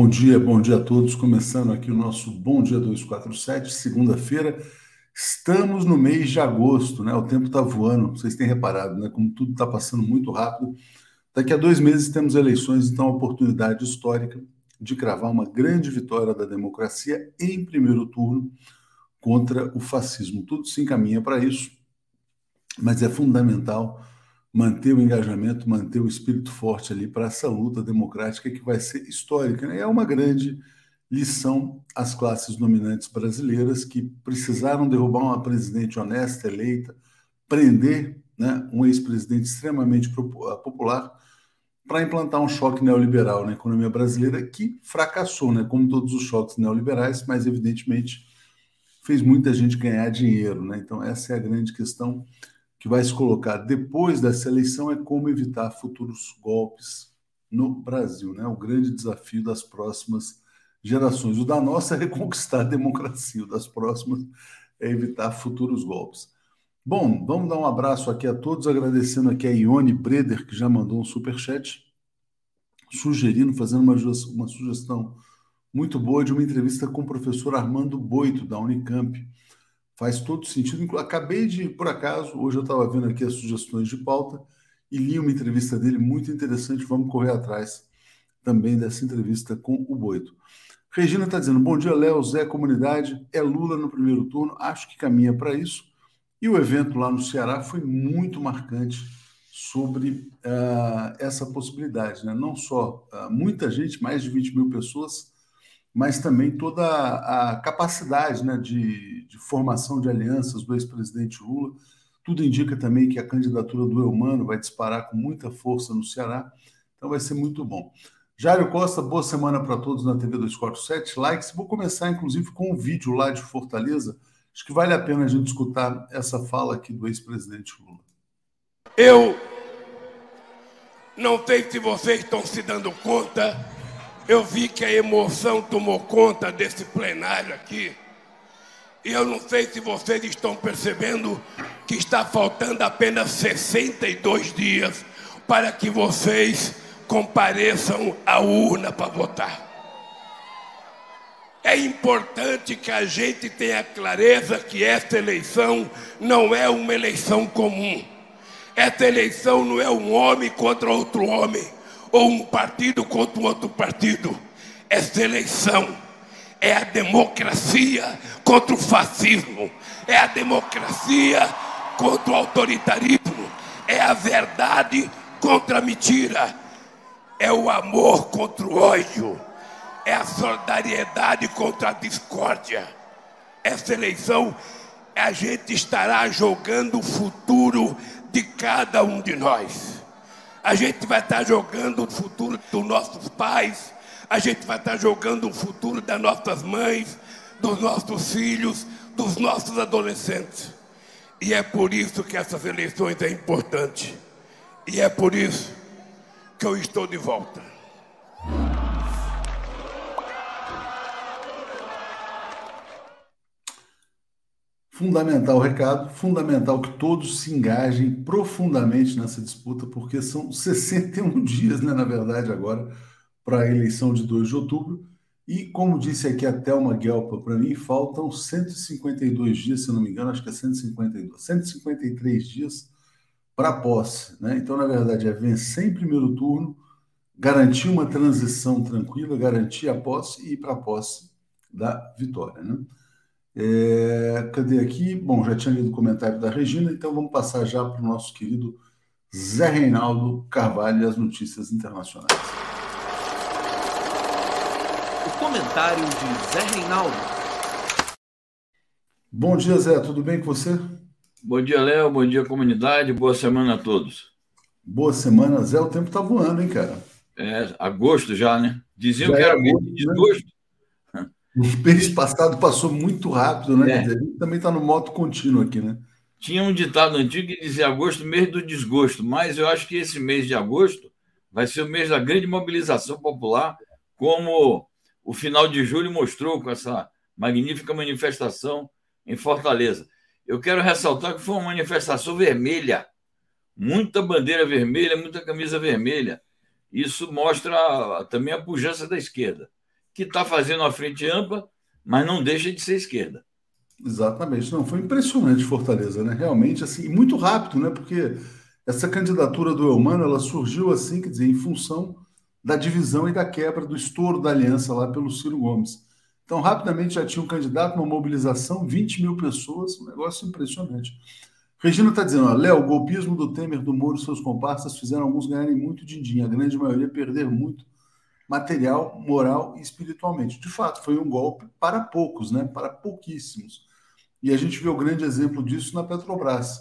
Bom dia, bom dia a todos. Começando aqui o nosso Bom Dia 247, segunda-feira. Estamos no mês de agosto, né? O tempo está voando, vocês têm reparado, né? Como tudo está passando muito rápido. Daqui a dois meses temos eleições, então a oportunidade histórica de cravar uma grande vitória da democracia em primeiro turno contra o fascismo. Tudo se encaminha para isso, mas é fundamental manter o engajamento, manter o espírito forte ali para essa luta democrática que vai ser histórica. Né? É uma grande lição às classes dominantes brasileiras que precisaram derrubar uma presidente honesta, eleita, prender né, um ex-presidente extremamente popular para implantar um choque neoliberal na economia brasileira que fracassou, né, como todos os choques neoliberais, mas evidentemente fez muita gente ganhar dinheiro. Né? Então, essa é a grande questão que vai se colocar depois dessa eleição é como evitar futuros golpes no Brasil, né? O grande desafio das próximas gerações. O da nossa é reconquistar a democracia, o das próximas é evitar futuros golpes. Bom, vamos dar um abraço aqui a todos, agradecendo aqui a Ione Breder, que já mandou um superchat, sugerindo, fazendo uma, uma sugestão muito boa de uma entrevista com o professor Armando Boito, da Unicamp faz todo sentido. Acabei de, por acaso, hoje eu estava vendo aqui as sugestões de pauta e li uma entrevista dele muito interessante. Vamos correr atrás também dessa entrevista com o Boito. Regina está dizendo: bom dia, Léo, Zé, comunidade. É Lula no primeiro turno, acho que caminha para isso. E o evento lá no Ceará foi muito marcante sobre uh, essa possibilidade. Né? Não só uh, muita gente, mais de 20 mil pessoas mas também toda a capacidade né, de, de formação de alianças do ex-presidente Lula. Tudo indica também que a candidatura do Eumano vai disparar com muita força no Ceará, então vai ser muito bom. Jário Costa, boa semana para todos na TV 247. Likes. Vou começar, inclusive, com um vídeo lá de Fortaleza. Acho que vale a pena a gente escutar essa fala aqui do ex-presidente Lula. Eu não sei se vocês estão se dando conta eu vi que a emoção tomou conta desse plenário aqui. E eu não sei se vocês estão percebendo que está faltando apenas 62 dias para que vocês compareçam à urna para votar. É importante que a gente tenha clareza que esta eleição não é uma eleição comum. Esta eleição não é um homem contra outro homem ou um partido contra um outro partido. Essa eleição é a democracia contra o fascismo, é a democracia contra o autoritarismo, é a verdade contra a mentira, é o amor contra o ódio, é a solidariedade contra a discórdia. Essa eleição a gente estará jogando o futuro de cada um de nós. A gente vai estar jogando o futuro dos nossos pais, a gente vai estar jogando o futuro das nossas mães, dos nossos filhos, dos nossos adolescentes. E é por isso que essas eleições é importante. E é por isso que eu estou de volta. Fundamental o recado, fundamental que todos se engajem profundamente nessa disputa, porque são 61 dias, né, na verdade, agora, para a eleição de 2 de outubro. E, como disse aqui a Thelma Guelpa para mim, faltam 152 dias, se não me engano, acho que é 152, 153 dias para a posse. Né? Então, na verdade, é vencer em primeiro turno, garantir uma transição tranquila, garantir a posse e ir para a posse da vitória. Né? É, cadê aqui? Bom, já tinha lido o comentário da Regina, então vamos passar já para o nosso querido Zé Reinaldo Carvalho e as notícias internacionais. O comentário de Zé Reinaldo. Bom dia, Zé, tudo bem com você? Bom dia, Léo, bom dia, comunidade, boa semana a todos. Boa semana, Zé, o tempo tá voando, hein, cara? É, agosto já, né? Diziam já que era é mês de desgosto. O mês passado passou muito rápido, né? É. Também está no moto contínuo aqui, né? Tinha um ditado antigo que dizia agosto, mês do desgosto, mas eu acho que esse mês de agosto vai ser o mês da grande mobilização popular, como o final de julho mostrou com essa magnífica manifestação em Fortaleza. Eu quero ressaltar que foi uma manifestação vermelha, muita bandeira vermelha, muita camisa vermelha. Isso mostra também a pujança da esquerda. Que está fazendo a frente ampla, mas não deixa de ser esquerda. Exatamente. Não, foi impressionante Fortaleza, né? Realmente, assim, muito rápido, né? Porque essa candidatura do Elmano, ela surgiu assim, quer dizer, em função da divisão e da quebra do estouro da aliança lá pelo Ciro Gomes. Então, rapidamente já tinha um candidato, uma mobilização, 20 mil pessoas, um negócio impressionante. Regina está dizendo, Léo, o golpismo do Temer, do Moro e seus comparsas fizeram alguns ganharem muito din-din, a grande maioria perder muito material, moral e espiritualmente. De fato, foi um golpe para poucos, né? para pouquíssimos. E a gente vê o grande exemplo disso na Petrobras.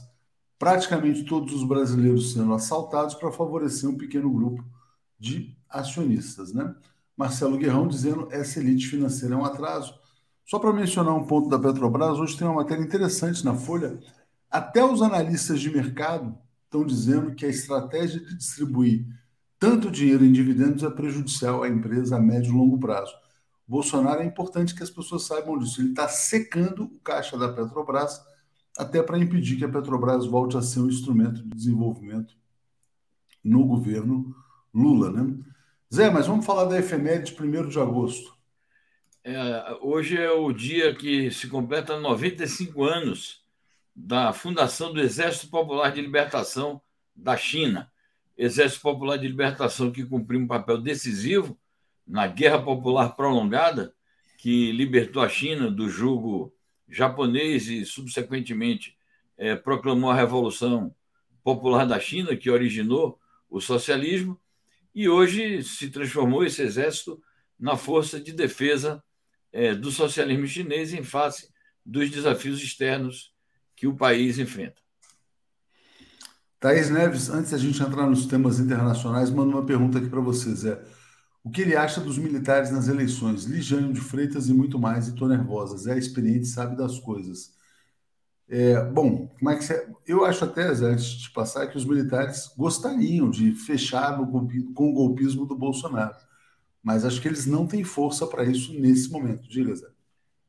Praticamente todos os brasileiros sendo assaltados para favorecer um pequeno grupo de acionistas. Né? Marcelo Guerrão dizendo essa elite financeira é um atraso. Só para mencionar um ponto da Petrobras, hoje tem uma matéria interessante na Folha. Até os analistas de mercado estão dizendo que a estratégia de distribuir tanto dinheiro em dividendos é prejudicial à empresa a médio e longo prazo. Bolsonaro é importante que as pessoas saibam disso. Ele está secando o caixa da Petrobras até para impedir que a Petrobras volte a ser um instrumento de desenvolvimento no governo Lula, né? Zé, mas vamos falar da efeméride 1 de agosto. É, hoje é o dia que se completa 95 anos da fundação do Exército Popular de Libertação da China. Exército Popular de Libertação que cumpriu um papel decisivo na Guerra Popular Prolongada, que libertou a China do jugo japonês e, subsequentemente, é, proclamou a Revolução Popular da China, que originou o socialismo, e hoje se transformou esse exército na força de defesa é, do socialismo chinês em face dos desafios externos que o país enfrenta. Thaís Neves, antes da gente entrar nos temas internacionais, manda uma pergunta aqui para você, Zé. O que ele acha dos militares nas eleições? Lijânio de Freitas e muito mais, e tô nervosa. é experiente, sabe das coisas. É, bom, como é que você... eu acho até, Zé, antes de passar, que os militares gostariam de fechar com o golpismo do Bolsonaro. Mas acho que eles não têm força para isso nesse momento. Diga, Zé.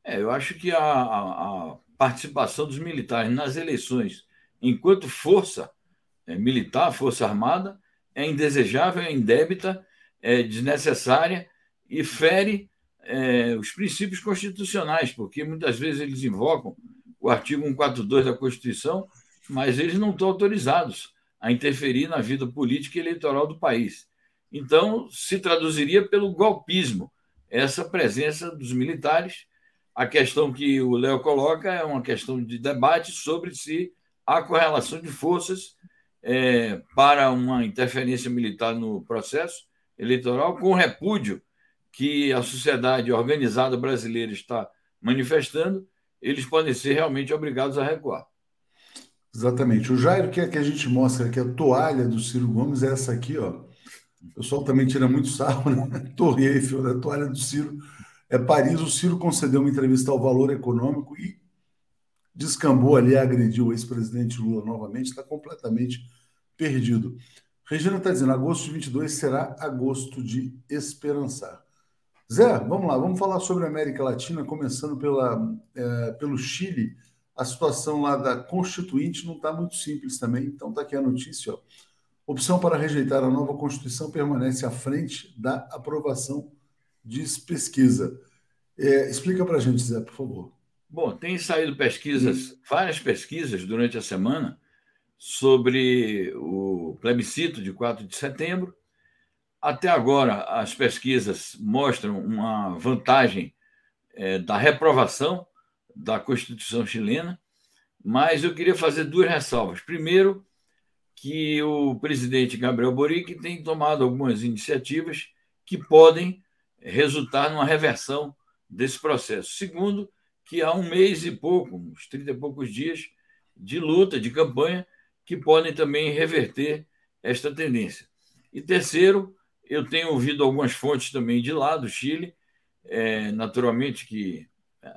É, eu acho que a, a, a participação dos militares nas eleições, enquanto força é, militar, força armada, é indesejável, é indébita é, desnecessária e fere é, os princípios constitucionais, porque muitas vezes eles invocam o artigo 142 da Constituição, mas eles não estão autorizados a interferir na vida política e eleitoral do país. Então, se traduziria pelo golpismo essa presença dos militares. A questão que o Léo coloca é uma questão de debate sobre se há correlação de forças é, para uma interferência militar no processo eleitoral, com o repúdio que a sociedade organizada brasileira está manifestando, eles podem ser realmente obrigados a recuar. Exatamente. O Jairo quer que a gente mostre aqui a toalha do Ciro Gomes, é essa aqui, ó. O pessoal também tira muito sarro, né? Torre Eiffel, da toalha do Ciro. É Paris. O Ciro concedeu uma entrevista ao Valor Econômico e descambou ali, agrediu o ex-presidente Lula novamente, está completamente perdido. Regina está dizendo, agosto de 22 será agosto de esperançar. Zé, vamos lá, vamos falar sobre a América Latina, começando pela, é, pelo Chile. A situação lá da Constituinte não está muito simples também, então está aqui a notícia. Ó. Opção para rejeitar a nova Constituição permanece à frente da aprovação, diz pesquisa. É, explica para a gente, Zé, por favor. Bom, tem saído pesquisas, várias pesquisas durante a semana, sobre o plebiscito de 4 de setembro. Até agora, as pesquisas mostram uma vantagem é, da reprovação da Constituição chilena, mas eu queria fazer duas ressalvas. Primeiro, que o presidente Gabriel Boric tem tomado algumas iniciativas que podem resultar numa reversão desse processo. Segundo, que há um mês e pouco, uns 30 e poucos dias de luta, de campanha, que podem também reverter esta tendência. E terceiro, eu tenho ouvido algumas fontes também de lá, do Chile, é, naturalmente que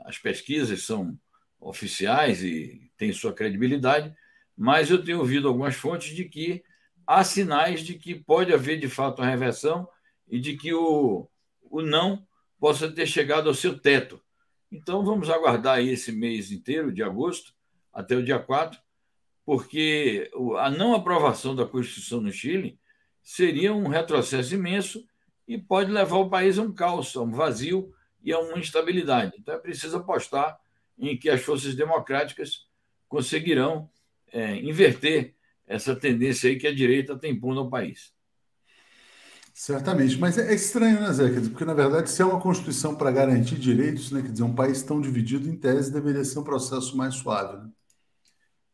as pesquisas são oficiais e têm sua credibilidade, mas eu tenho ouvido algumas fontes de que há sinais de que pode haver de fato uma reversão e de que o, o não possa ter chegado ao seu teto. Então vamos aguardar esse mês inteiro, de agosto, até o dia 4, porque a não aprovação da Constituição no Chile seria um retrocesso imenso e pode levar o país a um caos, a um vazio e a uma instabilidade. Então é preciso apostar em que as forças democráticas conseguirão é, inverter essa tendência aí que a direita tem pondo ao país. Certamente, mas é estranho, né, Zé? Porque, na verdade, se é uma Constituição para garantir direitos, né? Quer dizer, um país tão dividido, em tese, deveria ser um processo mais suave. Né?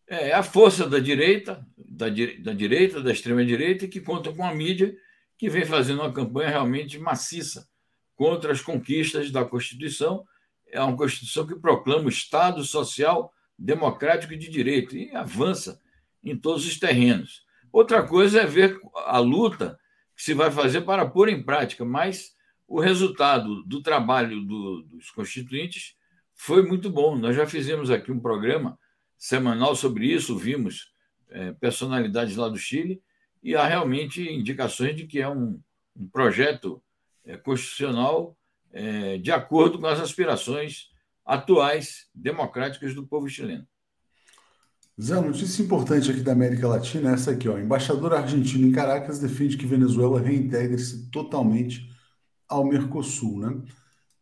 É, é a força da direita, da, da direita, da extrema-direita, que conta com a mídia, que vem fazendo uma campanha realmente maciça contra as conquistas da Constituição. É uma Constituição que proclama o Estado social, democrático e de direito, e avança em todos os terrenos. Outra coisa é ver a luta se vai fazer para pôr em prática, mas o resultado do trabalho do, dos constituintes foi muito bom. Nós já fizemos aqui um programa semanal sobre isso, vimos é, personalidades lá do Chile, e há realmente indicações de que é um, um projeto é, constitucional é, de acordo com as aspirações atuais democráticas do povo chileno. Zé, notícia importante aqui da América Latina é essa aqui, ó. Embaixador argentino em Caracas defende que Venezuela reintegre-se totalmente ao Mercosul, né?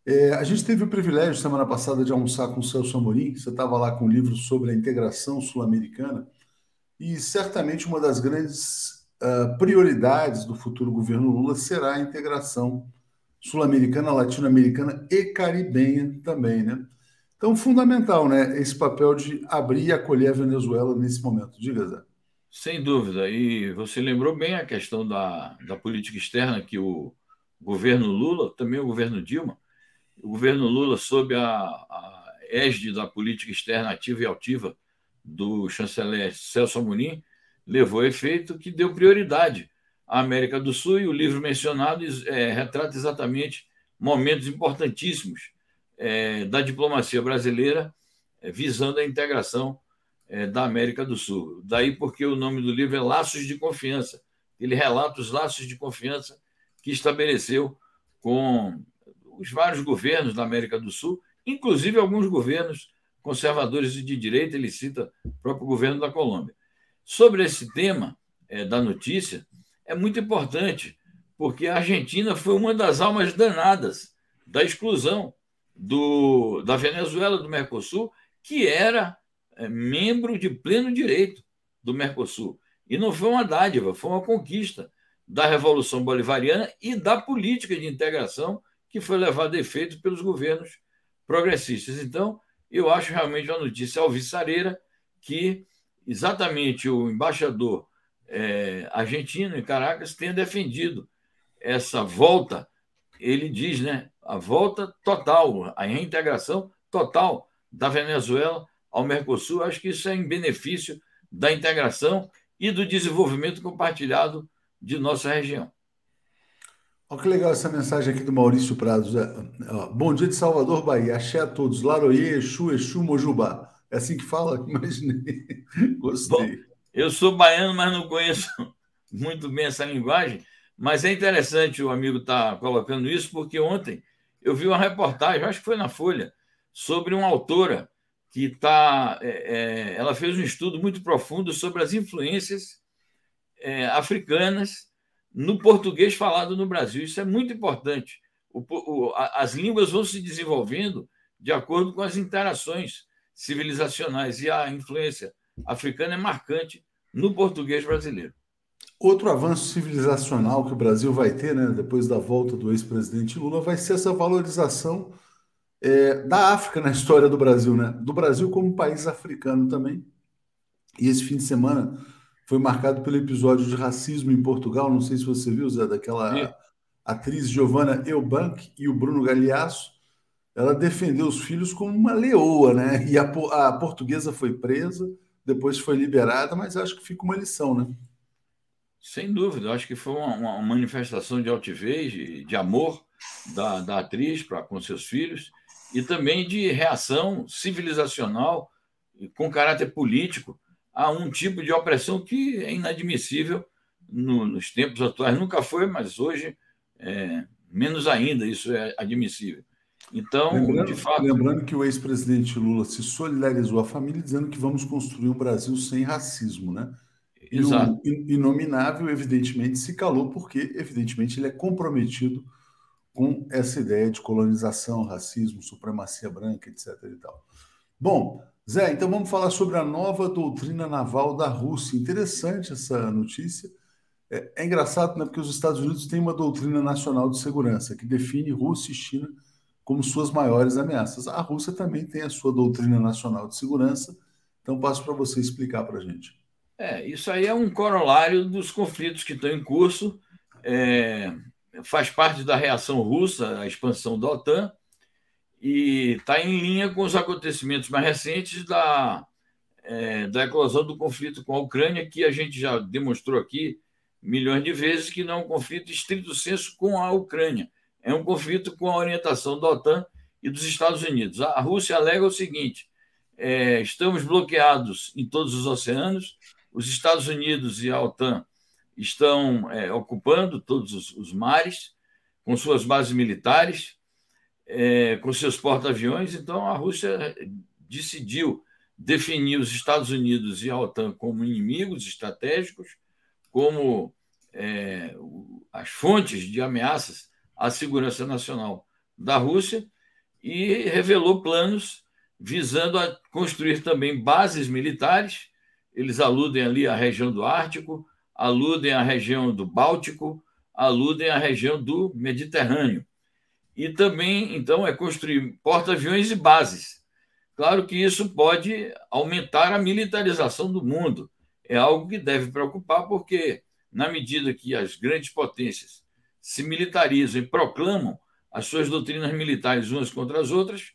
É, a gente teve o privilégio semana passada de almoçar com o Celso Amorim. Você estava lá com um livro sobre a integração sul-americana e certamente uma das grandes uh, prioridades do futuro governo Lula será a integração sul-americana, latino-americana e caribenha também, né? Então, fundamental, né? Esse papel de abrir e acolher a Venezuela nesse momento. Diga, Zé. Sem dúvida. E você lembrou bem a questão da, da política externa que o governo Lula, também o governo Dilma, o governo Lula, sob a, a égide da política externa ativa e altiva do chanceler Celso Amorim, levou a efeito que deu prioridade à América do Sul e o livro mencionado é, retrata exatamente momentos importantíssimos é, da diplomacia brasileira é, visando a integração é, da América do Sul. Daí porque o nome do livro é Laços de Confiança. Ele relata os laços de confiança que estabeleceu com os vários governos da América do Sul, inclusive alguns governos conservadores e de direita, ele cita o próprio governo da Colômbia. Sobre esse tema é, da notícia, é muito importante, porque a Argentina foi uma das almas danadas da exclusão do, da Venezuela do Mercosul, que era é, membro de pleno direito do Mercosul. E não foi uma dádiva, foi uma conquista da Revolução Bolivariana e da política de integração que foi levada a efeito pelos governos progressistas. Então, eu acho realmente uma notícia alvissareira que exatamente o embaixador é, argentino em Caracas tenha defendido essa volta, ele diz, né, a volta total, a reintegração total da Venezuela ao Mercosul. Acho que isso é em benefício da integração e do desenvolvimento compartilhado de nossa região. Olha que legal essa mensagem aqui do Maurício Prado. Bom dia de Salvador, Bahia. Axé a todos. Laroie, Exu, Exu, Mojubá. É assim que fala? Imaginei. Gostei. Bom, eu sou baiano, mas não conheço muito bem essa linguagem. Mas é interessante o amigo estar tá colocando isso, porque ontem eu vi uma reportagem, acho que foi na Folha, sobre uma autora que está. É, é, ela fez um estudo muito profundo sobre as influências é, africanas no português falado no Brasil. Isso é muito importante. O, o, as línguas vão se desenvolvendo de acordo com as interações civilizacionais e a influência africana é marcante no português brasileiro. Outro avanço civilizacional que o Brasil vai ter, né, depois da volta do ex-presidente Lula, vai ser essa valorização é, da África na história do Brasil, né? Do Brasil como país africano também. E esse fim de semana foi marcado pelo episódio de racismo em Portugal. Não sei se você viu, Zé, daquela Sim. atriz Giovanna Eubank e o Bruno Galeasso. Ela defendeu os filhos como uma leoa, né? E a, a portuguesa foi presa, depois foi liberada, mas acho que fica uma lição, né? Sem dúvida, acho que foi uma, uma manifestação de altivez, de, de amor da, da atriz para com seus filhos e também de reação civilizacional com caráter político a um tipo de opressão que é inadmissível no, nos tempos atuais. Nunca foi, mas hoje é, menos ainda isso é admissível. Então, lembrando, de fato. Lembrando que o ex-presidente Lula se solidarizou à família dizendo que vamos construir um Brasil sem racismo, né? Exato. E o inominável, evidentemente, se calou porque, evidentemente, ele é comprometido com essa ideia de colonização, racismo, supremacia branca, etc. E tal. Bom, Zé, então vamos falar sobre a nova doutrina naval da Rússia. Interessante essa notícia. É, é, engraçado, né? Porque os Estados Unidos têm uma doutrina nacional de segurança que define Rússia e China como suas maiores ameaças. A Rússia também tem a sua doutrina nacional de segurança. Então passo para você explicar para a gente. É, isso aí é um corolário dos conflitos que estão em curso. É, faz parte da reação russa à expansão da OTAN e está em linha com os acontecimentos mais recentes da, é, da eclosão do conflito com a Ucrânia, que a gente já demonstrou aqui milhões de vezes que não é um conflito estrito senso com a Ucrânia, é um conflito com a orientação da OTAN e dos Estados Unidos. A Rússia alega o seguinte: é, estamos bloqueados em todos os oceanos, os Estados Unidos e a OTAN estão é, ocupando todos os, os, mares, com suas bases militares, é, com seus porta-aviões. Então, a Rússia decidiu definir os Estados Unidos e a OTAN como inimigos estratégicos, como é, as fontes de ameaças à segurança nacional da Rússia, e revelou planos visando a construir também bases militares eles aludem ali à região do Ártico, aludem à região do Báltico, aludem à região do Mediterrâneo. E também, então, é construir porta-aviões e bases. Claro que isso pode aumentar a militarização do mundo. É algo que deve preocupar, porque, na medida que as grandes potências se militarizam e proclamam as suas doutrinas militares umas contra as outras,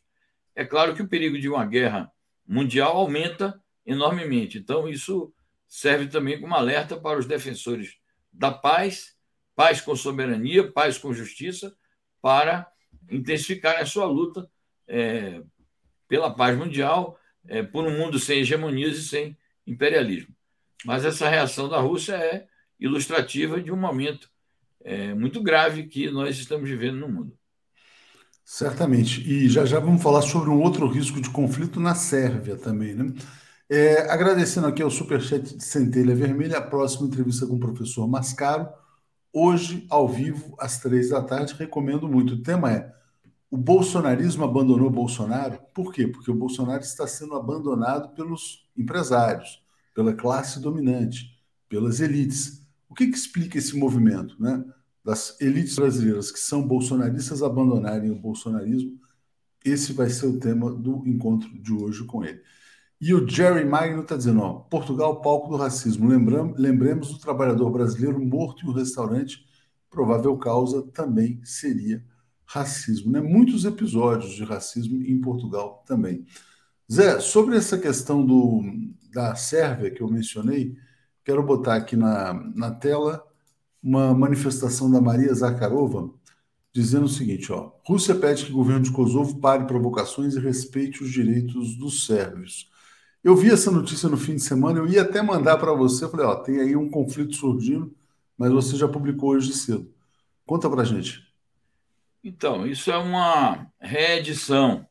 é claro que o perigo de uma guerra mundial aumenta enormemente. Então, isso serve também como alerta para os defensores da paz, paz com soberania, paz com justiça, para intensificar a sua luta é, pela paz mundial, é, por um mundo sem hegemonias e sem imperialismo. Mas essa reação da Rússia é ilustrativa de um momento é, muito grave que nós estamos vivendo no mundo. Certamente. E já já vamos falar sobre um outro risco de conflito na Sérvia também, né? É, agradecendo aqui ao Superchat de Centelha Vermelha, a próxima entrevista com o professor Mascaro, hoje, ao vivo, às três da tarde. Recomendo muito. O tema é: o bolsonarismo abandonou Bolsonaro? Por quê? Porque o Bolsonaro está sendo abandonado pelos empresários, pela classe dominante, pelas elites. O que, que explica esse movimento, né? Das elites brasileiras que são bolsonaristas abandonarem o bolsonarismo. Esse vai ser o tema do encontro de hoje com ele. E o Jerry Magno está dizendo: ó, Portugal, palco do racismo. Lembramos, lembremos do trabalhador brasileiro morto em um restaurante. Provável causa também seria racismo. Né? Muitos episódios de racismo em Portugal também. Zé, sobre essa questão do, da Sérvia que eu mencionei, quero botar aqui na, na tela uma manifestação da Maria Zakharova dizendo o seguinte: ó, Rússia pede que o governo de Kosovo pare provocações e respeite os direitos dos sérvios. Eu vi essa notícia no fim de semana, eu ia até mandar para você, falei, ó, tem aí um conflito surgindo, mas você já publicou hoje cedo. Conta para gente. Então, isso é uma reedição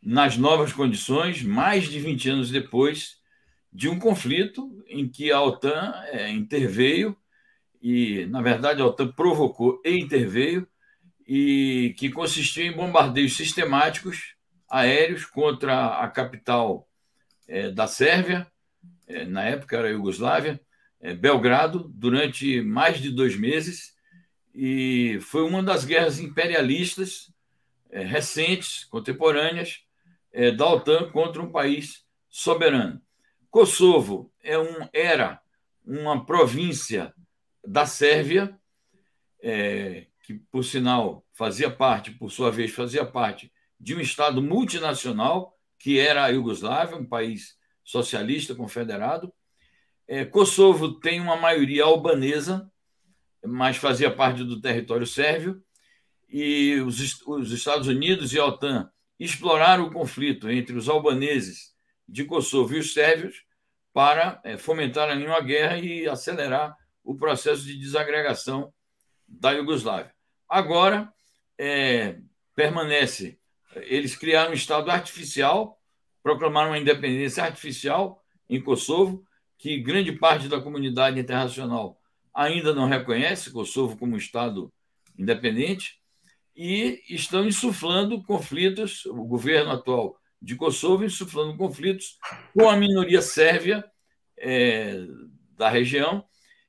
nas novas condições, mais de 20 anos depois de um conflito em que a OTAN é, interveio e, na verdade, a OTAN provocou e interveio e que consistiu em bombardeios sistemáticos aéreos contra a capital é, da Sérvia, é, na época era a Iugoslávia, é, Belgrado, durante mais de dois meses, e foi uma das guerras imperialistas é, recentes, contemporâneas, é, da OTAN contra um país soberano. Kosovo é um, era uma província da Sérvia, é, que, por sinal, fazia parte, por sua vez, fazia parte de um Estado multinacional, que era a Iugoslávia, um país socialista confederado. É, Kosovo tem uma maioria albanesa, mas fazia parte do território sérvio, e os, os Estados Unidos e a OTAN exploraram o conflito entre os albaneses de Kosovo e os sérvios para é, fomentar ali uma guerra e acelerar o processo de desagregação da Iugoslávia. Agora, é, permanece eles criaram um Estado artificial, proclamaram uma independência artificial em Kosovo, que grande parte da comunidade internacional ainda não reconhece Kosovo como Estado independente e estão insuflando conflitos, o governo atual de Kosovo insuflando conflitos com a minoria sérvia é, da região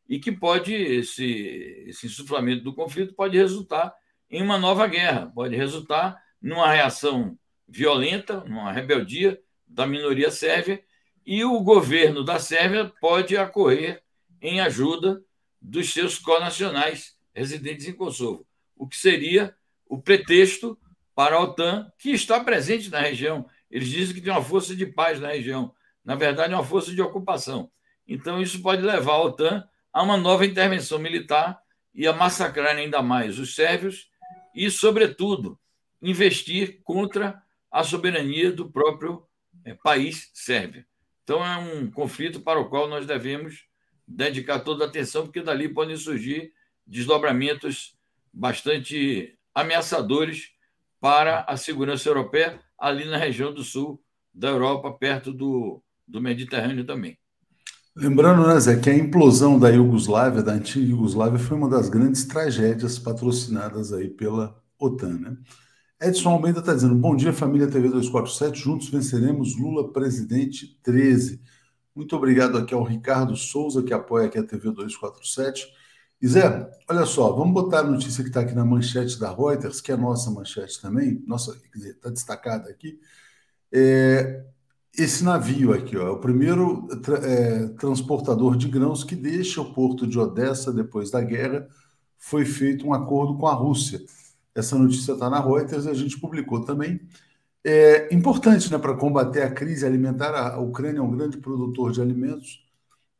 e que pode, esse, esse insuflamento do conflito pode resultar em uma nova guerra, pode resultar numa reação violenta, numa rebeldia da minoria sérvia, e o governo da Sérvia pode acorrer em ajuda dos seus conacionais residentes em Kosovo, o que seria o pretexto para a OTAN, que está presente na região. Eles dizem que tem uma força de paz na região. Na verdade, é uma força de ocupação. Então, isso pode levar a OTAN a uma nova intervenção militar e a massacrar ainda mais os sérvios e, sobretudo, investir contra a soberania do próprio é, país sérvio. Então, é um conflito para o qual nós devemos dedicar toda a atenção, porque dali podem surgir desdobramentos bastante ameaçadores para a segurança europeia, ali na região do sul da Europa, perto do, do Mediterrâneo também. Lembrando, né, Zé, que a implosão da Iugoslávia, da antiga Iugoslávia, foi uma das grandes tragédias patrocinadas aí pela OTAN, né? Edson Almeida está dizendo: Bom dia, família TV 247. Juntos venceremos Lula presidente 13. Muito obrigado aqui ao Ricardo Souza, que apoia aqui a TV 247. E Zé, olha só, vamos botar a notícia que está aqui na manchete da Reuters, que é nossa manchete também, nossa, quer dizer, está destacada aqui. É, esse navio aqui, ó, é o primeiro tra é, transportador de grãos que deixa o porto de Odessa depois da guerra. Foi feito um acordo com a Rússia. Essa notícia está na Reuters e a gente publicou também. É importante né, para combater a crise alimentar. A Ucrânia é um grande produtor de alimentos.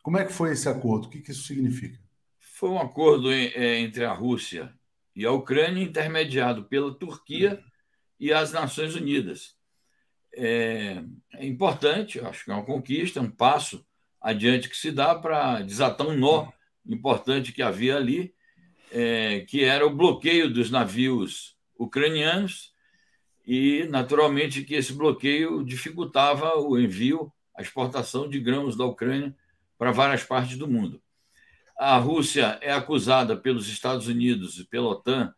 Como é que foi esse acordo? O que, que isso significa? Foi um acordo é, entre a Rússia e a Ucrânia, intermediado pela Turquia e as Nações Unidas. É, é importante, acho que é uma conquista, um passo adiante que se dá para desatar um nó importante que havia ali é, que era o bloqueio dos navios ucranianos e, naturalmente, que esse bloqueio dificultava o envio, a exportação de grãos da Ucrânia para várias partes do mundo. A Rússia é acusada pelos Estados Unidos, pela OTAN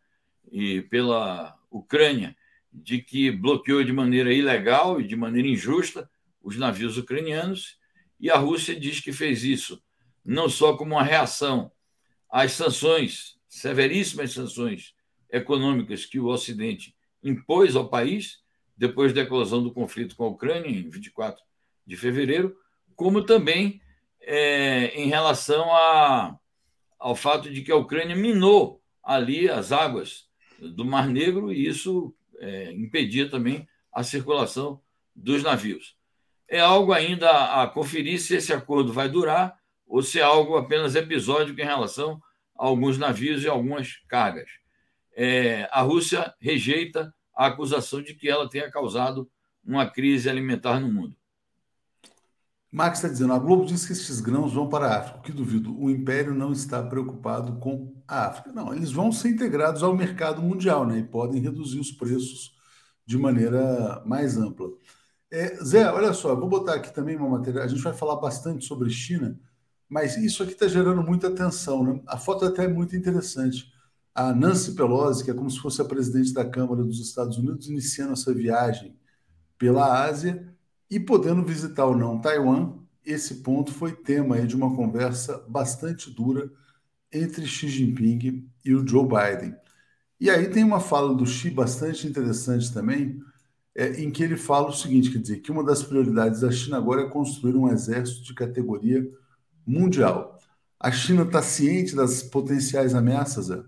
e pela Ucrânia de que bloqueou de maneira ilegal e de maneira injusta os navios ucranianos, e a Rússia diz que fez isso não só como uma reação às sanções severíssimas sanções econômicas que o Ocidente impôs ao país depois da eclosão do conflito com a Ucrânia, em 24 de fevereiro, como também é, em relação a, ao fato de que a Ucrânia minou ali as águas do Mar Negro e isso é, impedia também a circulação dos navios. É algo ainda a conferir se esse acordo vai durar ou se é algo apenas episódico em relação alguns navios e algumas cargas. É, a Rússia rejeita a acusação de que ela tenha causado uma crise alimentar no mundo. Max está dizendo: a Globo diz que esses grãos vão para a África. Que duvido, o Império não está preocupado com a África. Não, eles vão ser integrados ao mercado mundial né, e podem reduzir os preços de maneira mais ampla. É, Zé, olha só, vou botar aqui também uma matéria. A gente vai falar bastante sobre China mas isso aqui está gerando muita atenção. Né? A foto até é muito interessante. A Nancy Pelosi, que é como se fosse a presidente da Câmara dos Estados Unidos, iniciando essa viagem pela Ásia e podendo visitar ou não Taiwan. Esse ponto foi tema de uma conversa bastante dura entre Xi Jinping e o Joe Biden. E aí tem uma fala do Xi bastante interessante também, é, em que ele fala o seguinte, quer dizer, que uma das prioridades da China agora é construir um exército de categoria mundial. A China está ciente das potenciais ameaças? Zé?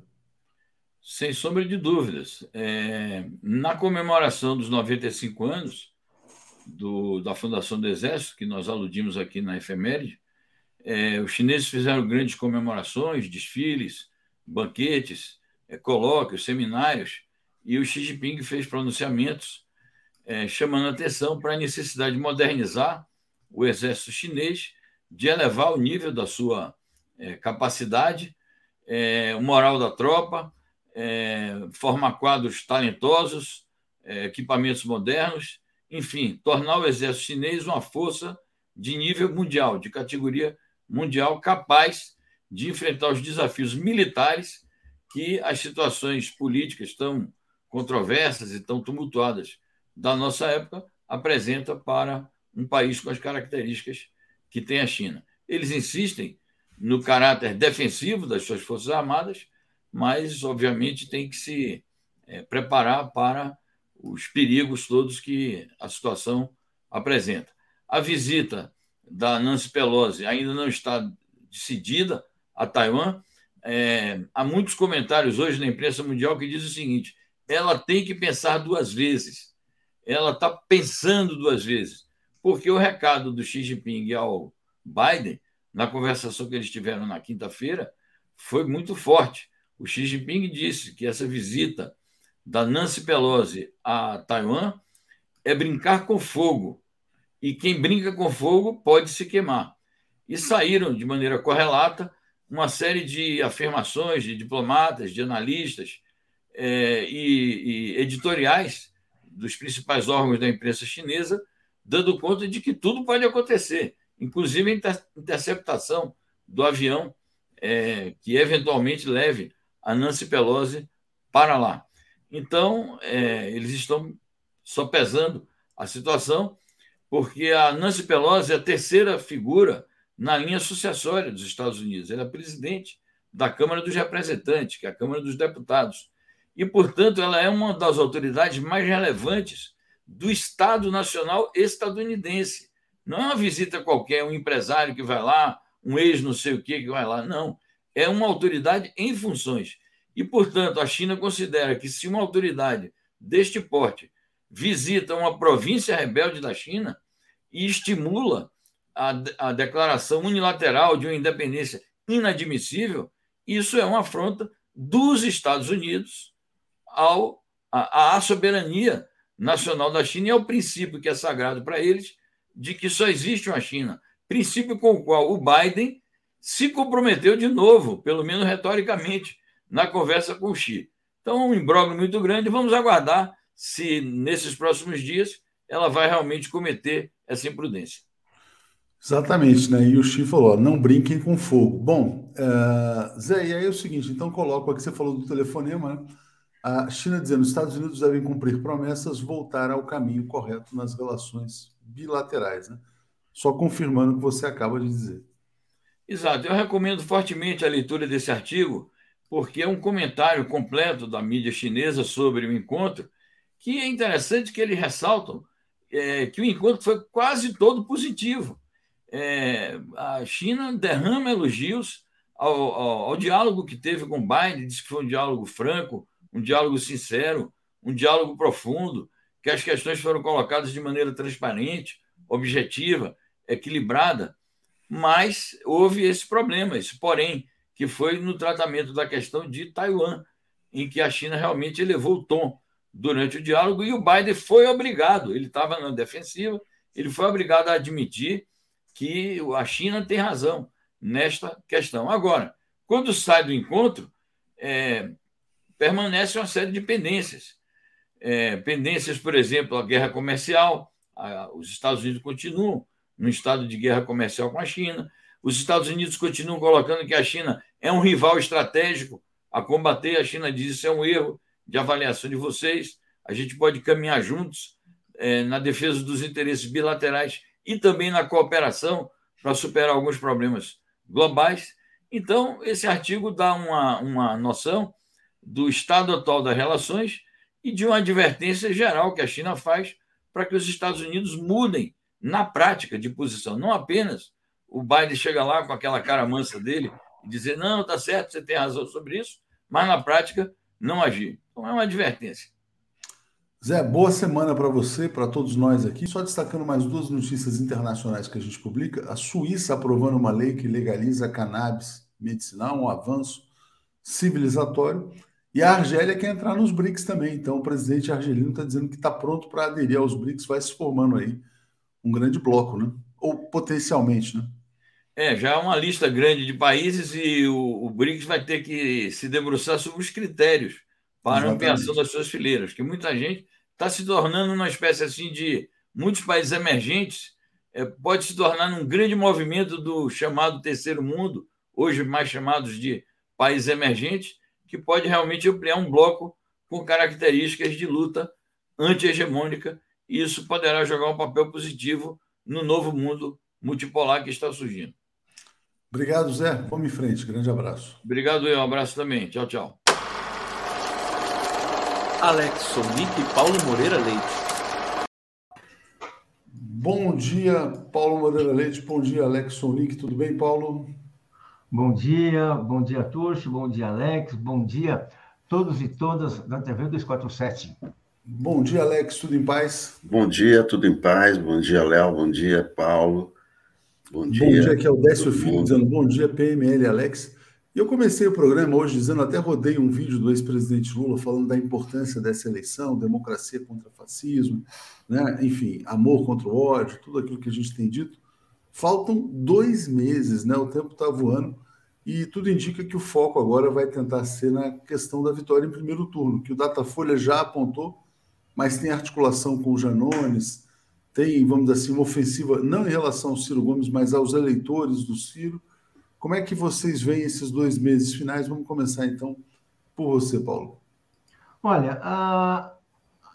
Sem sombra de dúvidas. É, na comemoração dos 95 anos do, da Fundação do Exército, que nós aludimos aqui na efeméride, é, os chineses fizeram grandes comemorações, desfiles, banquetes, é, colóquios, seminários, e o Xi Jinping fez pronunciamentos é, chamando atenção para a necessidade de modernizar o exército chinês de elevar o nível da sua é, capacidade, é, o moral da tropa, é, formar quadros talentosos, é, equipamentos modernos, enfim, tornar o exército chinês uma força de nível mundial, de categoria mundial, capaz de enfrentar os desafios militares que as situações políticas tão controversas e tão tumultuadas da nossa época apresenta para um país com as características que tem a China. Eles insistem no caráter defensivo das suas Forças Armadas, mas, obviamente, tem que se é, preparar para os perigos todos que a situação apresenta. A visita da Nancy Pelosi ainda não está decidida a Taiwan. É, há muitos comentários hoje na imprensa mundial que dizem o seguinte: ela tem que pensar duas vezes. Ela está pensando duas vezes, porque o recado do Xi Jinping ao Biden, na conversação que eles tiveram na quinta-feira, foi muito forte. O Xi Jinping disse que essa visita da Nancy Pelosi a Taiwan é brincar com fogo. E quem brinca com fogo pode se queimar. E saíram de maneira correlata uma série de afirmações de diplomatas, de analistas é, e, e editoriais dos principais órgãos da imprensa chinesa, dando conta de que tudo pode acontecer, inclusive a inter interceptação do avião é, que eventualmente leve a Nancy Pelosi para lá. Então, é, eles estão só pesando a situação, porque a Nancy Pelosi é a terceira figura na linha sucessória dos Estados Unidos. Ela é presidente da Câmara dos Representantes, que é a Câmara dos Deputados. E, portanto, ela é uma das autoridades mais relevantes do Estado Nacional estadunidense. Não é uma visita qualquer, um empresário que vai lá, um ex não sei o que que vai lá. Não. É uma autoridade em funções. E, portanto, a China considera que se uma autoridade deste porte visita uma província rebelde da China e estimula a, a declaração unilateral de uma independência inadmissível, isso é uma afronta dos Estados Unidos ao, à, à soberania nacional da China e ao princípio que é sagrado para eles de que só existe uma China. Princípio com o qual o Biden se comprometeu de novo, pelo menos retoricamente, na conversa com o Xi. Então, um imbróglio muito grande. Vamos aguardar se, nesses próximos dias, ela vai realmente cometer essa imprudência. Exatamente, né? E o Xi falou: não brinquem com fogo. Bom, uh, Zé, e aí é o seguinte: então coloco aqui, você falou do telefonema, né? A China dizendo os Estados Unidos devem cumprir promessas, voltar ao caminho correto nas relações bilaterais, né? Só confirmando o que você acaba de dizer. Exato. Eu recomendo fortemente a leitura desse artigo porque é um comentário completo da mídia chinesa sobre o encontro, que é interessante que eles ressaltam é, que o encontro foi quase todo positivo. É, a China derrama elogios ao, ao, ao, diálogo que teve com Biden, diz que foi um diálogo franco, um diálogo sincero, um diálogo profundo, que as questões foram colocadas de maneira transparente, objetiva, equilibrada, mas houve esse problema, esse porém, que foi no tratamento da questão de Taiwan, em que a China realmente elevou o tom durante o diálogo e o Biden foi obrigado, ele estava na defensiva, ele foi obrigado a admitir que a China tem razão nesta questão. Agora, quando sai do encontro, é, permanece uma série de pendências. É, pendências, por exemplo, a guerra comercial, a, os Estados Unidos continuam no estado de guerra comercial com a China, os Estados Unidos continuam colocando que a China é um rival estratégico a combater. A China diz isso é um erro de avaliação de vocês. A gente pode caminhar juntos é, na defesa dos interesses bilaterais e também na cooperação para superar alguns problemas globais. Então, esse artigo dá uma, uma noção do estado atual das relações e de uma advertência geral que a China faz para que os Estados Unidos mudem na prática de posição, não apenas o Biden chega lá com aquela cara mansa dele e dizer: não, tá certo, você tem razão sobre isso, mas na prática não agir. Então é uma advertência. Zé, boa semana para você, para todos nós aqui. Só destacando mais duas notícias internacionais que a gente publica: a Suíça aprovando uma lei que legaliza cannabis medicinal, um avanço civilizatório. E a Argélia quer entrar nos BRICS também. Então, o presidente argelino está dizendo que está pronto para aderir aos BRICS, vai se formando aí um grande bloco, né? Ou potencialmente, né? É, já é uma lista grande de países e o, o BRICS vai ter que se debruçar sobre os critérios para a ampliação das suas fileiras, que muita gente está se tornando uma espécie assim de muitos países emergentes é, pode se tornar um grande movimento do chamado terceiro mundo, hoje mais chamados de países emergentes, que pode realmente ampliar um bloco com características de luta anti-hegemônica, e isso poderá jogar um papel positivo no novo mundo multipolar que está surgindo. Obrigado, Zé. Vamos em frente. Grande abraço. Obrigado, eu. Um abraço também. Tchau, tchau. Alex Sonic e Paulo Moreira Leite. Bom dia, Paulo Moreira Leite. Bom dia, Alex Sonic. Tudo bem, Paulo? Bom dia, bom dia, Turcio. Bom dia, Alex. Bom dia, todos e todas da TV 247. Bom dia, Alex. Tudo em paz? Bom dia, tudo em paz. Bom dia, Léo. Bom dia, Paulo. Bom dia. Bom dia, aqui é o Décio Filho dizendo bom dia, PML Alex. E eu comecei o programa hoje dizendo, até rodei um vídeo do ex-presidente Lula falando da importância dessa eleição, democracia contra fascismo, né? enfim, amor contra o ódio, tudo aquilo que a gente tem dito. Faltam dois meses, né? O tempo está voando e tudo indica que o foco agora vai tentar ser na questão da vitória em primeiro turno, que o Datafolha já apontou, mas tem articulação com o Janones, tem, vamos dizer assim, uma ofensiva não em relação ao Ciro Gomes, mas aos eleitores do Ciro. Como é que vocês veem esses dois meses finais? Vamos começar então por você, Paulo. Olha, a,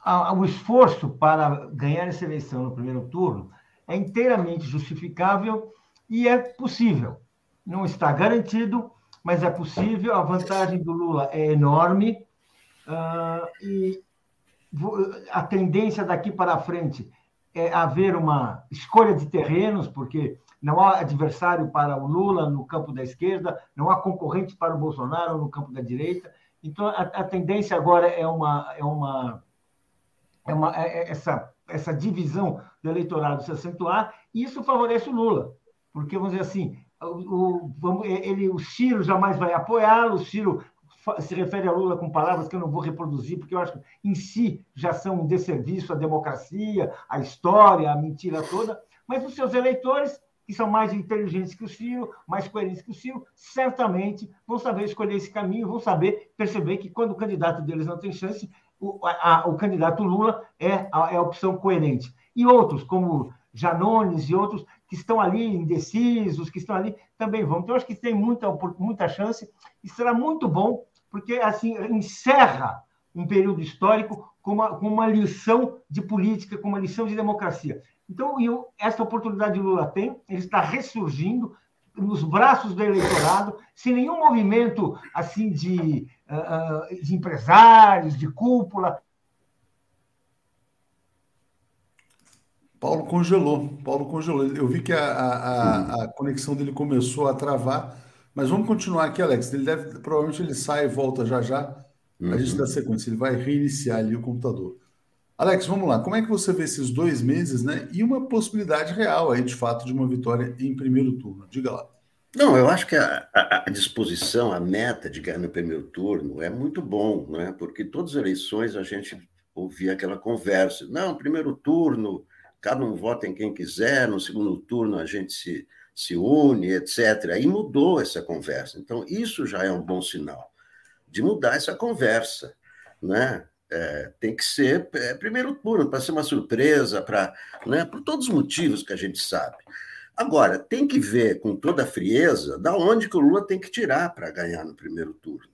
a, o esforço para ganhar essa eleição no primeiro turno é inteiramente justificável e é possível. Não está garantido, mas é possível. A vantagem do Lula é enorme uh, e a tendência daqui para frente é, haver uma escolha de terrenos, porque não há adversário para o Lula no campo da esquerda, não há concorrente para o Bolsonaro no campo da direita. Então, a, a tendência agora é uma, é uma, é uma é, é essa, essa divisão do eleitorado se acentuar, e isso favorece o Lula, porque, vamos dizer assim, o, o, ele, o Ciro jamais vai apoiá-lo, o Ciro se refere a Lula com palavras que eu não vou reproduzir, porque eu acho que em si já são um desserviço à democracia, à história, à mentira toda, mas os seus eleitores, que são mais inteligentes que o Ciro, mais coerentes que o Ciro, certamente vão saber escolher esse caminho, vão saber perceber que quando o candidato deles não tem chance, o, a, o candidato Lula é a, é a opção coerente. E outros, como Janones e outros, que estão ali indecisos, que estão ali, também vão. Então, acho que tem muita, muita chance e será muito bom porque assim encerra um período histórico com uma, com uma lição de política, com uma lição de democracia. Então, eu, essa oportunidade Lula tem, ele está ressurgindo nos braços do eleitorado, sem nenhum movimento assim de, uh, de empresários, de cúpula. Paulo congelou, Paulo congelou. Eu vi que a, a, a conexão dele começou a travar mas vamos continuar aqui, Alex. Ele deve, provavelmente ele sai e volta já já. A gente uhum. dá sequência. Ele vai reiniciar ali o computador. Alex, vamos lá. Como é que você vê esses dois meses, né? E uma possibilidade real aí, de fato, de uma vitória em primeiro turno? Diga lá. Não, eu acho que a, a, a disposição, a meta de ganhar no primeiro turno é muito bom, né? Porque todas as eleições a gente ouvia aquela conversa. Não, primeiro turno, cada um vota em quem quiser, no segundo turno a gente se se une, etc. Aí mudou essa conversa. Então, isso já é um bom sinal de mudar essa conversa. Né? É, tem que ser é, primeiro turno, para ser uma surpresa, para né, por todos os motivos que a gente sabe. Agora, tem que ver com toda a frieza da onde que o Lula tem que tirar para ganhar no primeiro turno.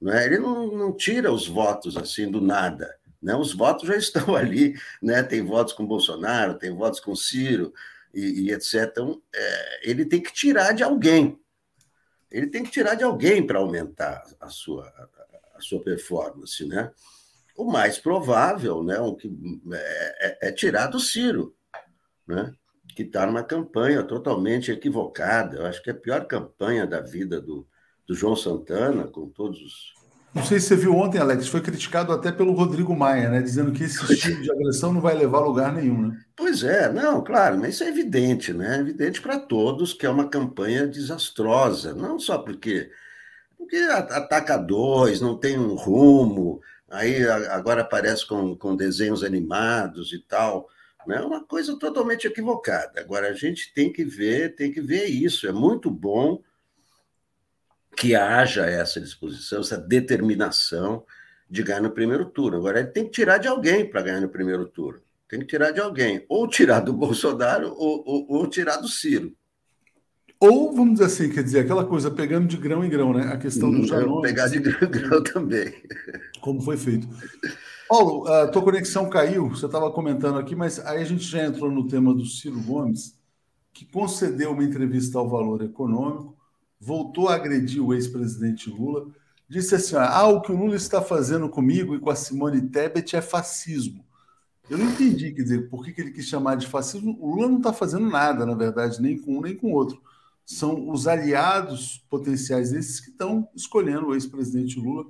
Né? Ele não, não tira os votos assim do nada. Né? Os votos já estão ali, né? tem votos com Bolsonaro, tem votos com Ciro, e, e etc. Então, é, ele tem que tirar de alguém. Ele tem que tirar de alguém para aumentar a sua, a, sua performance, né? O mais provável, né, o que é, é, é tirar do Ciro, né? Que está numa campanha totalmente equivocada. Eu acho que é a pior campanha da vida do, do João Santana, com todos os não sei se você viu ontem, Alex, foi criticado até pelo Rodrigo Maia, né? Dizendo que esse estilo de agressão não vai levar a lugar nenhum, né? Pois é, não, claro, mas isso é evidente, né? É evidente para todos que é uma campanha desastrosa, não só porque, porque ataca dois, não tem um rumo, aí agora aparece com, com desenhos animados e tal. Né? É uma coisa totalmente equivocada. Agora a gente tem que ver, tem que ver isso. É muito bom que haja essa disposição, essa determinação de ganhar no primeiro turno. Agora, ele tem que tirar de alguém para ganhar no primeiro turno. Tem que tirar de alguém. Ou tirar do Bolsonaro ou, ou, ou tirar do Ciro. Ou, vamos dizer assim, quer dizer, aquela coisa pegando de grão em grão, né? A questão do Janone. Pegar de grão em grão também. Como foi feito. Paulo, a tua conexão caiu, você estava comentando aqui, mas aí a gente já entrou no tema do Ciro Gomes, que concedeu uma entrevista ao Valor Econômico, voltou a agredir o ex-presidente Lula, disse assim: ah, o que o Lula está fazendo comigo e com a Simone Tebet é fascismo. Eu não entendi, quer dizer, por que, ele quis chamar de fascismo. O Lula não está fazendo nada, na verdade, nem com um nem com o outro são os aliados potenciais desses que estão escolhendo o ex-presidente Lula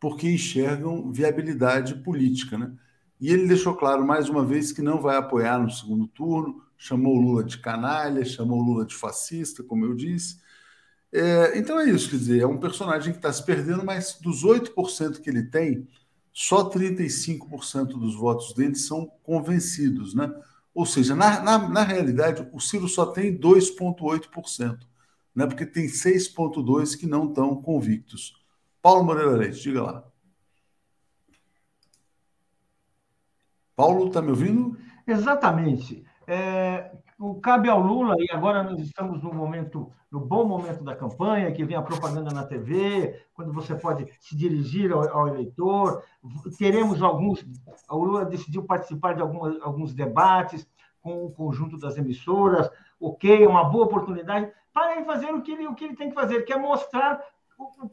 porque enxergam viabilidade política. Né? E ele deixou claro mais uma vez que não vai apoiar no segundo turno, chamou o Lula de canalha, chamou o Lula de fascista, como eu disse. É, então é isso, quer dizer, é um personagem que está se perdendo, mas dos 8% que ele tem, só 35% dos votos dele são convencidos, né? Ou seja, na, na, na realidade, o Ciro só tem 2,8%, né? porque tem 6,2% que não estão convictos. Paulo Moreira Leite, diga lá. Paulo, está me ouvindo? Exatamente. É, o cabe ao Lula, e agora nós estamos no momento, no bom momento da campanha, que vem a propaganda na TV, quando você pode se dirigir ao, ao eleitor. Teremos alguns. O Lula decidiu participar de algumas, alguns debates com o conjunto das emissoras. Ok, é uma boa oportunidade para ele fazer o que ele, o que ele tem que fazer, que é mostrar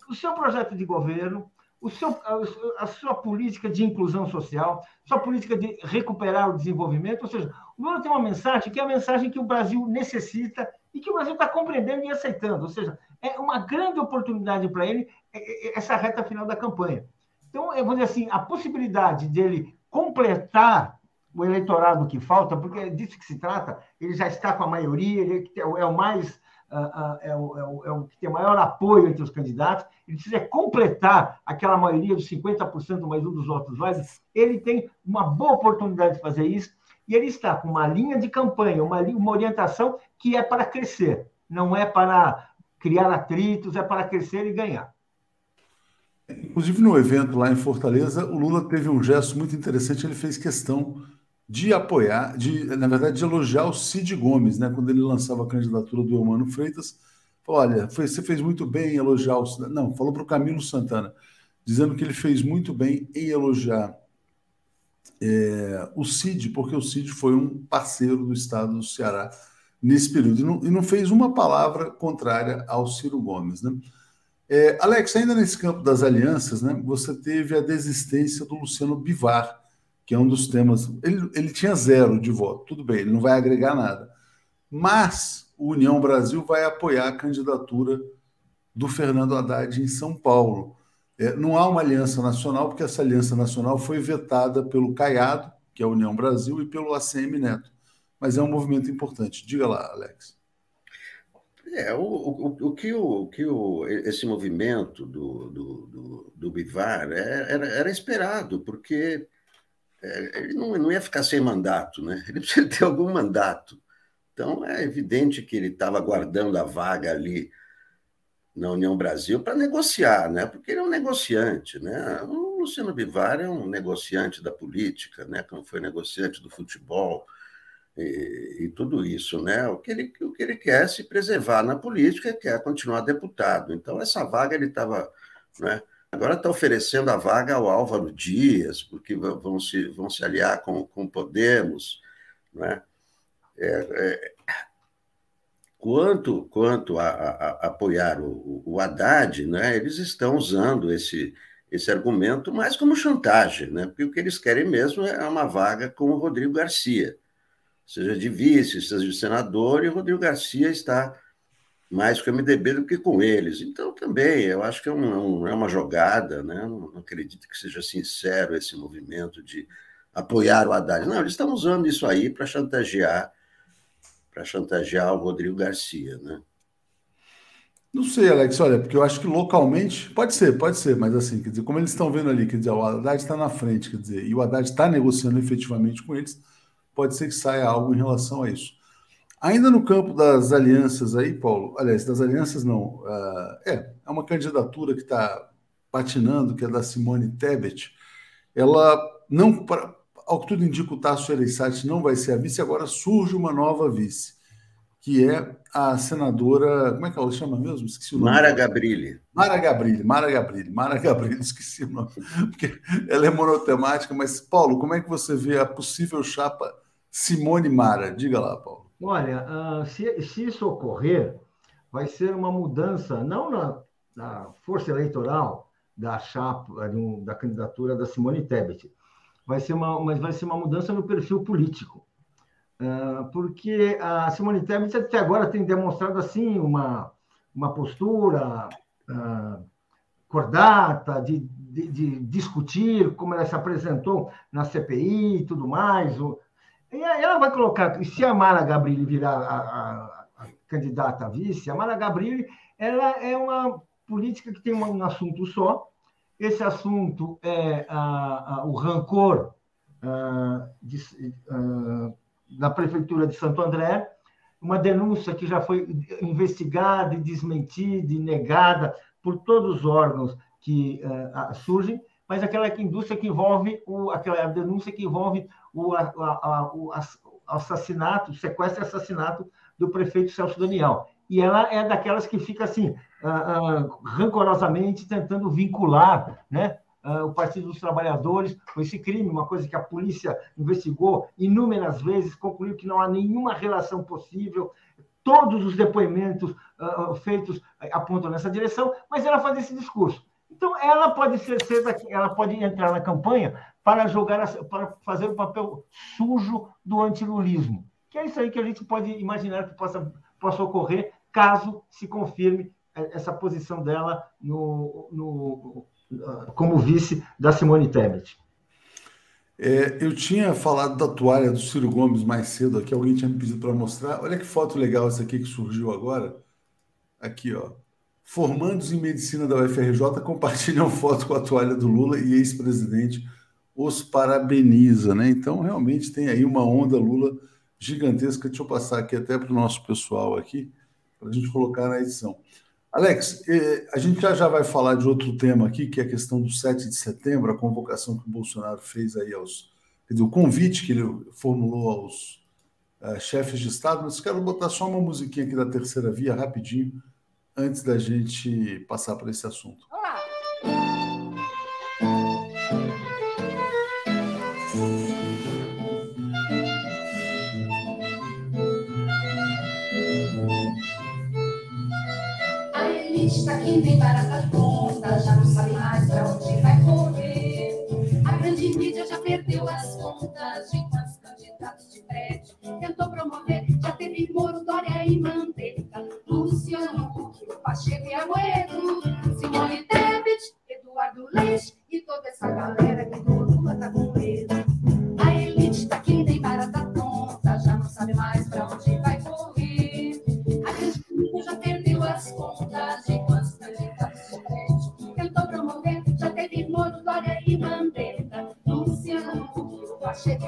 o, seu projeto de governo, o seu, a, a, sua política de inclusão social, sua política de recuperar o desenvolvimento. Ou seja, o Lula tem uma mensagem que é a mensagem que o Brasil necessita e que o Brasil está compreendendo e aceitando. Ou seja, é uma grande oportunidade para ele é, é, essa reta final da campanha. Então, eu vou dizer assim, a possibilidade dele completar o eleitorado que falta, porque é disso que se trata, ele já está com a maioria, ele é o mais é o, é, o, é o, que tem maior apoio entre os candidatos, ele precisa completar aquela maioria dos 50% mais um dos votos válidos, ele tem uma boa oportunidade de fazer isso, e ele está com uma linha de campanha, uma, uma orientação que é para crescer, não é para criar atritos, é para crescer e ganhar. Inclusive, no evento lá em Fortaleza, o Lula teve um gesto muito interessante, ele fez questão de apoiar, de, na verdade, de elogiar o Cid Gomes, né? Quando ele lançava a candidatura do Eumano Freitas, falou, olha, foi, você fez muito bem em elogiar o Não, falou para o Camilo Santana, dizendo que ele fez muito bem em elogiar é, o Cid, porque o Cid foi um parceiro do Estado do Ceará nesse período, e não, e não fez uma palavra contrária ao Ciro Gomes, né? É, Alex, ainda nesse campo das alianças, né, você teve a desistência do Luciano Bivar, que é um dos temas. Ele, ele tinha zero de voto, tudo bem, ele não vai agregar nada. Mas o União Brasil vai apoiar a candidatura do Fernando Haddad em São Paulo. É, não há uma aliança nacional, porque essa aliança nacional foi vetada pelo Caiado, que é a União Brasil, e pelo ACM Neto. Mas é um movimento importante. Diga lá, Alex. É, o, o, o, que, o, que o, esse movimento do, do, do, do Bivar é, era, era esperado, porque ele não, não ia ficar sem mandato, né? Ele precisa ter algum mandato. Então, é evidente que ele estava guardando a vaga ali na União Brasil para negociar, né? Porque ele é um negociante, né? O Luciano Bivar é um negociante da política, né? Como foi negociante do futebol e, e, tudo isso, né? O que, ele, o que ele quer é se preservar na política, quer continuar deputado. Então, essa vaga ele estava, né? Agora está oferecendo a vaga ao Álvaro Dias, porque vão se, vão se aliar com, com Podemos. Né? É, é, quanto quanto a, a, a apoiar o, o Haddad, né, eles estão usando esse, esse argumento mais como chantagem, né? porque o que eles querem mesmo é uma vaga com o Rodrigo Garcia, seja de vice, seja de senador, e o Rodrigo Garcia está mais com o MDB do que com eles. Então, também, eu acho que é, um, é uma jogada, né? não, não acredito que seja sincero esse movimento de apoiar o Haddad. Não, eles estão usando isso aí para chantagear para chantagear o Rodrigo Garcia, né? Não sei, Alex, olha, porque eu acho que localmente, pode ser, pode ser, mas assim, quer dizer, como eles estão vendo ali, quer dizer, o Haddad está na frente, quer dizer, e o Haddad está negociando efetivamente com eles, pode ser que saia algo em relação a isso. Ainda no campo das alianças aí, Paulo, aliás, das alianças não, uh, é, é uma candidatura que está patinando, que é da Simone Tebet, ela não, ao que tudo indica, o Tasso Gereissati não vai ser a vice, agora surge uma nova vice, que é a senadora. Como é que ela chama mesmo? Esqueci o nome. Mara Gabrilli. Mara Gabrilli, Mara Gabrilli, Mara Gabrilli, esqueci o nome, porque ela é monotemática, mas, Paulo, como é que você vê a possível chapa Simone Mara? Diga lá, Paulo. Olha, uh, se, se isso ocorrer, vai ser uma mudança, não na, na força eleitoral da chapa, da candidatura da Simone Tebet, vai ser uma, mas vai ser uma mudança no perfil político. Uh, porque a Simone Tebet até agora tem demonstrado assim uma, uma postura uh, cordata de, de, de, discutir como ela se apresentou na CPI e tudo mais. O, e ela vai colocar, se a Mara Gabrilli virar a, a, a candidata a vice, a Mara Gabrilli ela é uma política que tem um assunto só, esse assunto é ah, ah, o rancor ah, de, da Prefeitura de Santo André, uma denúncia que já foi investigada e desmentida e negada por todos os órgãos que surgem, mas aquela indústria que envolve, o, aquela denúncia que envolve o, a, a, o assassinato, sequestro e assassinato do prefeito Celso Daniel. E ela é daquelas que fica assim, uh, uh, rancorosamente tentando vincular né, uh, o Partido dos Trabalhadores com esse crime, uma coisa que a polícia investigou inúmeras vezes, concluiu que não há nenhuma relação possível, todos os depoimentos feitos apontam nessa direção, mas ela faz esse discurso. Então, ela pode ser, ser ela pode entrar na campanha para jogar, para fazer o papel sujo do antilulismo, que é isso aí que a gente pode imaginar que possa, possa ocorrer caso se confirme essa posição dela no, no, como vice da Simone Tebet. É, eu tinha falado da toalha do Ciro Gomes mais cedo aqui, alguém tinha me pedido para mostrar. Olha que foto legal essa aqui que surgiu agora. Aqui, ó. Formandos em medicina da UFRJ compartilham foto com a toalha do Lula e ex-presidente os parabeniza, né? Então, realmente tem aí uma onda Lula gigantesca. Deixa eu passar aqui até para o nosso pessoal aqui, para a gente colocar na edição. Alex, eh, a gente já, já vai falar de outro tema aqui, que é a questão do 7 de setembro, a convocação que o Bolsonaro fez aí aos. O convite que ele formulou aos uh, chefes de Estado, mas quero botar só uma musiquinha aqui da terceira via, rapidinho, antes da gente passar para esse assunto. Olá! está que nem barata tonta, já não sabe mais pra onde vai correr. A grande mídia já perdeu as contas de Pacheco e Aguedo, Simone Tebet, Eduardo Leite e toda essa galera que do Lula tá com medo. A elite está que nem barata tonta, já não sabe mais pra onde vai correr. A mídia já perdeu as contas de Dória e Mandetta, Luciano Huck, Pacheco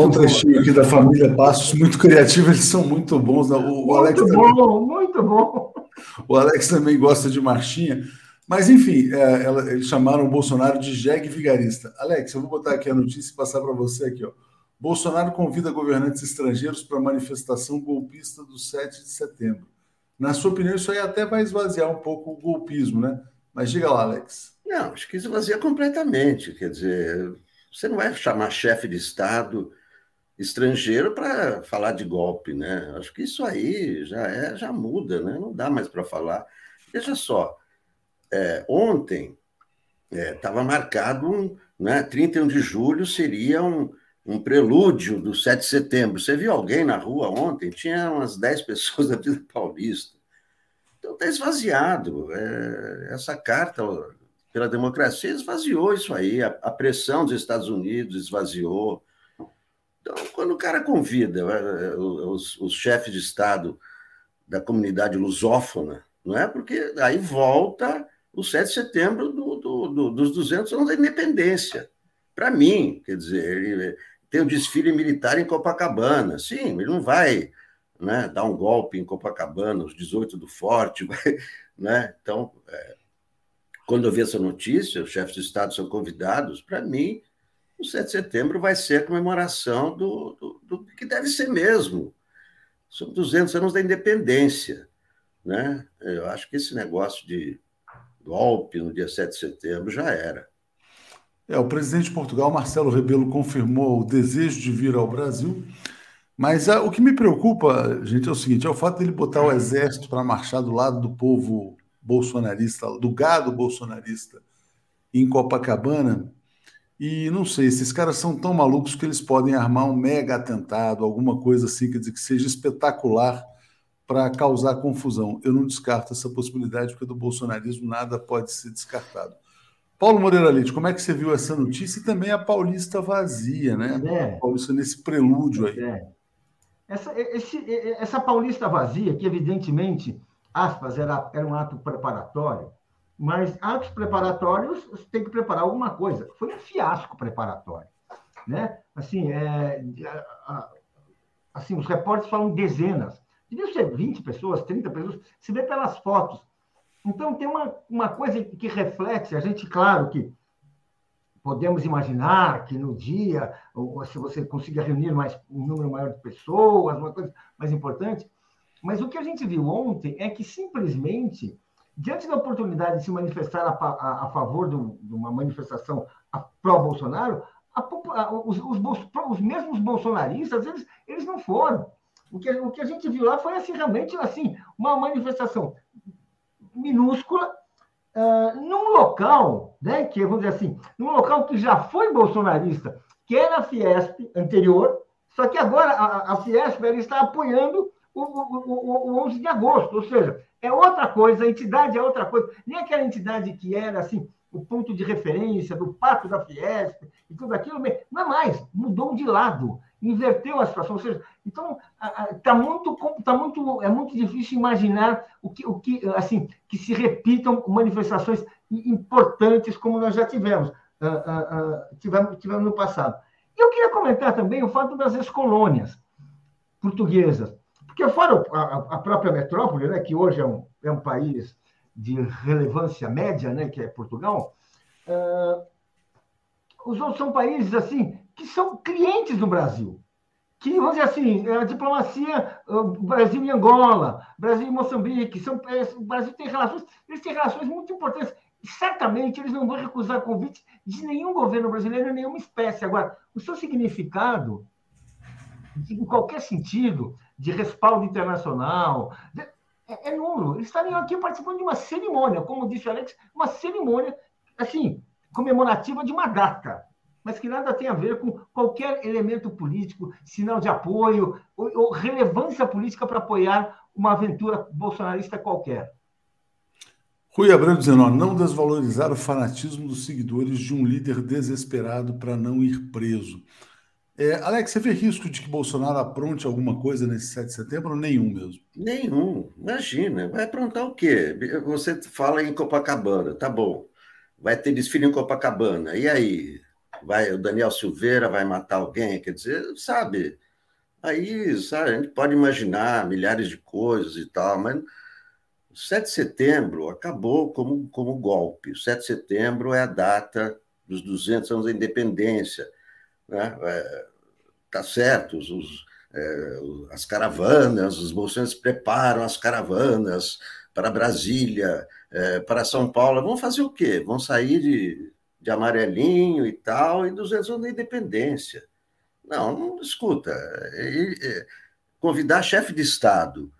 Só um trechinho aqui da família Passos, muito criativo, eles são muito bons. Né? O, muito Alex bom, também, muito bom. O Alex também gosta de marchinha. Mas, enfim, é, ela, eles chamaram o Bolsonaro de jegue vigarista. Alex, eu vou botar aqui a notícia e passar para você aqui. Ó. Bolsonaro convida governantes estrangeiros para a manifestação golpista do 7 de setembro. Na sua opinião, isso aí até vai esvaziar um pouco o golpismo, né? Mas diga lá, Alex. Não, acho que esvazia completamente. Quer dizer, você não vai chamar chefe de Estado estrangeiro para falar de golpe, né? Acho que isso aí já é, já muda, né? Não dá mais para falar. Veja só, é, ontem estava é, marcado, um, né, 31 de julho seria um, um prelúdio do 7 de setembro. Você viu alguém na rua ontem? Tinha umas 10 pessoas da Vida Paulista. Então está esvaziado. É, essa carta pela democracia esvaziou isso aí. A, a, pressão dos Estados Unidos esvaziou. Então, quando o cara convida é, os, os chefes de Estado da comunidade lusófona, não é? Porque aí volta o 7 de setembro do, do, do, dos 200 anos da independência. Para mim, quer dizer, ele tem o um desfile militar em Copacabana. Sim, ele não vai né, dar um golpe em Copacabana, os 18 do Forte. Vai, né? Então, é, quando eu vi essa notícia, os chefes de Estado são convidados, para mim, o 7 de setembro vai ser a comemoração do, do, do que deve ser mesmo. São 200 anos da independência. Né? Eu acho que esse negócio de golpe no dia 7 de setembro já era. É, o presidente de Portugal, Marcelo Rebelo, confirmou o desejo de vir ao Brasil, mas ah, o que me preocupa, gente, é o seguinte: é o fato dele botar o exército para marchar do lado do povo bolsonarista, do gado bolsonarista em Copacabana. E não sei, esses caras são tão malucos que eles podem armar um mega atentado, alguma coisa assim, quer dizer, que seja espetacular para causar confusão. Eu não descarto essa possibilidade, porque do bolsonarismo nada pode ser descartado. Paulo Moreira Leite, como é que você viu essa notícia e também a Paulista vazia, né? É. Paulista nesse prelúdio aí. É. Essa, esse, essa Paulista vazia, que evidentemente, aspas, era, era um ato preparatório, mas atos preparatórios você tem que preparar alguma coisa. Foi um fiasco preparatório, né? Assim, é, assim os repórteres falam dezenas. Devia ser 20 pessoas, 30 pessoas, se vê pelas fotos. Então, tem uma, uma coisa que reflete, a gente, claro que podemos imaginar que no dia, ou se você consiga reunir mais, um número maior de pessoas, uma coisa mais importante, mas o que a gente viu ontem é que simplesmente, diante da oportunidade de se manifestar a, a, a favor de uma manifestação pró-Bolsonaro, os, os, os, mesmos bolsonaristas, eles, eles não foram. O que, o que a gente viu lá foi assim, realmente assim, uma manifestação minúscula uh, num local, né, que vamos dizer assim, num local que já foi bolsonarista, que era a Fiesp anterior, só que agora a, a Fiesp ela está apoiando o, o, o, o 11 de agosto, ou seja, é outra coisa, a entidade é outra coisa, nem aquela entidade que era assim o ponto de referência do pacto da Fiesp e tudo aquilo, não é mais, mudou de lado inverteu a situação. Ou seja, então está muito, tá muito, é muito difícil imaginar o que, o que, assim, que se repitam manifestações importantes como nós já tivemos, uh, uh, uh, tivemos, tivemos no passado. E eu queria comentar também o fato das ex-colônias portuguesas, porque fora a, própria metrópole, né, que hoje é um, é um país de relevância média, né, que é Portugal, os outros são países assim que são clientes do Brasil. Que, vamos dizer assim, a diplomacia, Brasil e Angola, Brasil e Moçambique, são, é, o Brasil tem relações, eles têm relações muito importantes. Certamente eles não vão recusar convite de nenhum governo brasileiro, nenhuma espécie. Agora, o seu significado, em qualquer sentido, de respaldo internacional, é, é nulo. Eles estariam aqui participando de uma cerimônia, como disse o Alex, uma cerimônia, assim, comemorativa de uma data mas que nada tem a ver com qualquer elemento político, sinal de apoio ou, ou relevância política para apoiar uma aventura bolsonarista qualquer. Rui Abreu dizendo, ó, não desvalorizar o fanatismo dos seguidores de um líder desesperado para não ir preso. É, Alex, você vê risco de que Bolsonaro apronte alguma coisa nesse 7 de setembro ou nenhum mesmo? Nenhum, imagina. Vai aprontar o quê? Você fala em Copacabana, tá bom. Vai ter desfile em Copacabana. E aí? vai o Daniel Silveira vai matar alguém, quer dizer, sabe? Aí, sabe, a gente pode imaginar milhares de coisas e tal, mas o 7 de setembro acabou como, como golpe. O 7 de setembro é a data dos 200 anos da independência. Né? É, tá certo, os, os, é, as caravanas, os bolsões preparam as caravanas para Brasília, é, para São Paulo. Vão fazer o quê? Vão sair de de amarelinho e tal, e 200 anos da independência. Não, não escuta. E, e, convidar chefe de Estado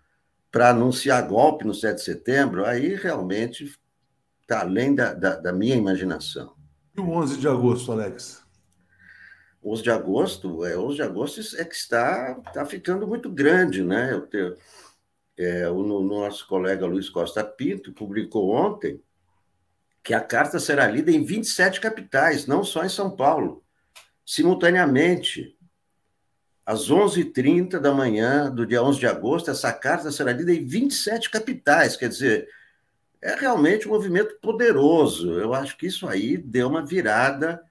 para anunciar golpe no 7 de setembro, aí realmente está além da, da, da, minha imaginação. E o 11 de agosto, Alex? 11 de agosto, é, 11 de agosto é que está, está ficando muito grande, né? Eu tenho, é, o, o nosso colega Luiz Costa Pinto publicou ontem que a carta será lida em 27 capitais, não só em São Paulo, simultaneamente. Às 11h30 da manhã do dia 11 de agosto, essa carta será lida em 27 capitais, quer dizer, é realmente um movimento poderoso. Eu acho que isso aí deu uma virada,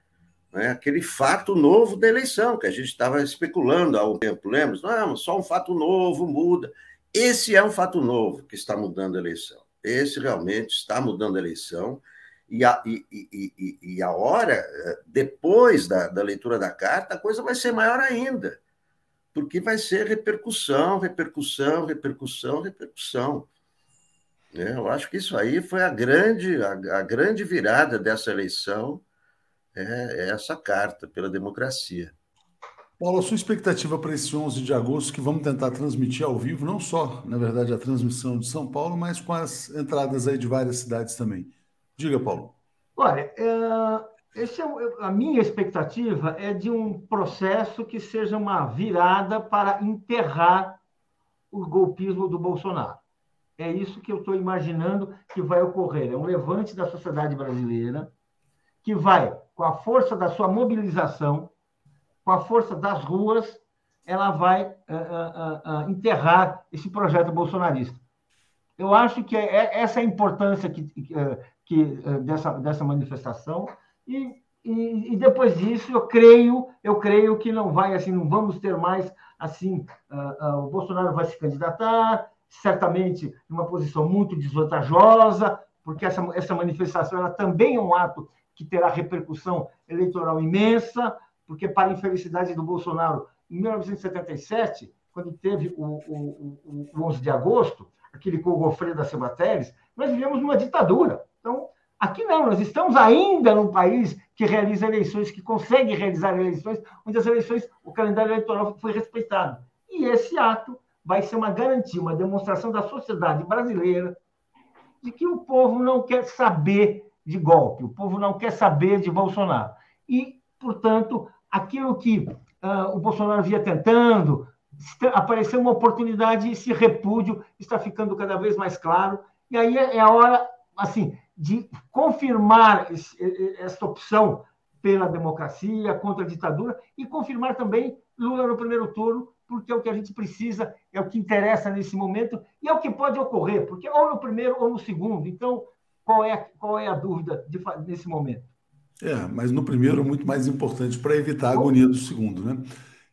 né, aquele fato novo da eleição, que a gente estava especulando há um tempo, lembra? Não, só um fato novo muda. Esse é um fato novo que está mudando a eleição. Esse realmente está mudando a eleição. E a, e, e, e a hora, eh, depois da, da leitura da carta, a coisa vai ser maior ainda. Porque vai ser repercussão, repercussão, repercussão, repercussão. Né? Eu acho que isso aí foi a grande, a, a grande virada dessa eleição, é, é essa carta pela democracia. Paulo, a sua expectativa para esse 11 de agosto, que vamos tentar transmitir ao vivo, não só, na verdade, a transmissão de São Paulo, mas com as entradas aí de várias cidades também. Diga, Paulo. Olha, é, esse é, a minha expectativa é de um processo que seja uma virada para enterrar o golpismo do Bolsonaro. É isso que eu estou imaginando que vai ocorrer. É um levante da sociedade brasileira que vai, com a força da sua mobilização, com a força das ruas, ela vai uh, uh, uh, enterrar esse projeto bolsonarista. Eu acho que é, é essa é a importância que, que, que dessa, dessa manifestação e, e, e, depois disso eu creio eu creio que não vai assim não vamos ter mais assim o Bolsonaro vai se candidatar certamente numa posição muito desvantajosa, porque essa, essa manifestação ela também é um ato que terá repercussão eleitoral imensa, porque, para a infelicidade do Bolsonaro, em 1977, quando teve o, o, o 11 de agosto, aquele cogofreio da Semateres, nós vivemos numa ditadura. Então, aqui não, nós estamos ainda num país que realiza eleições, que consegue realizar eleições, onde as eleições, o calendário eleitoral foi respeitado. E esse ato vai ser uma garantia, uma demonstração da sociedade brasileira de que o povo não quer saber de golpe, o povo não quer saber de Bolsonaro. E, portanto, aquilo que uh, o Bolsonaro via tentando, apareceu uma oportunidade esse repúdio está ficando cada vez mais claro. E aí é, é a hora, assim, de confirmar esse, essa opção pela democracia, contra a ditadura, e confirmar também Lula no primeiro turno, porque é o que a gente precisa, é o que interessa nesse momento e é o que pode ocorrer, porque ou no primeiro ou no segundo. Então, qual é, qual é a dúvida de, nesse momento? É, mas no primeiro é muito mais importante para evitar a agonia do segundo, né?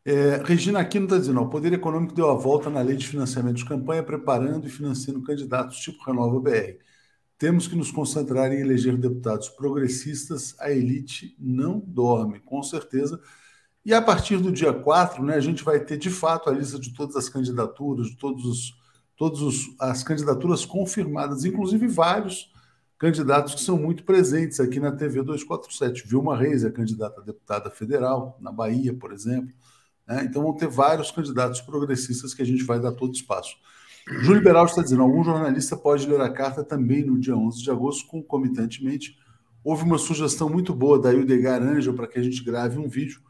É, Regina Aquino está dizendo: ó, o Poder Econômico deu a volta na lei de financiamento de campanha, preparando e financiando candidatos tipo Renova BR. Temos que nos concentrar em eleger deputados progressistas. A elite não dorme, com certeza. E a partir do dia 4, né, a gente vai ter de fato a lista de todas as candidaturas, de todos os, todas as candidaturas confirmadas, inclusive vários candidatos que são muito presentes aqui na TV 247. Vilma Reis é candidata a deputada federal, na Bahia, por exemplo. Né? Então vão ter vários candidatos progressistas que a gente vai dar todo espaço. Júlio Liberal está dizendo: algum jornalista pode ler a carta também no dia 11 de agosto, concomitantemente. Houve uma sugestão muito boa da Ildegar Ângel para que a gente grave um vídeo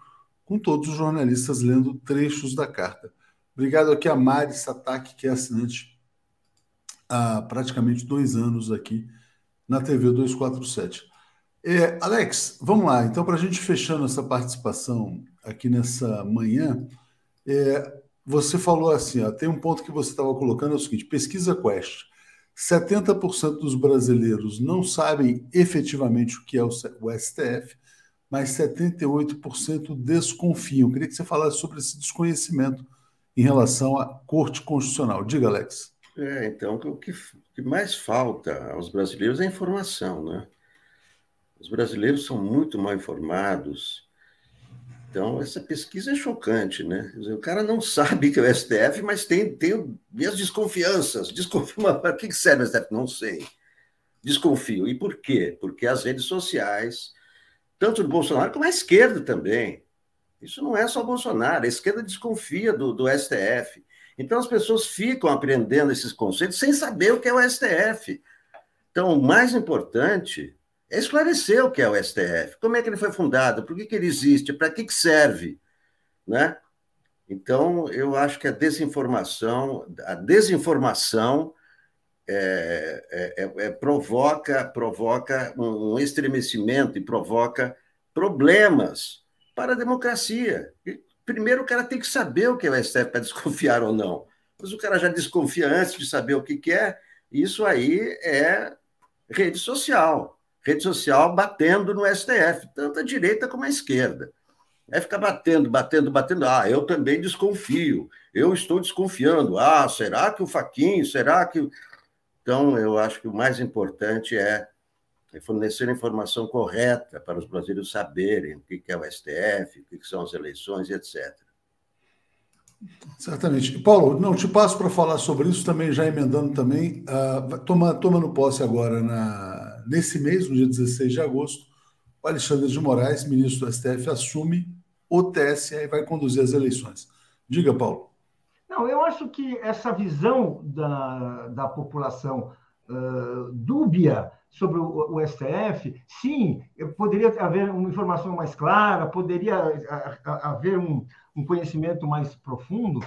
com todos os jornalistas lendo trechos da carta. Obrigado aqui a Mari Satak, que é assinante há praticamente dois anos aqui na TV 247. É, Alex, vamos lá. Então, para a gente fechando essa participação aqui nessa manhã, é, você falou assim: ó, tem um ponto que você estava colocando, é o seguinte: pesquisa Quest. 70% dos brasileiros não sabem efetivamente o que é o STF mas 78% desconfiam. Eu queria que você falasse sobre esse desconhecimento em relação à Corte Constitucional. Diga, Alex. É, então, o que, que mais falta aos brasileiros é informação, né? Os brasileiros são muito mal informados. Então, essa pesquisa é chocante, né? o cara não sabe que é o STF, mas tem, tem as desconfianças. Desconfia, para que serve o STF? Não sei. Desconfio. E por quê? Porque as redes sociais, tanto do Bolsonaro como a esquerda também. Isso não é só Bolsonaro, a esquerda desconfia do, do STF. Então as pessoas ficam aprendendo esses conceitos sem saber o que é o STF. Então, o mais importante é esclarecer o que é o STF, como é que ele foi fundado, por que, que ele existe, para que, que serve, né? Então, eu acho que a desinformação, a desinformação é, é, é, é provoca, provoca um estremecimento e provoca problemas para a democracia. Primeiro, o cara tem que saber o que é o STF para desconfiar ou não. Mas o cara já desconfia antes de saber o que, que é. Isso aí é rede social. Rede social batendo no STF, tanto a direita como a esquerda. É ficar batendo, batendo, batendo. Ah, eu também desconfio. Eu estou desconfiando. Ah, será que o Faquinho? Será que. Então, eu acho que o mais importante é fornecer a informação correta para os brasileiros saberem o que é o STF, o que são as eleições, etc. Certamente. Paulo, não, te passo para falar sobre isso também, já emendando também. Uh, toma, tomando posse agora, na, nesse mês, no dia 16 de agosto, o Alexandre de Moraes, ministro do STF, assume o TSE e vai conduzir as eleições. Diga, Paulo. Não, eu acho que essa visão da, da população uh, dúbia sobre o, o, STF, sim, poderia haver uma informação mais clara, poderia haver um, um conhecimento mais profundo,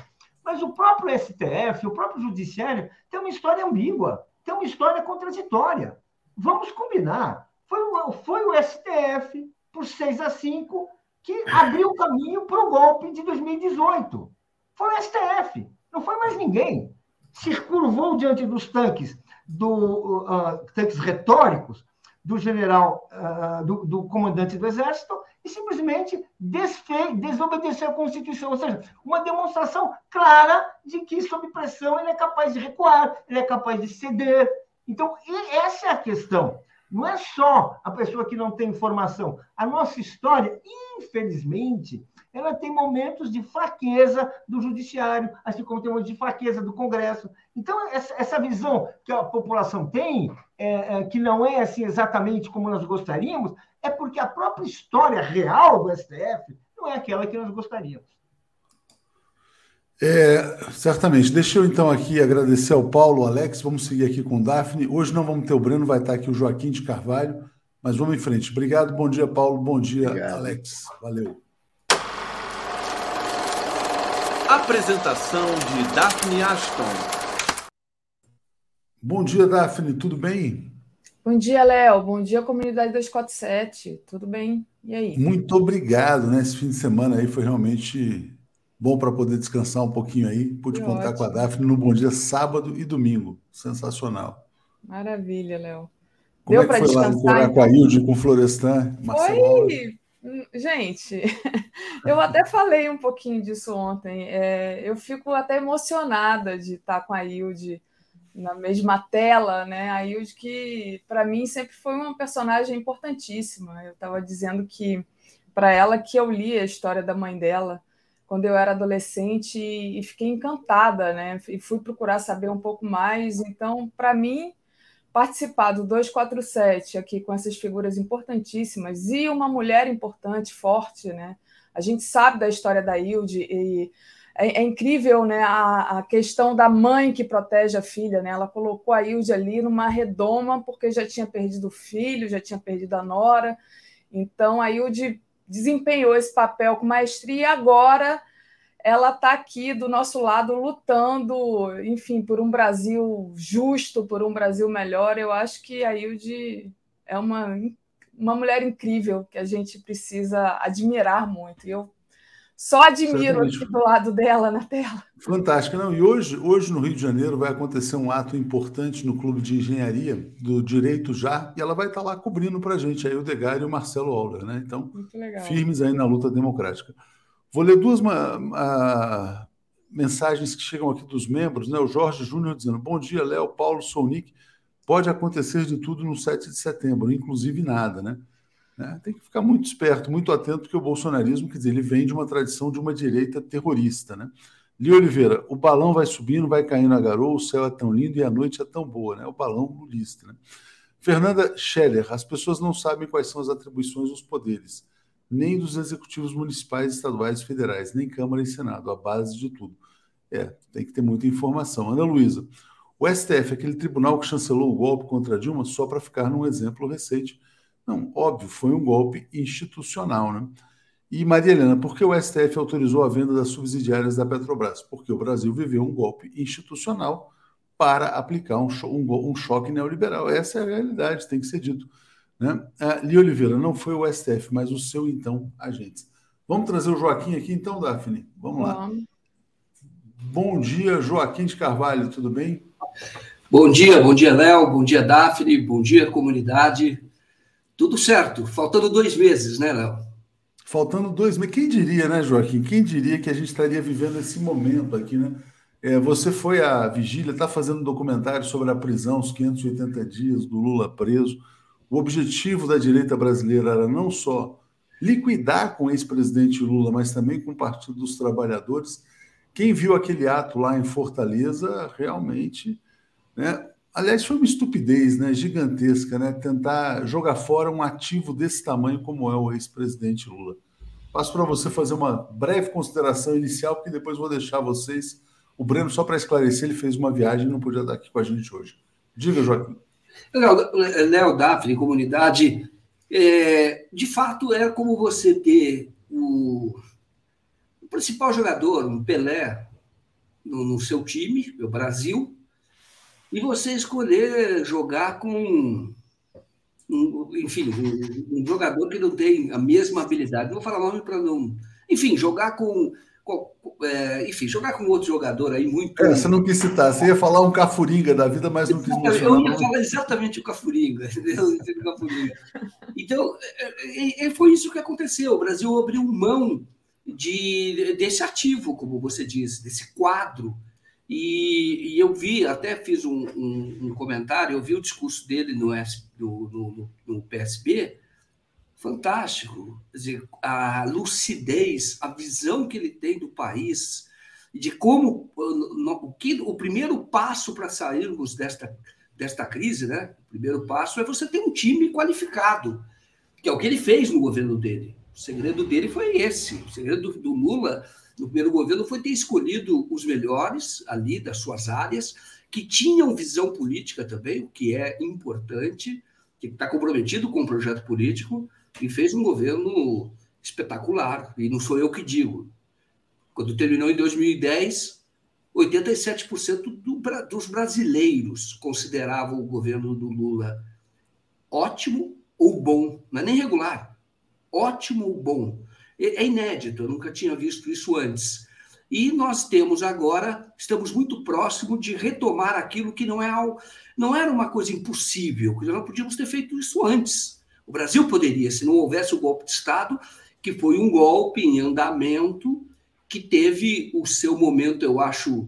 mas o próprio STF, o próprio Judiciário, tem uma história ambígua, tem uma história contraditória. Vamos combinar. Foi o, foi o STF, por 6 a 5, que abriu o caminho para o golpe de 2018. Foi o STF, não foi mais ninguém. Se curvou diante dos tanques, do, uh, tanques retóricos do general, uh, do, do, comandante do Exército, e simplesmente desfez, desobedeceu a Constituição. Ou seja, uma demonstração clara de que, sob pressão, ele é capaz de recuar, ele é capaz de ceder. Então, essa é a questão. Não é só a pessoa que não tem informação. A nossa história, infelizmente, ela tem momentos de fraqueza do judiciário, assim como tem momentos de fraqueza do Congresso. Então, essa, visão que a população tem, é, é, que não é assim exatamente como nós gostaríamos, é porque a própria história real do STF não é aquela que nós gostaríamos. É, certamente. Deixa eu então aqui agradecer ao Paulo, ao Alex. Vamos seguir aqui com o Daphne. Hoje não vamos ter o Breno, vai estar aqui o Joaquim de Carvalho, mas vamos em frente. Obrigado, bom dia, Paulo. Bom dia, Obrigado. Alex. Valeu. Apresentação de Daphne Ashton. Bom dia, Daphne, tudo bem? Bom dia, Léo. Bom dia, comunidade 247. Tudo bem? E aí? Muito obrigado, né? Esse fim de semana aí foi realmente Bom para poder descansar um pouquinho aí. Pude que contar ótimo. com a Daphne no Bom Dia sábado e domingo. Sensacional. Maravilha, Léo. Deu é que foi lá Coracoaílde então? com Florestan? Foi! Hum, gente, eu até falei um pouquinho disso ontem. É, eu fico até emocionada de estar com a Hilde na mesma tela, né? A Hilde que, para mim, sempre foi uma personagem importantíssima. Eu estava dizendo que, para ela, que eu li a história da mãe dela quando eu era adolescente e fiquei encantada, né? E fui procurar saber um pouco mais. Então, para mim, participar do 247 aqui com essas figuras importantíssimas e uma mulher importante, forte, né? A gente sabe da história da Hilde e é, é incrível, né? A, a, questão da mãe que protege a filha, né? Ela colocou a Hilde ali numa redoma porque já tinha perdido o filho, já tinha perdido a nora. Então a Hilde desempenhou esse papel com maestria e agora ela está aqui do nosso lado lutando, enfim, por um Brasil justo, por um Brasil melhor. Eu acho que a Hilde é uma, uma mulher incrível que a gente precisa admirar muito. E eu só admiro aqui do lado dela na tela. Fantástico. Não, e hoje, hoje no Rio de Janeiro vai acontecer um ato importante no Clube de Engenharia do Direito Já, e ela vai estar lá cobrindo para a gente, aí o Degar e o Marcelo Auler, né? Então, firmes aí na luta democrática. Vou ler duas mensagens que chegam aqui dos membros, né? O Jorge Júnior dizendo: Bom dia, Léo, Paulo, Sonic. Pode acontecer de tudo no 7 de setembro, inclusive nada, né? né? Tem que ficar muito esperto, muito atento, porque o bolsonarismo, quer dizer, ele vem de uma tradição de uma direita terrorista, né? Li Oliveira, o balão vai subindo, vai caindo a garoa, o céu é tão lindo e a noite é tão boa, né? O balão lulista, né? Fernanda Scheller, as pessoas não sabem quais são as atribuições dos poderes, nem dos executivos municipais, estaduais e federais, nem Câmara e Senado, a base de tudo. É, tem que ter muita informação. Ana Luísa, o STF, aquele tribunal que chancelou o golpe contra Dilma, só para ficar num exemplo recente, Não, óbvio, foi um golpe institucional, né? E Maria Helena, por que o STF autorizou a venda das subsidiárias da Petrobras? Porque o Brasil viveu um golpe institucional para aplicar um, cho um, um choque neoliberal. Essa é a realidade, tem que ser dito. Né? Ah, Li Oliveira, não foi o STF, mas o seu, então, agente. Vamos trazer o Joaquim aqui, então, Daphne? Vamos lá. Bom dia, Joaquim de Carvalho, tudo bem? Bom dia, bom dia, Léo, bom dia, Daphne, bom dia, comunidade. Tudo certo, faltando dois meses, né, Léo? Faltando dois meses. Quem diria, né, Joaquim? Quem diria que a gente estaria vivendo esse momento aqui, né? É, você foi à vigília, está fazendo um documentário sobre a prisão, os 580 dias do Lula preso. O objetivo da direita brasileira era não só liquidar com o ex-presidente Lula, mas também com o Partido dos Trabalhadores. Quem viu aquele ato lá em Fortaleza realmente, né? Aliás, foi uma estupidez, né? Gigantesca, né? Tentar jogar fora um ativo desse tamanho como é o ex-presidente Lula. Passo para você fazer uma breve consideração inicial, porque depois vou deixar vocês o Breno, só para esclarecer, ele fez uma viagem e não podia estar aqui com a gente hoje. Diga, Joaquim. Léo Daphne, comunidade, é, de fato é como você ter o, o principal jogador, um Pelé, no, no, seu time, o Brasil, e você escolher jogar com, um, enfim, um, um, jogador que não tem a mesma habilidade. Não vou falar nome para não. Enfim, jogar com é, enfim, jogar com outro jogador aí muito. É, você não quis citar, você ia falar um Cafuringa da vida, mas não quis mencionar. Eu ia falar exatamente o Cafuringa, Então, é, é, foi isso que aconteceu. O Brasil abriu mão de, desse ativo, como você diz, desse quadro. E, e eu vi, até fiz um, um, um, comentário, eu vi o discurso dele no, no, no, no PSB, fantástico. Quer dizer, a lucidez, a visão que ele tem do país, de como o, que, o primeiro passo para sairmos desta, desta crise, né? O primeiro passo é você ter um time qualificado, que é o que ele fez no governo dele. O segredo dele foi esse. O segredo do, Lula no primeiro governo foi ter escolhido os melhores ali das suas áreas, que tinham visão política também, o que é importante, que está comprometido com o projeto político, e fez um governo espetacular. E não sou eu que digo. Quando terminou em 2010, 87% do, dos brasileiros consideravam o governo do Lula ótimo ou bom, não é nem regular, ótimo ou bom. É, é inédito, eu nunca tinha visto isso antes. E nós temos agora, estamos muito próximo de retomar aquilo que não é não era uma coisa impossível, que nós podíamos ter feito isso antes. O Brasil poderia, se não houvesse o golpe de Estado, que foi um golpe em andamento que teve o seu momento, eu acho,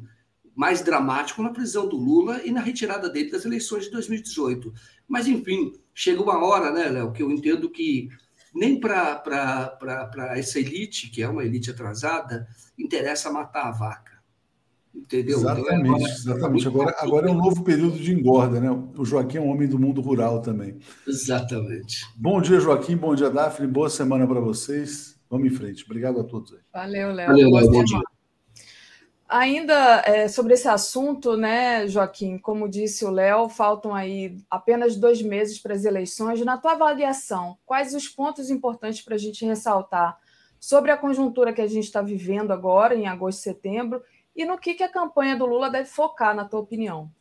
mais dramático na prisão do Lula e na retirada dele das eleições de 2018. Mas, enfim, chega uma hora, né, Léo, que eu entendo que nem para essa elite, que é uma elite atrasada, interessa matar a vaca. Entendeu? Exatamente, então, exatamente. Agora, agora é um novo período de engorda, né? O Joaquim é um homem do mundo rural também. Exatamente. Bom dia, Joaquim. Bom dia, Daphne. Boa semana para vocês. Vamos em frente. Obrigado a todos. Aí. Valeu, Léo. Valeu, Léo. Bom dia. Ainda é, sobre esse assunto, né, Joaquim? Como disse o Léo, faltam aí apenas dois meses para as eleições. Na tua avaliação, quais os pontos importantes para a gente ressaltar sobre a conjuntura que a gente está vivendo agora, em agosto e setembro, e no que, que a campanha do Lula deve focar, na tua opinião?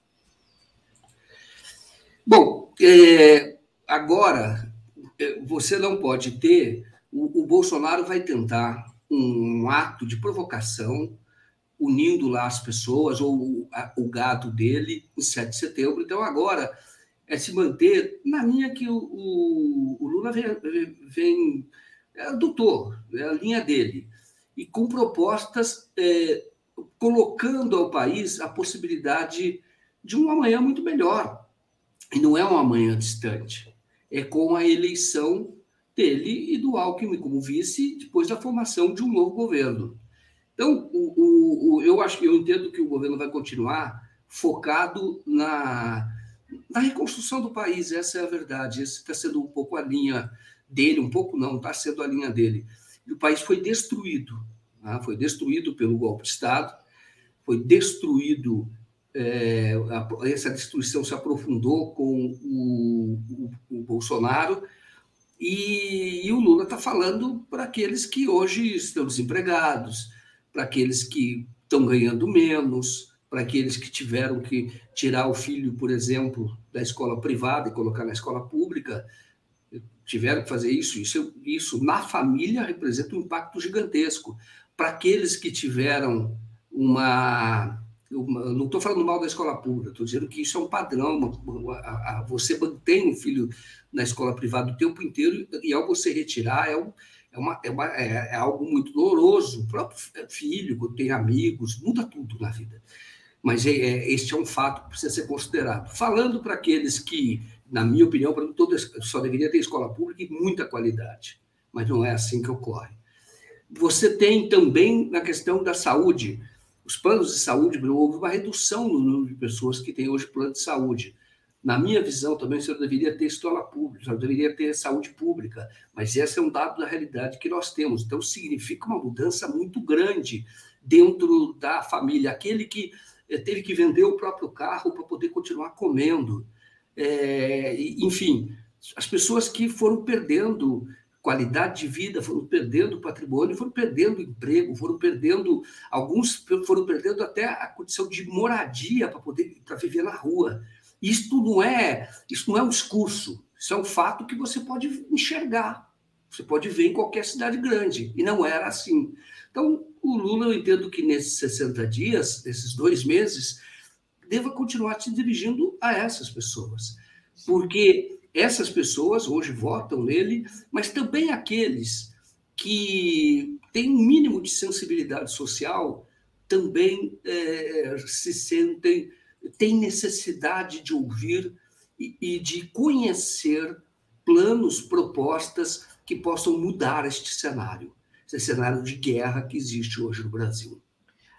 Bom, é, agora é, você não pode ter. O, o, Bolsonaro vai tentar um ato de provocação, unindo lá as pessoas, ou o, a, o gado dele, em 7 de setembro. Então, agora é se manter na linha que o, o, o Lula vem, vem é, adotou, é a linha dele, e com propostas é, colocando ao país a possibilidade de um amanhã muito melhor. E não é um amanhã distante. É com a eleição dele e do Alckmin como vice depois da formação de um novo governo. Então, o, o, o, eu acho eu entendo que o governo vai continuar focado na, na reconstrução do país. Essa é a verdade. Essa está sendo um pouco a linha dele, um pouco não, está sendo a linha dele. E o país foi destruído Tá? foi destruído pelo golpe de Estado, foi destruído, é, essa destruição se aprofundou com o, o, o Bolsonaro, E, e o Lula está falando para aqueles que hoje estão desempregados, para aqueles que estão ganhando menos, para aqueles que tiveram que tirar o filho, por exemplo, da escola privada e colocar na escola pública, tiveram que fazer isso. Isso, isso na família representa um impacto gigantesco. Para aqueles que tiveram uma. uma não estou falando mal da escola pública, estou dizendo que isso é um padrão. Uma, uma, você mantém um filho na escola privada o tempo inteiro e, ao você retirar, é um, é, é, é, é, algo muito doloroso. O próprio filho, tem amigos, muda tudo na vida. Mas é, é, este é um fato que precisa ser considerado. Falando para aqueles que, na minha opinião, para todo, só deveria ter escola pública e muita qualidade, mas não é assim que ocorre. Você tem também na questão da saúde, os planos de saúde, houve uma redução no número de pessoas que têm hoje plano de saúde. Na minha visão, também o senhor deveria ter escola pública, o senhor deveria ter saúde pública, mas esse é um dado da realidade que nós temos. Então, significa uma mudança muito grande dentro da família. Aquele que eh, teve que vender o próprio carro para poder continuar comendo. É, enfim, as pessoas que foram perdendo qualidade de vida, foram perdendo patrimônio, foram perdendo emprego, foram perdendo, alguns foram perdendo até a condição de moradia para poder para viver na rua. Isto não é, isso não é um discurso, isso é um fato que você pode enxergar. Você pode ver em qualquer cidade grande. E não era assim. Então, o Lula, eu entendo que nesses 60 dias, nesses dois meses, deva continuar se dirigindo a essas pessoas. Porque essas pessoas hoje votam nele, mas também aqueles que têm um mínimo de sensibilidade social também é, se sentem tem necessidade de ouvir e, e de conhecer planos, propostas que possam mudar este cenário, esse cenário de guerra que existe hoje no Brasil.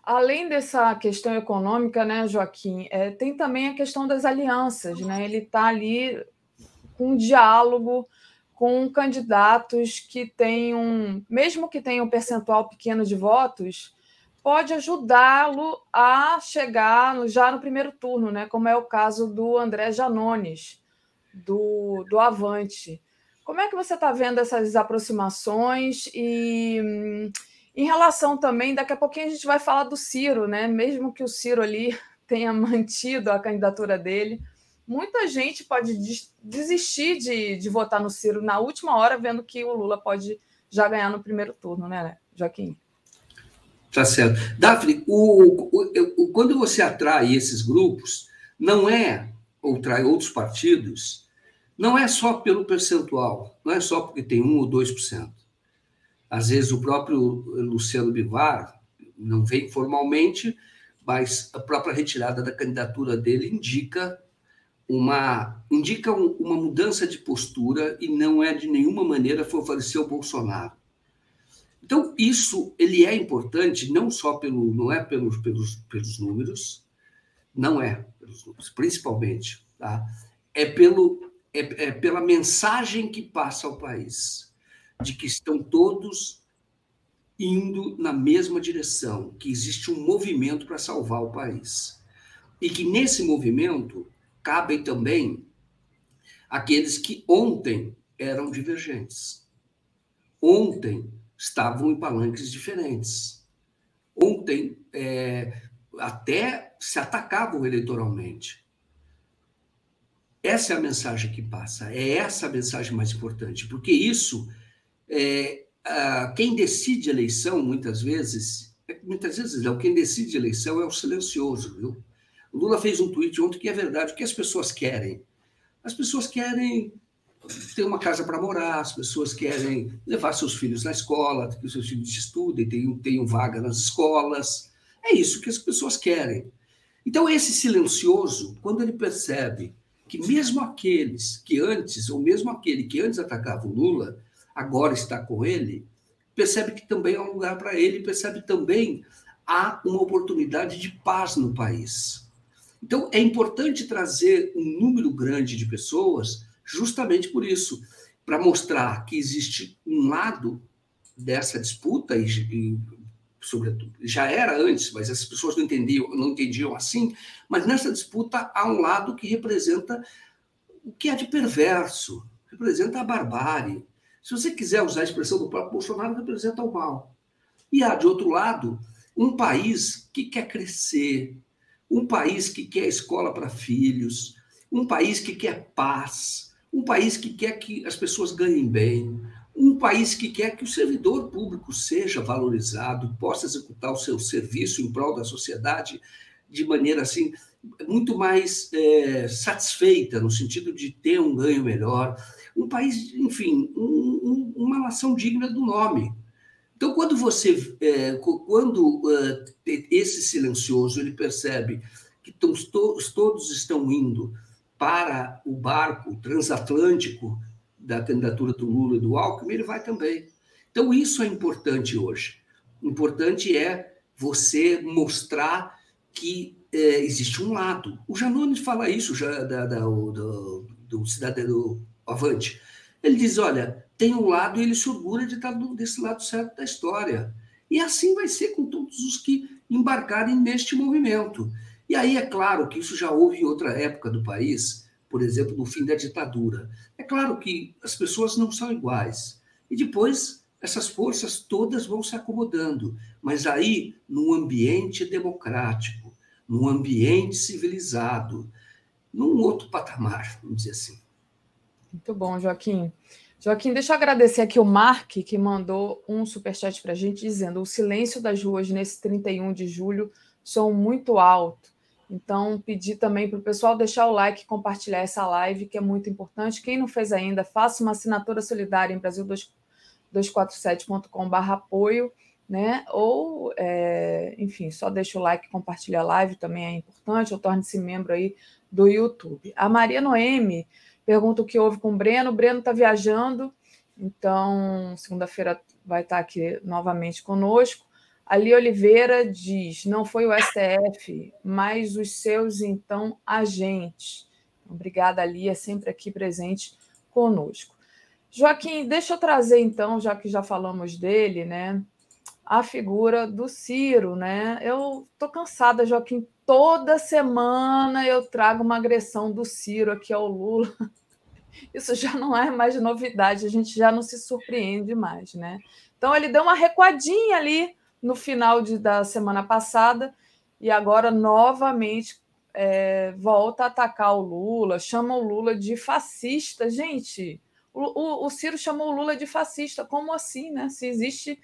Além dessa questão econômica, né, Joaquim, é, tem também a questão das alianças, né? Ele está ali com diálogo com candidatos que um, mesmo que tenham um percentual pequeno de votos, pode ajudá-lo a chegar já no primeiro turno, né? como é o caso do André Janones, do, do Avante. Como é que você está vendo essas aproximações e hum, em relação também, daqui a pouquinho a gente vai falar do Ciro, né? Mesmo que o Ciro ali tenha mantido a candidatura dele, muita gente pode desistir de, de votar no Ciro na última hora, vendo que o Lula pode já ganhar no primeiro turno, né, Joaquim? Tá certo. Daphne, o, o, o, quando você atrai esses grupos, não é, ou trai outros partidos, não é só pelo percentual, não é só porque tem 1 ou 2%. Às vezes o próprio Luciano Bivar não vem formalmente, mas a própria retirada da candidatura dele indica uma indica uma mudança de postura e não é de nenhuma maneira favorecer o Bolsonaro. Então, isso ele é importante não só pelo, não é pelos, pelos, pelos números, não é pelos números, principalmente, tá? é, pelo, é, é pela mensagem que passa ao país, de que estão todos indo na mesma direção, que existe um movimento para salvar o país. E que nesse movimento cabem também aqueles que ontem eram divergentes. Ontem estavam em palanques diferentes. Ontem, é, até se atacavam eleitoralmente. Essa é a mensagem que passa, é essa a mensagem mais importante, porque isso, é, a, quem decide eleição, muitas vezes, muitas vezes não, quem decide eleição é o silencioso, viu? O Lula fez um tweet ontem que é verdade, o que as pessoas querem? As pessoas querem ter uma casa para morar, as pessoas querem levar seus filhos na escola, que seus filhos estudem, tenham, tenham vaga nas escolas. É isso que as pessoas querem. Então, esse silencioso, quando ele percebe que mesmo aqueles que antes, ou mesmo aquele que antes atacava o Lula, agora está com ele, percebe que também há um lugar para ele, percebe também há uma oportunidade de paz no país. Então, é importante trazer um número grande de pessoas justamente por isso, para mostrar que existe um lado dessa disputa, e, e, sobretudo, já era antes, mas as pessoas não entendiam, não entendiam assim, mas nessa disputa há um lado que representa o que é de perverso, representa a barbárie, Se você quiser usar a expressão do próprio Bolsonaro, representa o mal. E há, de outro lado, um país que quer crescer, um país que quer escola para filhos, um país que quer paz, um país que quer que as pessoas ganhem bem, um país que quer que o servidor público seja valorizado, possa executar o seu serviço em prol da sociedade de maneira assim muito mais é, satisfeita no sentido de ter um ganho melhor, um país, enfim, um, um, uma nação digna do nome. Então, quando você, é, quando uh, esse silencioso ele percebe que todos, todos estão indo para o barco transatlântico da candidatura do Lula e do Alckmin, ele vai também. Então, isso é importante hoje. O importante é você mostrar que é, existe um lado. O Janones fala isso já da, da, do, do cidadão do Avante. Ele diz: olha, tem um lado e ele se orgulha de estar desse lado certo da história. E assim vai ser com todos os que embarcarem neste movimento. E aí é claro que isso já houve em outra época do país, por exemplo, no fim da ditadura. É claro que as pessoas não são iguais. E depois essas forças todas vão se acomodando, mas aí num ambiente democrático, num ambiente civilizado, num outro patamar, vamos dizer assim. Muito bom, Joaquim. Joaquim, deixa eu agradecer aqui o Mark, que mandou um superchat para a gente dizendo: o silêncio das ruas nesse 31 de julho são muito alto. Então, pedir também para o pessoal deixar o like e compartilhar essa live, que é muito importante. Quem não fez ainda, faça uma assinatura solidária em Brasil247.com.br apoio, né? Ou, é, enfim, só deixa o like e compartilha a live, também é importante, ou torne-se membro aí do YouTube. A Maria Noemi pergunta o que houve com o Breno. O Breno está viajando, então segunda-feira vai estar aqui novamente conosco. Ali Oliveira diz: não foi o STF, mas os seus então agentes. Obrigada, Ali, é sempre aqui presente conosco. Joaquim, deixa eu trazer então, já que já falamos dele, né? A figura do Ciro, né? Eu tô cansada, Joaquim. Toda semana eu trago uma agressão do Ciro aqui ao Lula. Isso já não é mais novidade, a gente já não se surpreende mais, né? Então ele deu uma recuadinha ali no final de, da semana passada e agora novamente é, volta a atacar o Lula, chama o Lula de fascista. Gente, o, o, o, Ciro chamou o Lula de fascista. Como assim, né? Se existe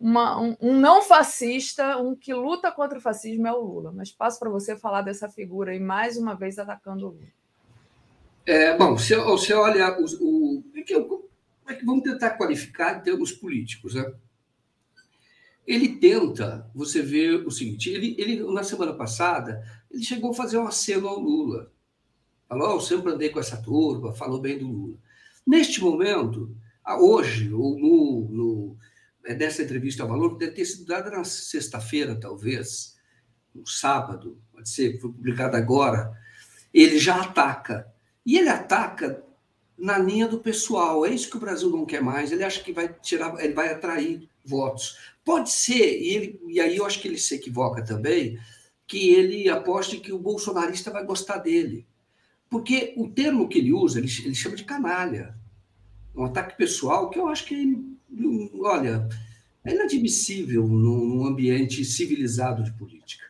uma, um, um, não fascista, um que luta contra o fascismo é o Lula. Mas passo para você falar dessa figura e mais uma vez atacando o Lula. É, bom, você, você olha o, é que, é que vamos tentar qualificar em termos políticos, né? ele tenta, você vê o seguinte, ele, ele na semana passada, ele chegou a fazer um aceno ao Lula. Falou, oh, eu sempre andei com essa turma, falou bem do Lula. Neste momento, hoje, ou no, no, é, nessa entrevista ao Valor, deve ter sido dada na sexta-feira, talvez, no sábado, pode ser, foi publicado agora, ele já ataca. E ele ataca na linha do pessoal. É isso que o Brasil não quer mais. Ele acha que vai tirar, ele vai atrair votos. Pode ser, e, ele, e aí eu acho que ele se equivoca também, que ele aposte que o bolsonarista vai gostar dele. Porque o termo que ele usa, ele, ele chama de canalha. Um ataque pessoal que eu acho que, olha, é inadmissível num, ambiente civilizado de política.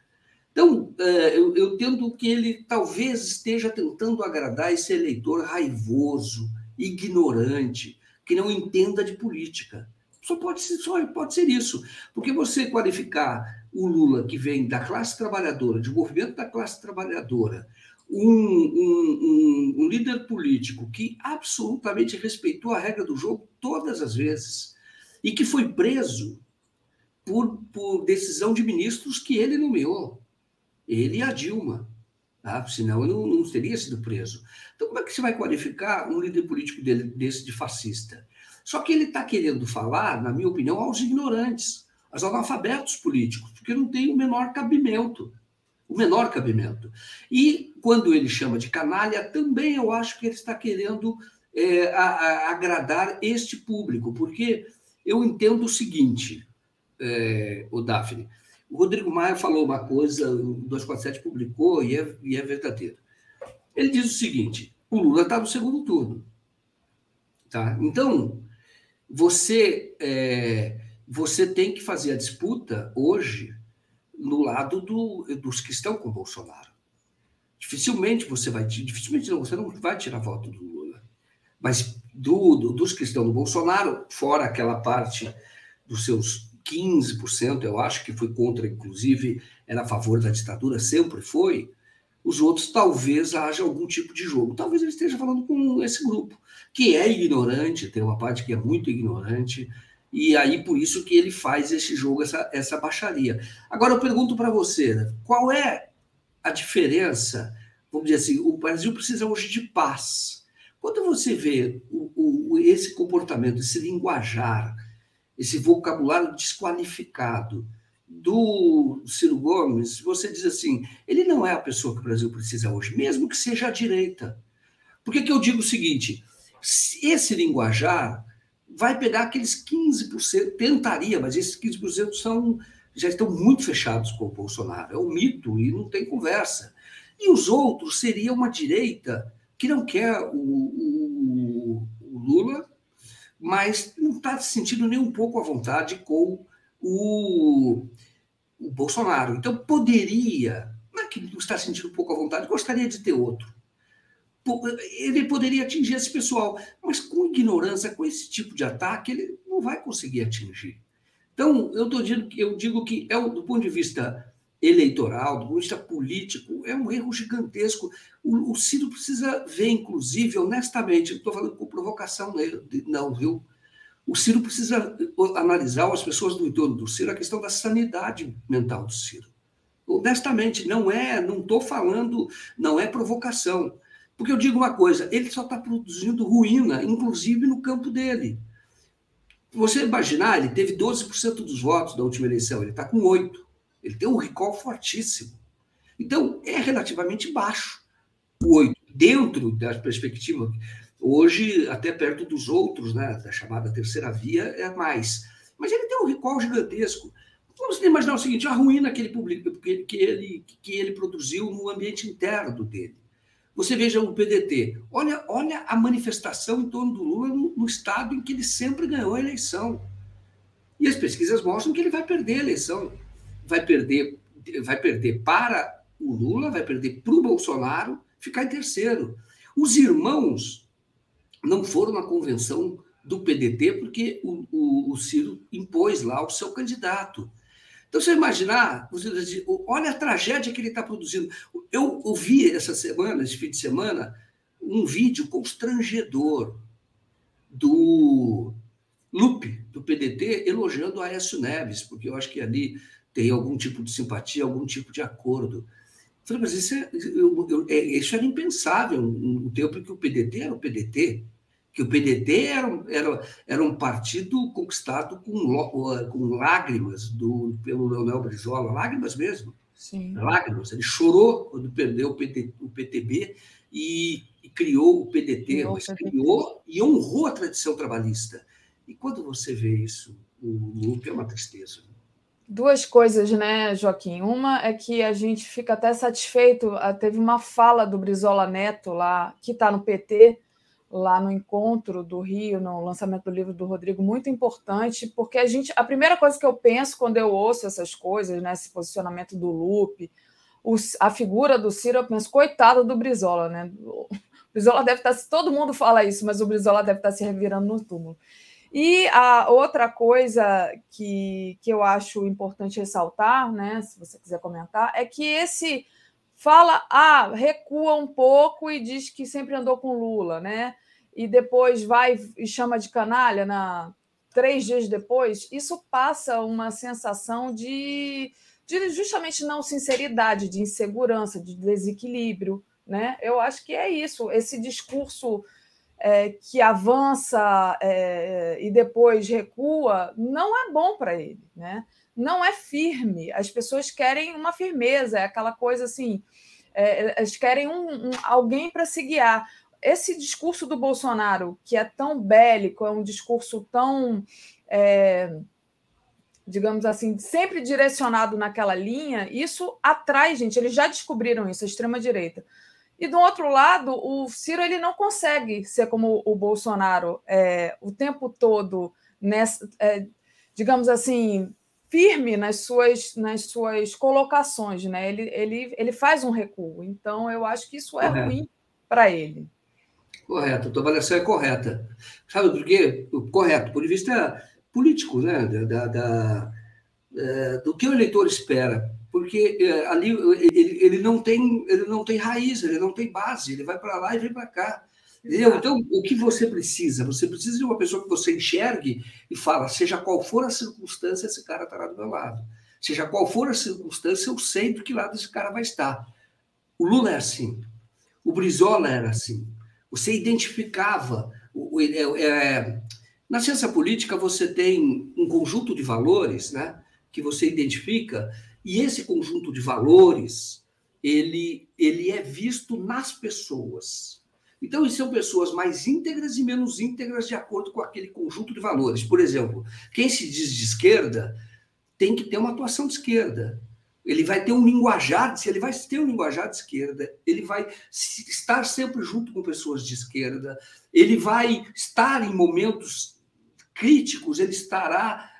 Então, é, eu, eu tendo que ele talvez esteja tentando agradar esse eleitor raivoso, ignorante, que não entenda de política. Só pode ser, só pode ser isso. Porque você qualificar o Lula, que vem da classe trabalhadora, de movimento da classe trabalhadora, um, um, um, líder político que absolutamente respeitou a regra do jogo todas as vezes e que foi preso por, por decisão de ministros que ele nomeou, ele e a Dilma. Tá? Senão ele não, não teria sido preso. Então, como é que você vai qualificar um líder político dele, desse de fascista? Só que ele está querendo falar, na minha opinião, aos ignorantes, aos analfabetos políticos, porque não tem o menor cabimento. O menor cabimento. E quando ele chama de canalha, também eu acho que ele está querendo é, a, a agradar este público, porque eu entendo o seguinte, é, o Daphne. O Rodrigo Maia falou uma coisa, o 247 publicou e é, e é verdadeira. Ele diz o seguinte: o Lula está no segundo turno. Tá? Então, você, é, você tem que fazer a disputa hoje no lado do, dos que estão com Bolsonaro. Dificilmente você vai, dificilmente não, você não vai tirar voto do Lula, mas do, do, dos que estão no Bolsonaro, fora aquela parte dos seus 15%, eu acho que foi contra, inclusive, era a favor da ditadura, sempre foi. Os outros talvez haja algum tipo de jogo. Talvez ele esteja falando com esse grupo, que é ignorante, tem uma parte que é muito ignorante, e aí por isso que ele faz esse jogo, essa, essa baixaria. Agora eu pergunto para você, né, qual é a diferença? Vamos dizer assim, o Brasil precisa hoje de paz. Quando você vê o, o, esse comportamento, esse linguajar, esse vocabulário desqualificado do Ciro Gomes, você diz assim, ele não é a pessoa que o Brasil precisa hoje, mesmo que seja a direita. Por que, que eu digo o seguinte? Esse linguajar vai pegar aqueles 15%, tentaria, mas esses 15% são, já estão muito fechados com o Bolsonaro. É um mito e não tem conversa. E os outros seria uma direita que não quer o, o, o Lula, mas não está se sentindo nem um pouco à vontade com o, o Bolsonaro. Então, poderia, não é que não está sentindo um pouco à vontade, gostaria de ter outro ele poderia atingir esse pessoal, mas com ignorância, com esse tipo de ataque, ele não vai conseguir atingir. Então, eu, tô dizendo, eu digo que, é, do ponto de vista eleitoral, do ponto de vista político, é um erro gigantesco. O, o Ciro precisa ver, inclusive, honestamente, não estou falando com provocação, não, viu? O Ciro precisa analisar, as pessoas do entorno do Ciro, a questão da sanidade mental do Ciro. Honestamente, não é, não estou falando, não é provocação. Porque eu digo uma coisa, ele só está produzindo ruína, inclusive no campo dele. Você imaginar, ele teve 12% dos votos da última eleição, ele está com 8%. Ele tem um recall fortíssimo. Então, é relativamente baixo o 8%. Dentro da perspectiva, hoje, até perto dos outros, né, da chamada terceira via, é mais. Mas ele tem um recall gigantesco. Vamos imaginar o seguinte: a ruína que ele, publica, que ele, que ele produziu no ambiente interno dele. Você veja o PDT. Olha, olha a manifestação em torno do Lula no, no estado em que ele sempre ganhou a eleição. E as pesquisas mostram que ele vai perder a eleição. Vai perder, vai perder para o Lula, vai perder para o Bolsonaro, ficar em terceiro. Os irmãos não foram na convenção do PDT porque o, o, o Ciro impôs lá o seu candidato. Então, você imaginar, você, olha a tragédia que ele está produzindo. Eu ouvi essa semana, esse fim de semana, um vídeo constrangedor do Lupe, do PDT, elogiando Aécio Neves, porque eu acho que ali tem algum tipo de simpatia, algum tipo de acordo. Eu falei, mas isso, é, eu, eu, é, isso era impensável no tempo em que o PDT era o PDT que o PDT era, era, era um partido conquistado com, com lágrimas do, pelo Leonel Brizola, lágrimas mesmo. Sim. Lágrimas. Ele chorou quando perdeu o, PT, o PTB e, e, criou o PDT, criou mas criou e honrou a tradição trabalhista. E quando você vê isso, o Lupe é uma tristeza. Duas coisas, né, Joaquim? Uma é que a gente fica até satisfeito. Ah, teve uma fala do Brizola Neto lá, que está no PT, lá no encontro do Rio, no lançamento do livro do Rodrigo, muito importante, porque a gente, a primeira coisa que eu penso quando eu ouço essas coisas, né, esse posicionamento do Lupe, a figura do Ciro, eu penso, coitado do Brizola, né? O Brizola deve estar, todo mundo fala isso, mas o Brizola deve estar se revirando no túmulo. E a outra coisa que, que eu acho importante ressaltar, né, se você quiser comentar, é que esse fala, ah, recua um pouco e diz que sempre andou com Lula, né? E depois vai e chama de canalha na três dias depois, isso passa uma sensação de, de justamente não sinceridade, de insegurança, de desequilíbrio, né? Eu acho que é isso, esse discurso é, que avança é, e depois recua não é bom para ele, né? Não é firme. As pessoas querem uma firmeza, é aquela coisa assim, é, elas querem um, um alguém para se guiar. Esse discurso do Bolsonaro, que é tão bélico, é um discurso tão, é, digamos assim, sempre direcionado naquela linha, isso atrai gente. Eles já descobriram isso, a extrema-direita. E do outro lado, o Ciro ele não consegue ser como o Bolsonaro é, o tempo todo nessa, é, digamos assim, firme nas suas, nas suas colocações, né? Ele, ele, ele faz um recuo. Então, eu acho que isso é ruim para ele. Correto, a tua avaliação é correta. Sabe por quê? Correto, por vista político, né? Da, da- da- é, do que o eleitor espera. Porque é, ali ele, ele não tem, ele não tem raiz, ele não tem base, ele vai para lá e vem para cá. Entendeu? Então, o que você precisa? Você precisa de uma pessoa que você enxergue e fala, seja qual for a circunstância, esse cara estará do meu lado. Seja qual for a circunstância, eu sei do que lado esse cara vai estar. O Lula é assim. O Brizola era assim. Você identificava. é- é- na ciência política, você tem um conjunto de valores né, que você identifica, e esse conjunto de valores ele, ele é visto nas pessoas. Então, são pessoas mais íntegras e menos íntegras de acordo com aquele conjunto de valores. Por exemplo, quem se diz de esquerda tem que ter uma atuação de esquerda. Ele vai ter um linguajar, ele vai ter um linguajar de esquerda, ele vai estar sempre junto com pessoas de esquerda, ele vai estar em momentos críticos, ele estará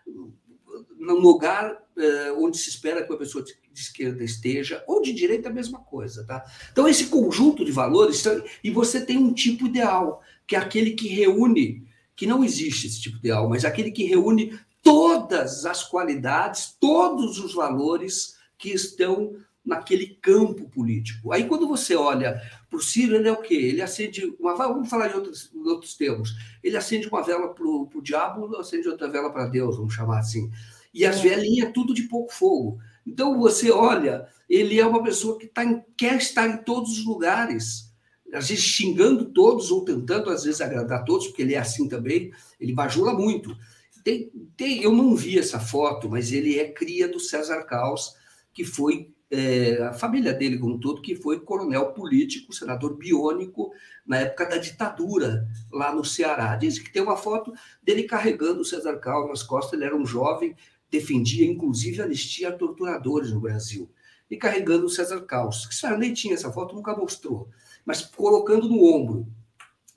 num lugar eh, onde se espera que uma pessoa de esquerda esteja, ou de direita a mesma coisa, tá? Então, esse conjunto de valores, e você tem um tipo ideal, que é aquele que reúne, que não existe esse tipo ideal, mas aquele que reúne todas as qualidades, todos os valores que estão naquele campo político. Aí, quando você olha para o Ciro, ele é o quê? Ele acende uma vela, vamos falar em outros, em outros termos, ele acende uma vela para o diabo, acende outra vela para Deus, vamos chamar assim. E as velinhas, tudo de pouco fogo. Então, você olha, ele é uma pessoa que tá em- quer estar em todos os lugares, às vezes xingando todos ou tentando, às vezes, agradar todos, porque ele é assim também, ele bajula muito. Tem, tem, eu não vi essa foto, mas ele é cria do César Caos, que foi é, a família dele como um todo, que foi coronel político, senador biônico, na época da ditadura, lá no Ceará. Diz que tem uma foto dele carregando o César Caos nas costas, ele era um jovem, defendia inclusive anistia a torturadores no Brasil, e carregando o César Caos, que Sarney nem tinha essa foto, nunca mostrou, mas colocando no ombro.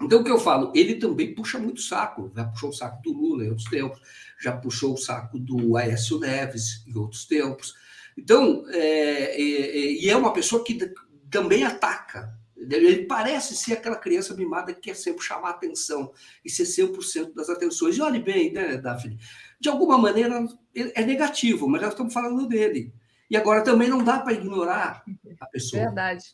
Então, o que eu falo? Ele também puxa muito saco, já puxou o saco do Lula em outros tempos, já puxou o saco do Aécio Neves em outros tempos. Então, é, é, e é uma pessoa que também ataca. Ele parece ser aquela criança mimada que quer sempre chamar atenção e ser 100% das atenções. E olhe bem, né, Daphne? De alguma maneira é negativo, mas nós estamos falando dele. E agora também não dá para ignorar a pessoa. Verdade.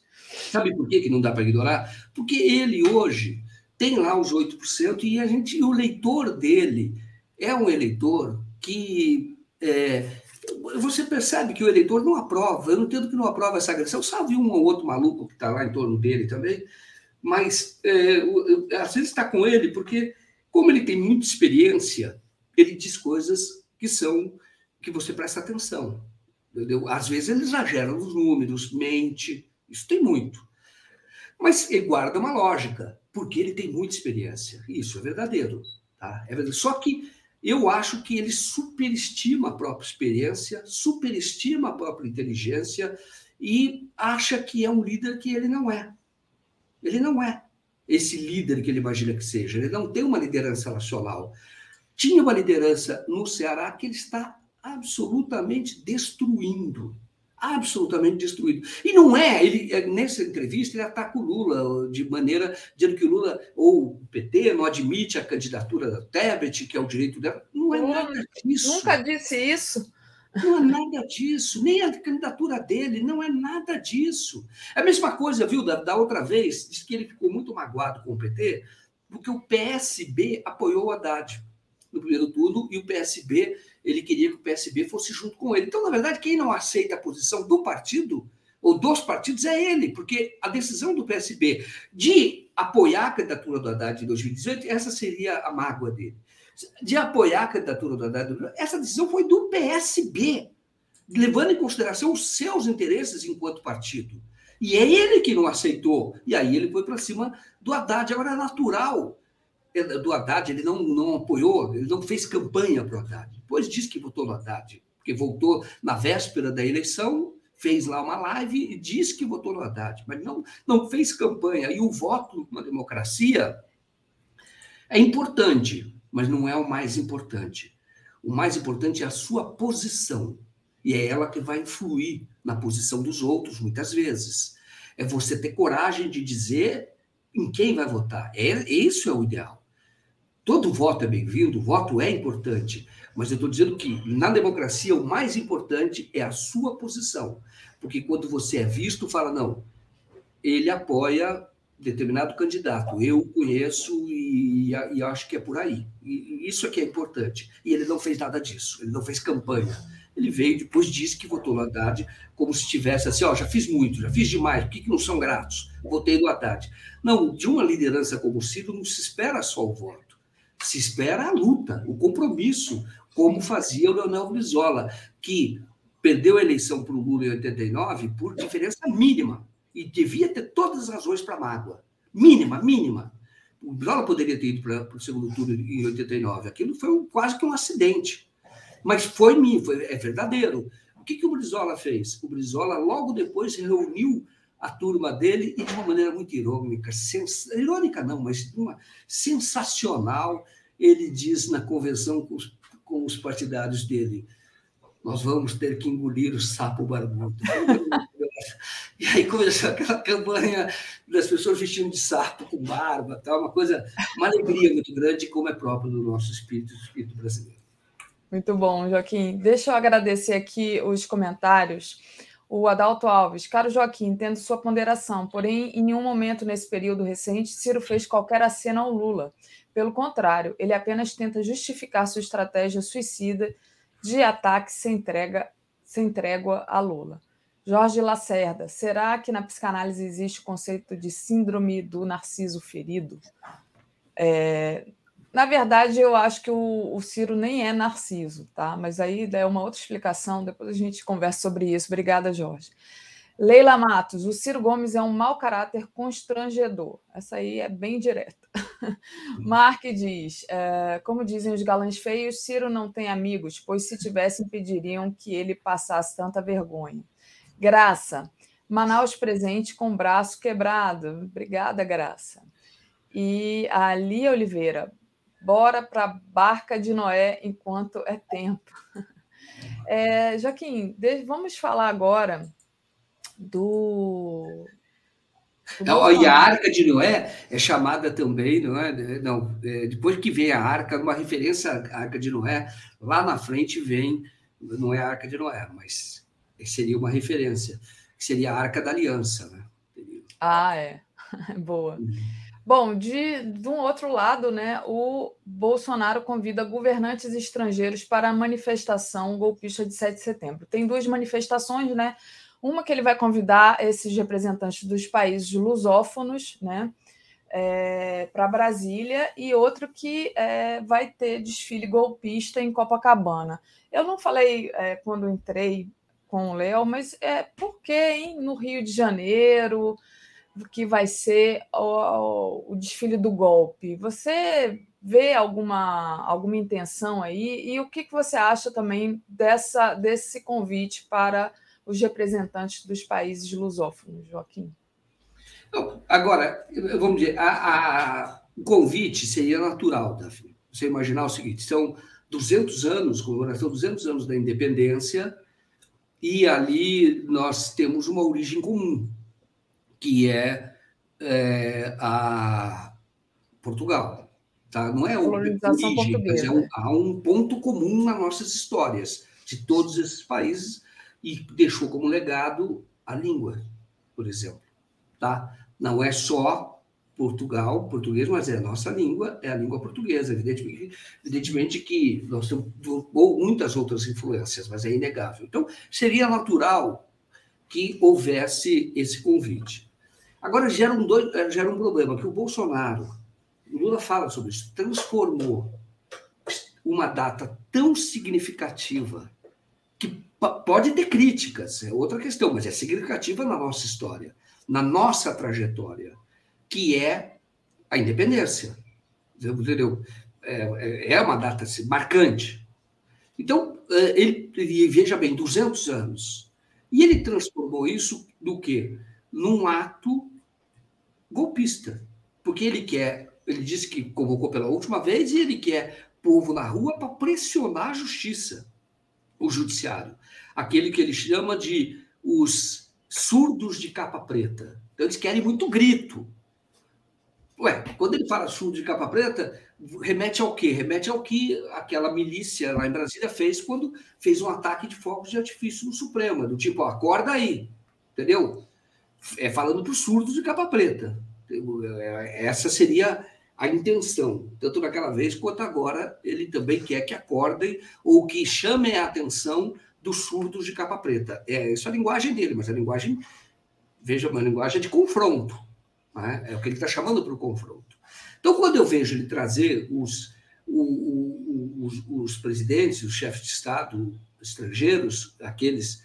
Sabe por que, que não dá para ignorar? Porque ele hoje tem lá os 8% e a gente, o leitor dele é um eleitor que é, você percebe que o eleitor não aprova. Eu não entendo que não aprova essa agressão. Sabe um ou outro maluco que está lá em torno dele também, mas é, às vezes está com ele porque, como ele tem muita experiência, ele diz coisas que são que você presta atenção. Entendeu? Às vezes ele exagera nos números, mente, isso tem muito. Mas ele guarda uma lógica, porque ele tem muita experiência. Isso é verdadeiro. Tá? É verdadeiro. Só que eu acho que ele superestima a própria experiência, superestima a própria inteligência e acha que é um líder que ele não é. Ele não é esse líder que ele imagina que seja. Ele não tem uma liderança nacional. Tinha uma liderança no Ceará que ele está absolutamente destruindo. Absolutamente destruído. E não é, ele nessa entrevista ele ataca o Lula de maneira dizendo que o Lula ou o PT não admite a candidatura da Tebet, que é o direito dela. Não é nada disso. Nunca disse isso. Não é nada disso, nem a candidatura dele, não é nada disso. É a mesma coisa, viu, da, da outra vez, disse que ele ficou muito magoado com o PT, porque o PSB apoiou o Haddad no primeiro turno e o PSB, ele queria que o PSB fosse junto com ele. Então, na verdade, quem não aceita a posição do partido ou dos partidos é ele, porque a decisão do PSB de apoiar a candidatura do Haddad em 2018, essa seria a mágoa dele. De apoiar a candidatura do Haddad, essa decisão foi do PSB, levando em consideração os seus interesses enquanto partido. E é ele que não aceitou. E aí ele foi para cima do Haddad. Agora é natural do Haddad, ele não, não apoiou, ele não fez campanha para o Haddad. Depois disse que votou no Haddad, porque voltou na véspera da eleição, fez lá uma live e disse que votou no Haddad, mas não, não fez campanha. E o voto numa democracia é importante, mas não é o mais importante. O mais importante é a sua posição. E é ela que vai influir na posição dos outros, muitas vezes. É você ter coragem de dizer em quem vai votar. É, isso é o ideal. Todo voto é bem-vindo, voto é importante, mas eu estou dizendo que na democracia o mais importante é a sua posição. Porque quando você é visto, fala, não, ele apoia determinado candidato, eu conheço e, e, acho que é por aí. E, isso é que é importante. E ele não fez nada disso, ele não fez campanha. Ele veio depois disse que votou no Haddad como se tivesse assim, ó, já fiz muito, já fiz demais, por que, que não são gratos? Votei no Haddad. Não, de uma liderança como o Ciro não se espera só o voto, se espera a luta, o compromisso, como fazia o Leonel Brizola, que perdeu a eleição para o Lula em 89 por diferença mínima e devia ter todas as razões para mágoa. Mínima, mínima. O Brizola poderia ter ido para o segundo turno em 89. Aquilo foi um, quase que um acidente. Mas foi, foi é verdadeiro. O que, que o Brizola fez? O Brizola, logo depois, reuniu a turma dele e de uma maneira muito irônica, sens... irônica não, mas uma sensacional, ele diz na convenção com os, com os partidários dele, nós vamos ter que engolir o sapo barbudo. e aí começou aquela campanha das pessoas vestindo de sapo, com barba, tal, uma coisa, uma alegria muito grande, como é próprio do nosso espírito, espírito brasileiro. Muito bom, Joaquim. Deixa eu agradecer aqui os comentários. O Adalto Alves, caro Joaquim, entendo sua ponderação, porém, em nenhum momento nesse período recente, Ciro fez qualquer acena ao Lula. Pelo contrário, ele apenas tenta justificar sua estratégia suicida de ataque sem, entrega, sem trégua a Lula. Jorge Lacerda, será que na psicanálise existe o conceito de síndrome do narciso ferido? É, na verdade, eu acho que o, o, Ciro nem é narciso, tá? Mas aí é uma outra explicação, depois a gente conversa sobre isso. Obrigada, Jorge. Leila Matos, o Ciro Gomes é um mau caráter constrangedor. Essa aí é bem direta. Mark diz: é, como dizem os galãs feios, Ciro não tem amigos, pois se tivesse impediriam que ele passasse tanta vergonha. Graça, Manaus presente com braço quebrado. Obrigada, Graça. E a Lia Oliveira, bora para a barca de Noé enquanto é tempo. É, Joaquim, vamos falar agora do. do e a Arca de Noé é chamada também, não é? Não, é, depois que vem a Arca, uma referência à Arca de Noé, lá na frente vem, não é a Arca de Noé, mas seria uma referência, que seria a Arca da Aliança, né? Ah, é. Boa. Bom, de, de um outro lado, né, o Bolsonaro convida governantes estrangeiros para a manifestação golpista de 7 de setembro. Tem duas manifestações, né? Uma que ele vai convidar esses representantes dos países lusófonos, né, é, para Brasília, e outro que é, vai ter desfile golpista em Copacabana. Eu não falei é, quando entrei com o Léo, mas é por que no Rio de Janeiro que vai ser o, o desfile do golpe? Você vê alguma, alguma intenção aí? E o que, que você acha também dessa, desse convite para os representantes dos países lusófonos, Joaquim? Agora, vamos dizer, a, a, o convite seria natural, Davi. Você imaginar o seguinte: são 200 anos, comemoração 200 anos da independência, e ali nós temos uma origem comum, que é, é a Portugal. Tá? Não é uma origem, mas é um, há um ponto comum nas nossas histórias de todos esses países e deixou como legado a língua, por exemplo. Tá? Não é só Portugal, português, mas é a nossa língua, é a língua portuguesa. Evidentemente, evidentemente que nós temos muitas outras influências, mas é inegável. Então, seria natural que houvesse esse convite. Agora, gera um, dois, gera um problema, que o Bolsonaro, o Lula fala sobre isso, transformou uma data tão significativa que pode ter críticas, é outra questão, mas é significativa na nossa história, na nossa trajetória, que é a independência. Entendeu? É, é uma data assim, marcante. Então, é, ele, veja bem, 200 anos. E ele transformou isso do quê? Num ato golpista. Porque ele quer, ele disse que convocou pela última vez e ele quer povo na rua para pressionar a justiça, o judiciário. Aquele que ele chama de os surdos de capa preta. Então, eles querem muito grito. Ué, quando ele fala surdo de capa preta, remete ao quê? Remete ao que aquela milícia lá em Brasília fez quando fez um ataque de fogos de artifício no Supremo, do tipo, ó, acorda aí, entendeu? É falando para os surdos de capa preta. É, essa seria a intenção, tanto naquela vez quanto agora, ele também quer que acordem ou que chamem a atenção dos surdos de capa preta. É isso é a linguagem dele, mas a linguagem, veja, uma linguagem de confronto. Né? É o que ele está chamando para o confronto. Então, quando eu vejo ele trazer os, o, o, os, os presidentes, os chefes de Estado estrangeiros, aqueles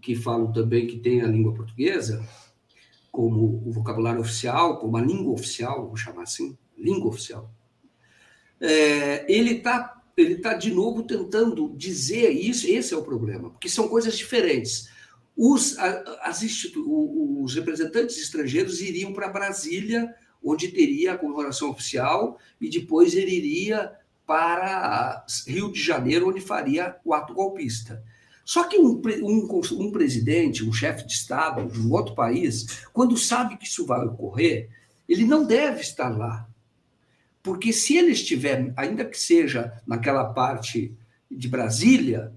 que falam também que têm a língua portuguesa, como o vocabulário oficial, como a língua oficial, vou chamar assim, língua oficial. É, ele está ele tá de novo tentando dizer isso, esse é o problema, porque são coisas diferentes. Os, as os representantes estrangeiros iriam para Brasília, onde teria a comemoração oficial, e depois ele iria para Rio de Janeiro, onde faria o ato golpista. Só que um, um, um presidente, um chefe de Estado de um outro país, quando sabe que isso vai ocorrer, ele não deve estar lá. Porque se ele estiver, ainda que seja naquela parte de Brasília,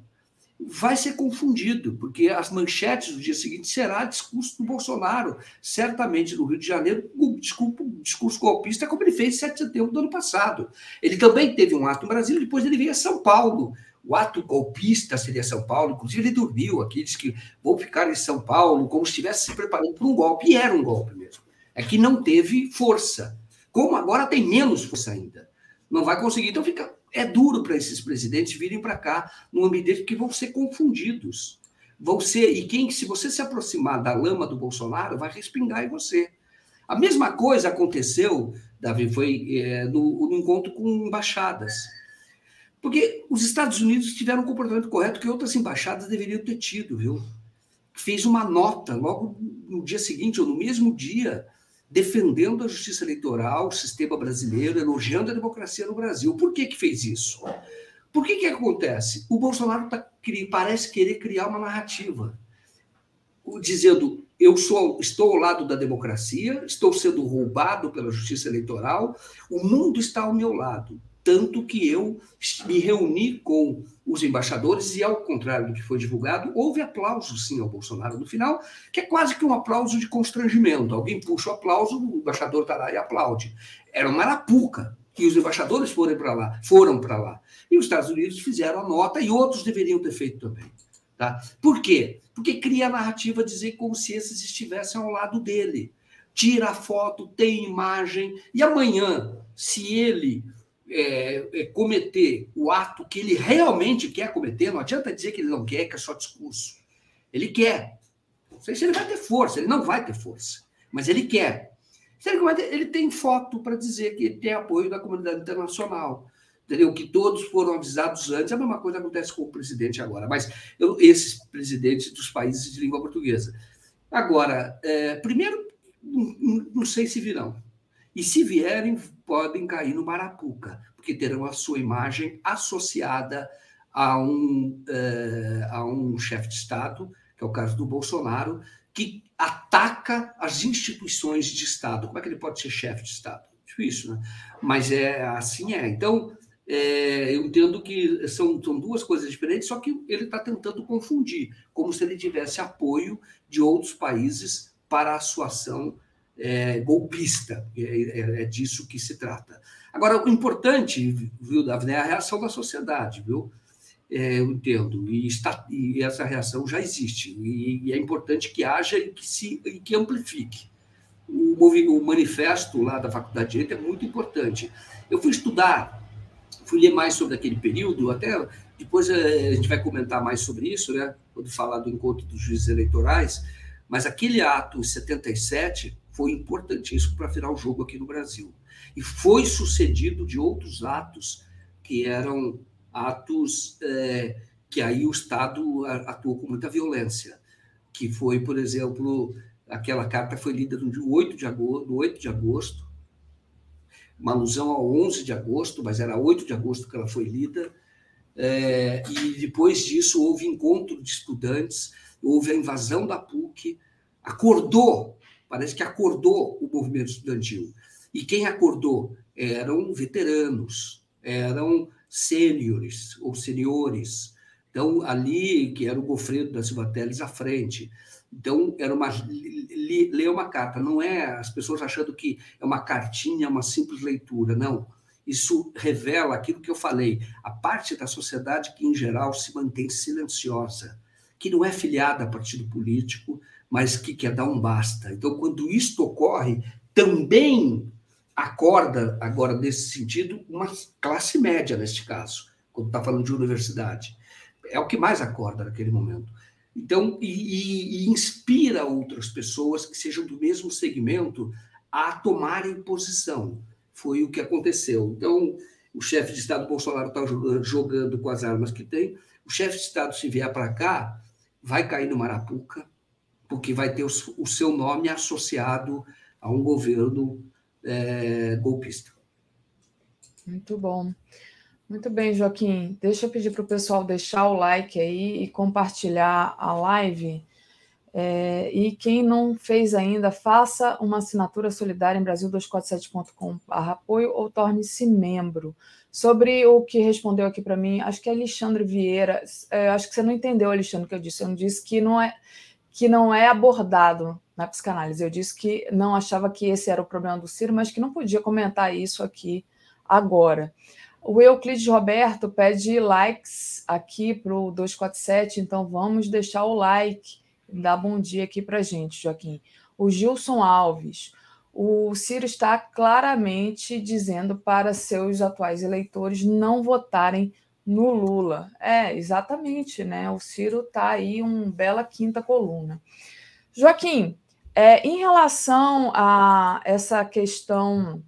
vai ser confundido, porque as manchetes do dia seguinte será discurso do Bolsonaro, certamente no Rio de Janeiro, o discurso, discurso golpista, como ele fez em 7 de setembro do ano passado. Ele também teve um ato em Brasília, depois ele veio a São Paulo. O ato golpista seria São Paulo, inclusive ele dormiu aqui, disse que vou ficar em São Paulo, como se estivesse se preparando para um golpe, e era um golpe mesmo. É que não teve força. Como agora tem menos força ainda. Não vai conseguir. Então fica. É duro para esses presidentes virem para cá num ambiente que vão ser confundidos. Vão ser. E quem, se você se aproximar da lama do Bolsonaro, vai respingar em você. A mesma coisa aconteceu, Davi, foi é, no, no encontro com embaixadas. Porque os Estados Unidos tiveram um comportamento correto que outras embaixadas deveriam ter tido, viu? Fez uma nota logo no dia seguinte, ou no mesmo dia, defendendo a justiça eleitoral, o sistema brasileiro, elogiando a democracia no Brasil. Por que, que fez isso? Por que, que acontece? O Bolsonaro tá, parece querer criar uma narrativa, dizendo: eu sou, estou ao lado da democracia, estou sendo roubado pela justiça eleitoral, o mundo está ao meu lado tanto que eu me reuni com os embaixadores e, ao contrário do que foi divulgado, houve aplauso sim ao Bolsonaro no final, que é quase que um aplauso de constrangimento. Alguém puxa o aplauso, o embaixador está lá e aplaude. Era uma arapuca que os embaixadores foram para lá, foram para lá. E os Estados Unidos fizeram a nota e outros deveriam ter feito também. Tá? Por quê? Porque cria a narrativa dizer como se esses estivessem ao lado dele. Tira a foto, tem imagem, e amanhã, se ele é, é, cometer o ato que ele realmente quer cometer, não adianta dizer que ele não quer, que é só discurso. Ele quer. Não sei se ele vai ter força, ele não vai ter força, mas ele quer. Ele tem foto para dizer que tem apoio da comunidade internacional. Entendeu? Que todos foram avisados antes. A mesma coisa acontece com o presidente agora, mas eu, esses presidentes dos países de língua portuguesa. Agora, é, primeiro, não, não sei se virão. E se vierem, podem cair no Marapuca, porque terão a sua imagem associada a um, uh, a um chefe de Estado, que é o caso do Bolsonaro, que ataca as instituições de Estado. Como é que ele pode ser chefe de Estado? Difícil, né? Mas é assim é. Então, é, eu entendo que são, são duas coisas diferentes, só que ele está tentando confundir, como se ele tivesse apoio de outros países para a sua ação é, golpista. É, é, é, disso que se trata. Agora, o importante, viu, Davi, é a reação da sociedade, viu? É, eu entendo. E, está, e essa reação já existe. E, e, é importante que haja e que, se, e que amplifique. O, o manifesto lá da Faculdade de Direito é muito importante. Eu fui estudar, fui ler mais sobre aquele período, até depois é, a gente vai comentar mais sobre isso, né? Quando falar do encontro dos juízes eleitorais. Mas aquele ato em 77 foi importantíssimo para virar o jogo aqui no Brasil. E foi sucedido de outros atos que eram atos é, que aí o Estado atuou com muita violência, que foi, por exemplo, aquela carta foi lida no 8 de agosto, no 8 de agosto uma alusão ao 11 de agosto, mas era 8 de agosto que ela foi lida. É, e depois disso houve encontro de estudantes, houve a invasão da PUC, acordou, parece que acordou o movimento estudantil. E quem acordou eram veteranos, eram sêniores ou seniores. Então, ali, que era o Gofredo da Silva Teles à frente. Então, era uma ler uma carta, não é as pessoas achando que é uma cartinha, uma simples leitura, não. Isso revela aquilo que eu falei, a parte da sociedade que, em geral, se mantém silenciosa, que não é filiada a partido político, mas que quer dar um basta. Então, quando isto ocorre, também acorda, agora nesse sentido, uma classe média, neste caso, quando está falando de universidade. É o que mais acorda naquele momento. Então, e, e, inspira outras pessoas que sejam do mesmo segmento a tomarem posição. Foi o que aconteceu. Então, o chefe de Estado Bolsonaro está jogando com as armas que tem. O chefe de Estado, se vier para cá, vai cair no Marapuca, porque vai ter o, seu nome associado a um governo é, golpista. Muito bom. Muito bem, Joaquim. Deixa eu pedir para o pessoal deixar o like aí e compartilhar a live. É, e quem não fez ainda, faça uma assinatura solidária em Brasil247.com apoio ou torne-se membro. Sobre o que respondeu aqui para mim, acho que é Alexandre Vieira. É, acho que você não entendeu, Alexandre, o que eu disse. Eu não disse que não é que não é abordado na psicanálise. Eu disse que não achava que esse era o problema do Ciro, mas que não podia comentar isso aqui agora. O Euclides Roberto pede likes aqui para o 247, então vamos deixar o like, dar bom dia aqui para gente, Joaquim. O Gilson Alves, o Ciro está claramente dizendo para seus atuais eleitores não votarem no Lula. É, exatamente, né? O Ciro está aí um bela quinta coluna. Joaquim, é, em relação a essa questão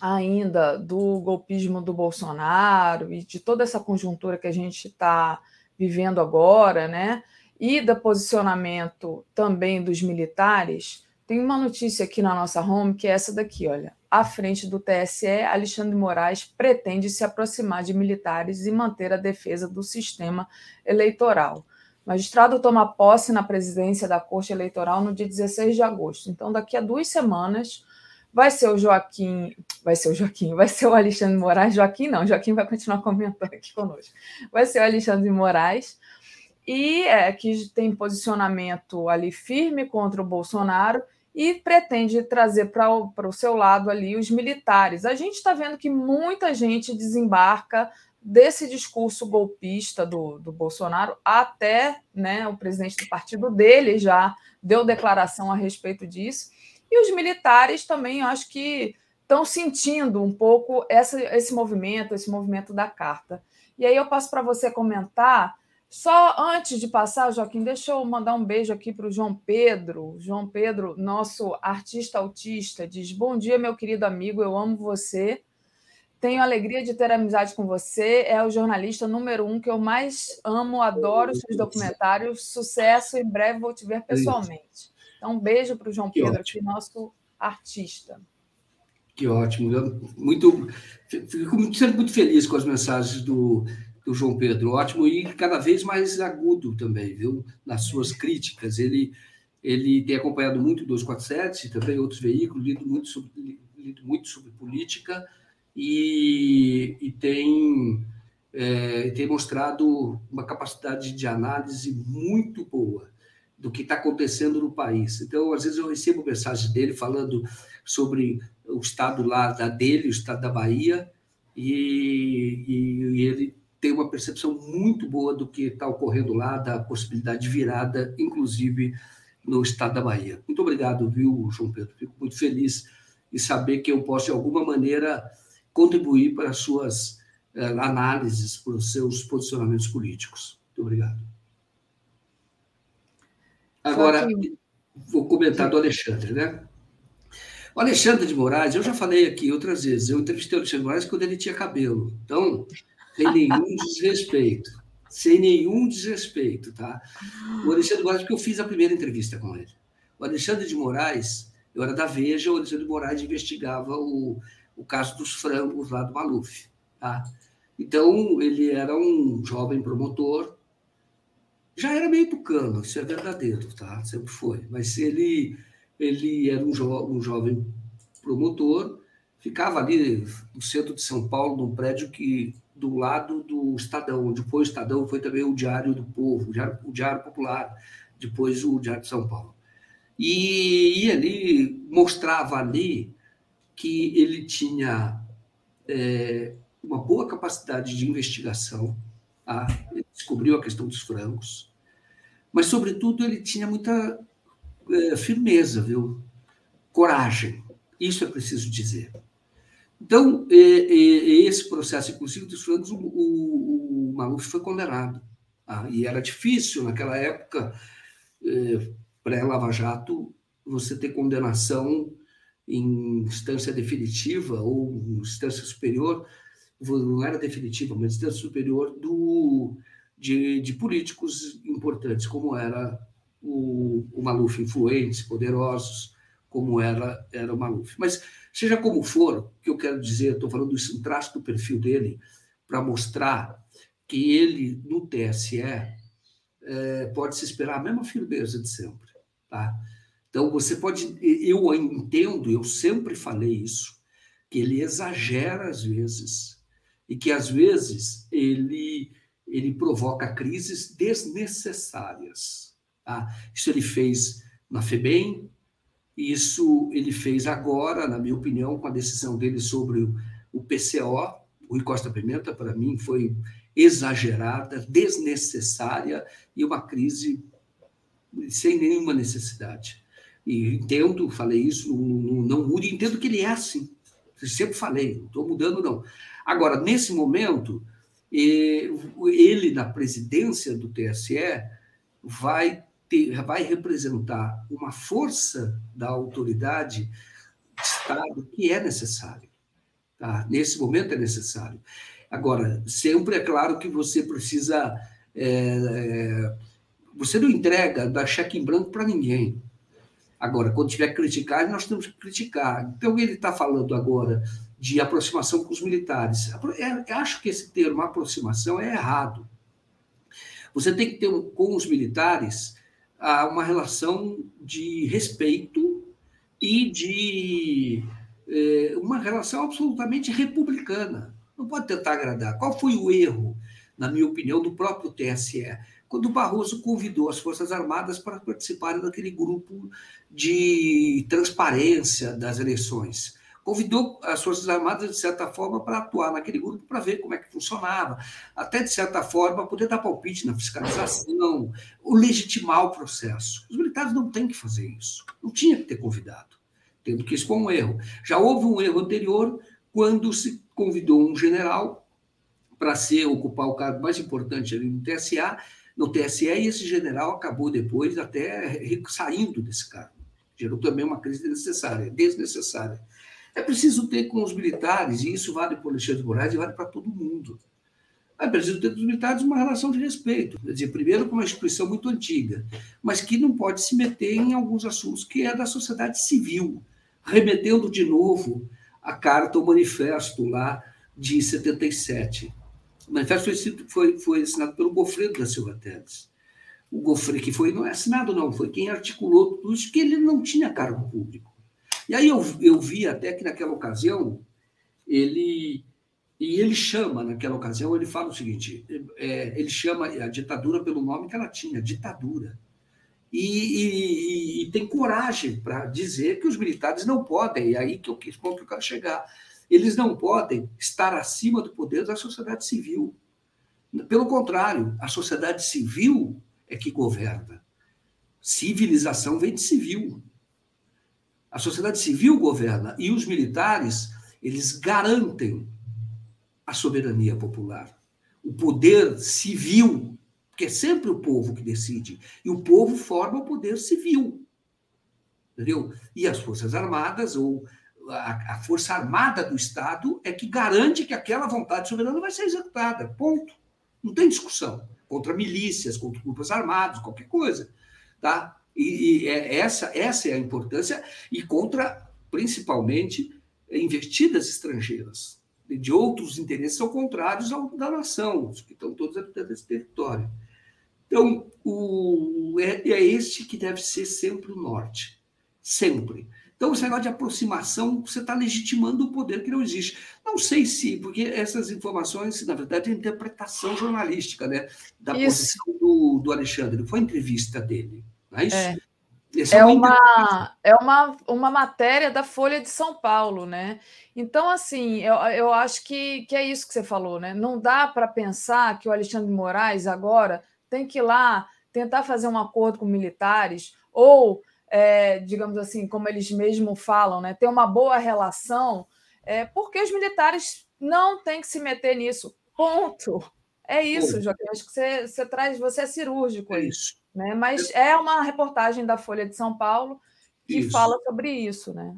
ainda do golpismo do Bolsonaro e de toda essa conjuntura que a gente está vivendo agora, né? E do posicionamento também dos militares, tem uma notícia aqui na nossa home que é essa daqui, olha à frente do TSE, Alexandre Moraes pretende se aproximar de militares e manter a defesa do sistema eleitoral. O magistrado toma posse na presidência da Corte Eleitoral no dia 16 de agosto. Então, daqui a duas semanas, vai ser o Joaquim, vai ser o Joaquim, vai ser o Alexandre Moraes. Joaquim não, Joaquim vai continuar comentando aqui conosco. Vai ser o Alexandre Moraes, e é, que tem posicionamento ali firme contra o Bolsonaro e pretende trazer para o, seu lado ali os militares. A gente está vendo que muita gente desembarca desse discurso golpista do, do Bolsonaro, até né, o presidente do partido dele já deu declaração a respeito disso. E os militares também, acho que estão sentindo um pouco essa, esse movimento, esse movimento da carta. E aí eu passo para você comentar só antes de passar, Joaquim, deixa eu mandar um beijo aqui para o João Pedro. João Pedro, nosso artista autista, diz: Bom dia, meu querido amigo, eu amo você. Tenho alegria de ter amizade com você. É o jornalista número um que eu mais amo, adoro seus documentários. Sucesso, em breve vou te ver pessoalmente. Então, um beijo para o João que Pedro, aqui, nosso artista. Que ótimo. Eu, muito, fico muito, muito feliz com as mensagens do, do João Pedro, ótimo e cada vez mais agudo também, viu? Nas suas críticas. Ele, ele tem acompanhado muito o 247, também outros veículos, lido muito sobre, lido muito sobre política e, e tem, é, tem mostrado uma capacidade de análise muito boa do que está acontecendo no país. Então, às vezes eu recebo mensagens dele falando sobre o estado lá da dele, o estado da Bahia, e, e, e ele tem uma percepção muito boa do que está ocorrendo lá, da possibilidade de virada, inclusive no estado da Bahia. Muito obrigado, viu, João Pedro? Fico muito feliz em saber que eu posso, de alguma maneira, contribuir para as suas eh, análises, para os seus posicionamentos políticos. Muito obrigado. Agora, vou comentar do Alexandre, né? O Alexandre de Moraes, eu já falei aqui outras vezes, eu entrevistei o Alexandre de Moraes quando ele tinha cabelo. Então, sem nenhum desrespeito. Sem nenhum desrespeito, tá? O Alexandre Moraes, porque eu fiz a primeira entrevista com ele. O Alexandre de Moraes, eu era da Veja, o Alexandre de Moraes investigava o, o caso dos frangos lá do Maluf. Tá? Então, ele era um jovem promotor, já era meio tucano, isso é verdadeiro, tá? sempre foi, mas ele, ele era um, jo um jovem promotor, ficava ali no centro de São Paulo, num prédio que do lado do Estadão, foi o Estadão, foi também o Diário do Povo, o Diário, o Diário Popular, depois o Diário de São Paulo. E, e ele mostrava ali que ele tinha é, uma boa capacidade de investigação, tá? descobriu a questão dos francos, mas, sobretudo, ele tinha muita é, firmeza, viu? coragem. Isso é preciso dizer. Então, é, é, esse processo, inclusive, dos francos, o, o, o Maluf foi condenado. Tá? E era difícil, naquela época, é, pré-Lava Jato, você ter condenação em instância definitiva ou instância superior, não era definitiva, mas instância superior do, de, de políticos importantes, como era o, o Maluf, influentes, poderosos, como era, era o Maluf. Mas, seja como for, o que eu quero dizer, estou falando isso, um traço do perfil dele, para mostrar que ele, no TSE, é, pode se esperar a mesma firmeza de sempre. Tá? Então, você pode. Eu entendo, eu sempre falei isso, que ele exagera às vezes, e que às vezes ele, ele provoca crises desnecessárias. Tá? Isso ele fez na FEBEM, isso ele fez agora, na minha opinião, com a decisão dele sobre o PCO. O Rui Costa Pimenta, para mim, foi exagerada, desnecessária e uma crise sem nenhuma necessidade. E entendo, falei isso, não, não mude, entendo que ele é assim. Sempre falei, não estou mudando, não. Agora, nesse momento, ele, na presidência do TSE, vai, ter, vai representar uma força da autoridade de Estado que é necessário. Tá? Nesse momento é necessário. Agora, sempre é claro que você precisa. É, é, você não entrega, dá cheque em branco para ninguém. Agora, quando tiver que criticar, nós temos que criticar. Então, ele está falando agora de aproximação com os militares. É, acho que esse termo aproximação é errado. Você tem que ter com os militares uma relação de respeito e de é, uma relação absolutamente republicana. Não pode tentar agradar. Qual foi o erro, na minha opinião, do próprio TSE? quando Barroso convidou as Forças Armadas para participarem daquele grupo de transparência das eleições. Convidou as Forças Armadas, de certa forma, para atuar naquele grupo, para ver como é que funcionava, até, de certa forma, poder dar palpite na fiscalização, o legitimar o processo. Os militares não têm que fazer isso, não tinha que ter convidado, tendo que isso foi um erro. Já houve um erro anterior, quando se convidou um general para ser ocupar o cargo mais importante ali no TSA, no TSE e esse general acabou depois até saindo desse cargo. Gerou também uma crise desnecessária, desnecessária. É preciso ter com os militares, e isso vale para o Alexandre de Moraes e vale para todo mundo. É preciso ter com os militares uma relação de respeito. Quer dizer, primeiro, com uma instituição muito antiga, mas que não pode se meter em alguns assuntos que é da sociedade civil, remetendo de novo a carta, o manifesto lá de 77 o manifesto foi, foi, foi assinado pelo Gofredo da Silva Teles. O Gofredo, que foi, não é assinado, não, foi quem articulou tudo isso, que ele não tinha cargo público. E aí eu, eu vi até que naquela ocasião, ele. E ele chama, naquela ocasião, ele fala o seguinte: é, ele chama a ditadura pelo nome que ela tinha, ditadura. E, e, e tem coragem para dizer que os militares não podem, e aí que eu quis que eu quero chegar eles não podem estar acima do poder da sociedade civil. Pelo contrário, a sociedade civil é que governa. Civilização vem de civil. A sociedade civil governa e os militares, eles garantem a soberania popular, o poder civil, porque é sempre o povo que decide, e o povo forma o poder civil. Entendeu? E as Forças Armadas ou a, Força Armada do Estado é que garante que aquela vontade soberana vai ser executada. Ponto. Não tem discussão. Contra milícias, contra grupos armados, qualquer coisa. Tá? E, e é, essa, essa é a importância, e contra, principalmente, investidas estrangeiras, de outros interesses são contrários ao da nação, os que estão todos habitando esse território. Então, o, é, é este que deve ser sempre o norte. Sempre. Então, esse negócio de aproximação, você está legitimando o poder que não existe. Não sei se, porque essas informações, na verdade, é interpretação jornalística, né? Da isso. posição do, do Alexandre. Foi a entrevista dele, é? É. É, é uma, é uma, uma matéria da Folha de São Paulo, né? Então, assim, eu, eu acho que, que é isso que você falou, né? Não dá para pensar que o Alexandre de Moraes agora tem que ir lá tentar fazer um acordo com militares ou, é, digamos assim, como eles mesmos falam, né? Ter uma boa relação, é, porque os militares não têm que se meter nisso. Ponto. É isso, Joaquim. Acho que você, você traz, você é cirúrgico. É isso. Né? Mas é uma reportagem da Folha de São Paulo que isso. fala sobre isso, né?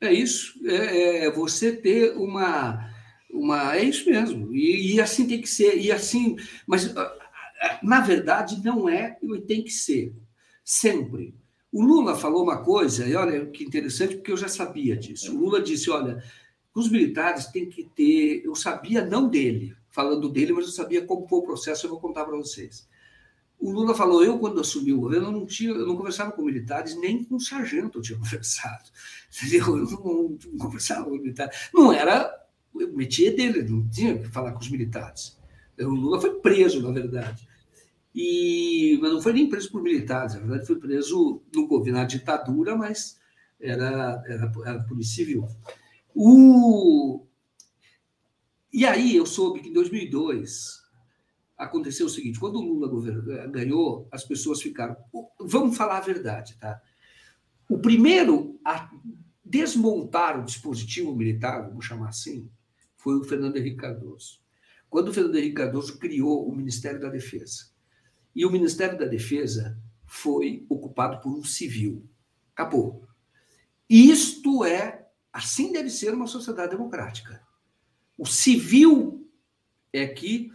É isso. É, é, você ter uma, uma. É isso mesmo. E, e, assim tem que ser. E assim. Mas, ah, ah, na verdade, não é e tem que ser. Sempre. O Lula falou uma coisa, e olha que interessante, porque eu já sabia disso. O Lula disse: olha, os militares têm que ter. Eu sabia não dele, falando dele, mas eu sabia como foi o processo, eu vou contar para vocês. O Lula falou: eu, quando assumi o governo, eu não, tinha, eu não conversava com militares, nem com sargento eu tinha conversado. Entendeu? Eu não, não conversava com militares. Não era o métier dele, não tinha que falar com os militares. O Lula foi preso, na verdade. E, mas não foi nem preso por militares, na verdade, foi preso no governo, na ditadura, mas era, era, era polícia civil. O... E aí eu soube que em 2002 aconteceu o seguinte: quando o Lula ganhou, as pessoas ficaram. Vamos falar a verdade, tá? O primeiro a desmontar o dispositivo militar, vamos chamar assim, foi o Fernando Henrique Cardoso. Quando o Fernando Henrique Cardoso criou o Ministério da Defesa. E o Ministério da Defesa foi ocupado por um civil. Acabou. Isto é, assim deve ser uma sociedade democrática. O civil é que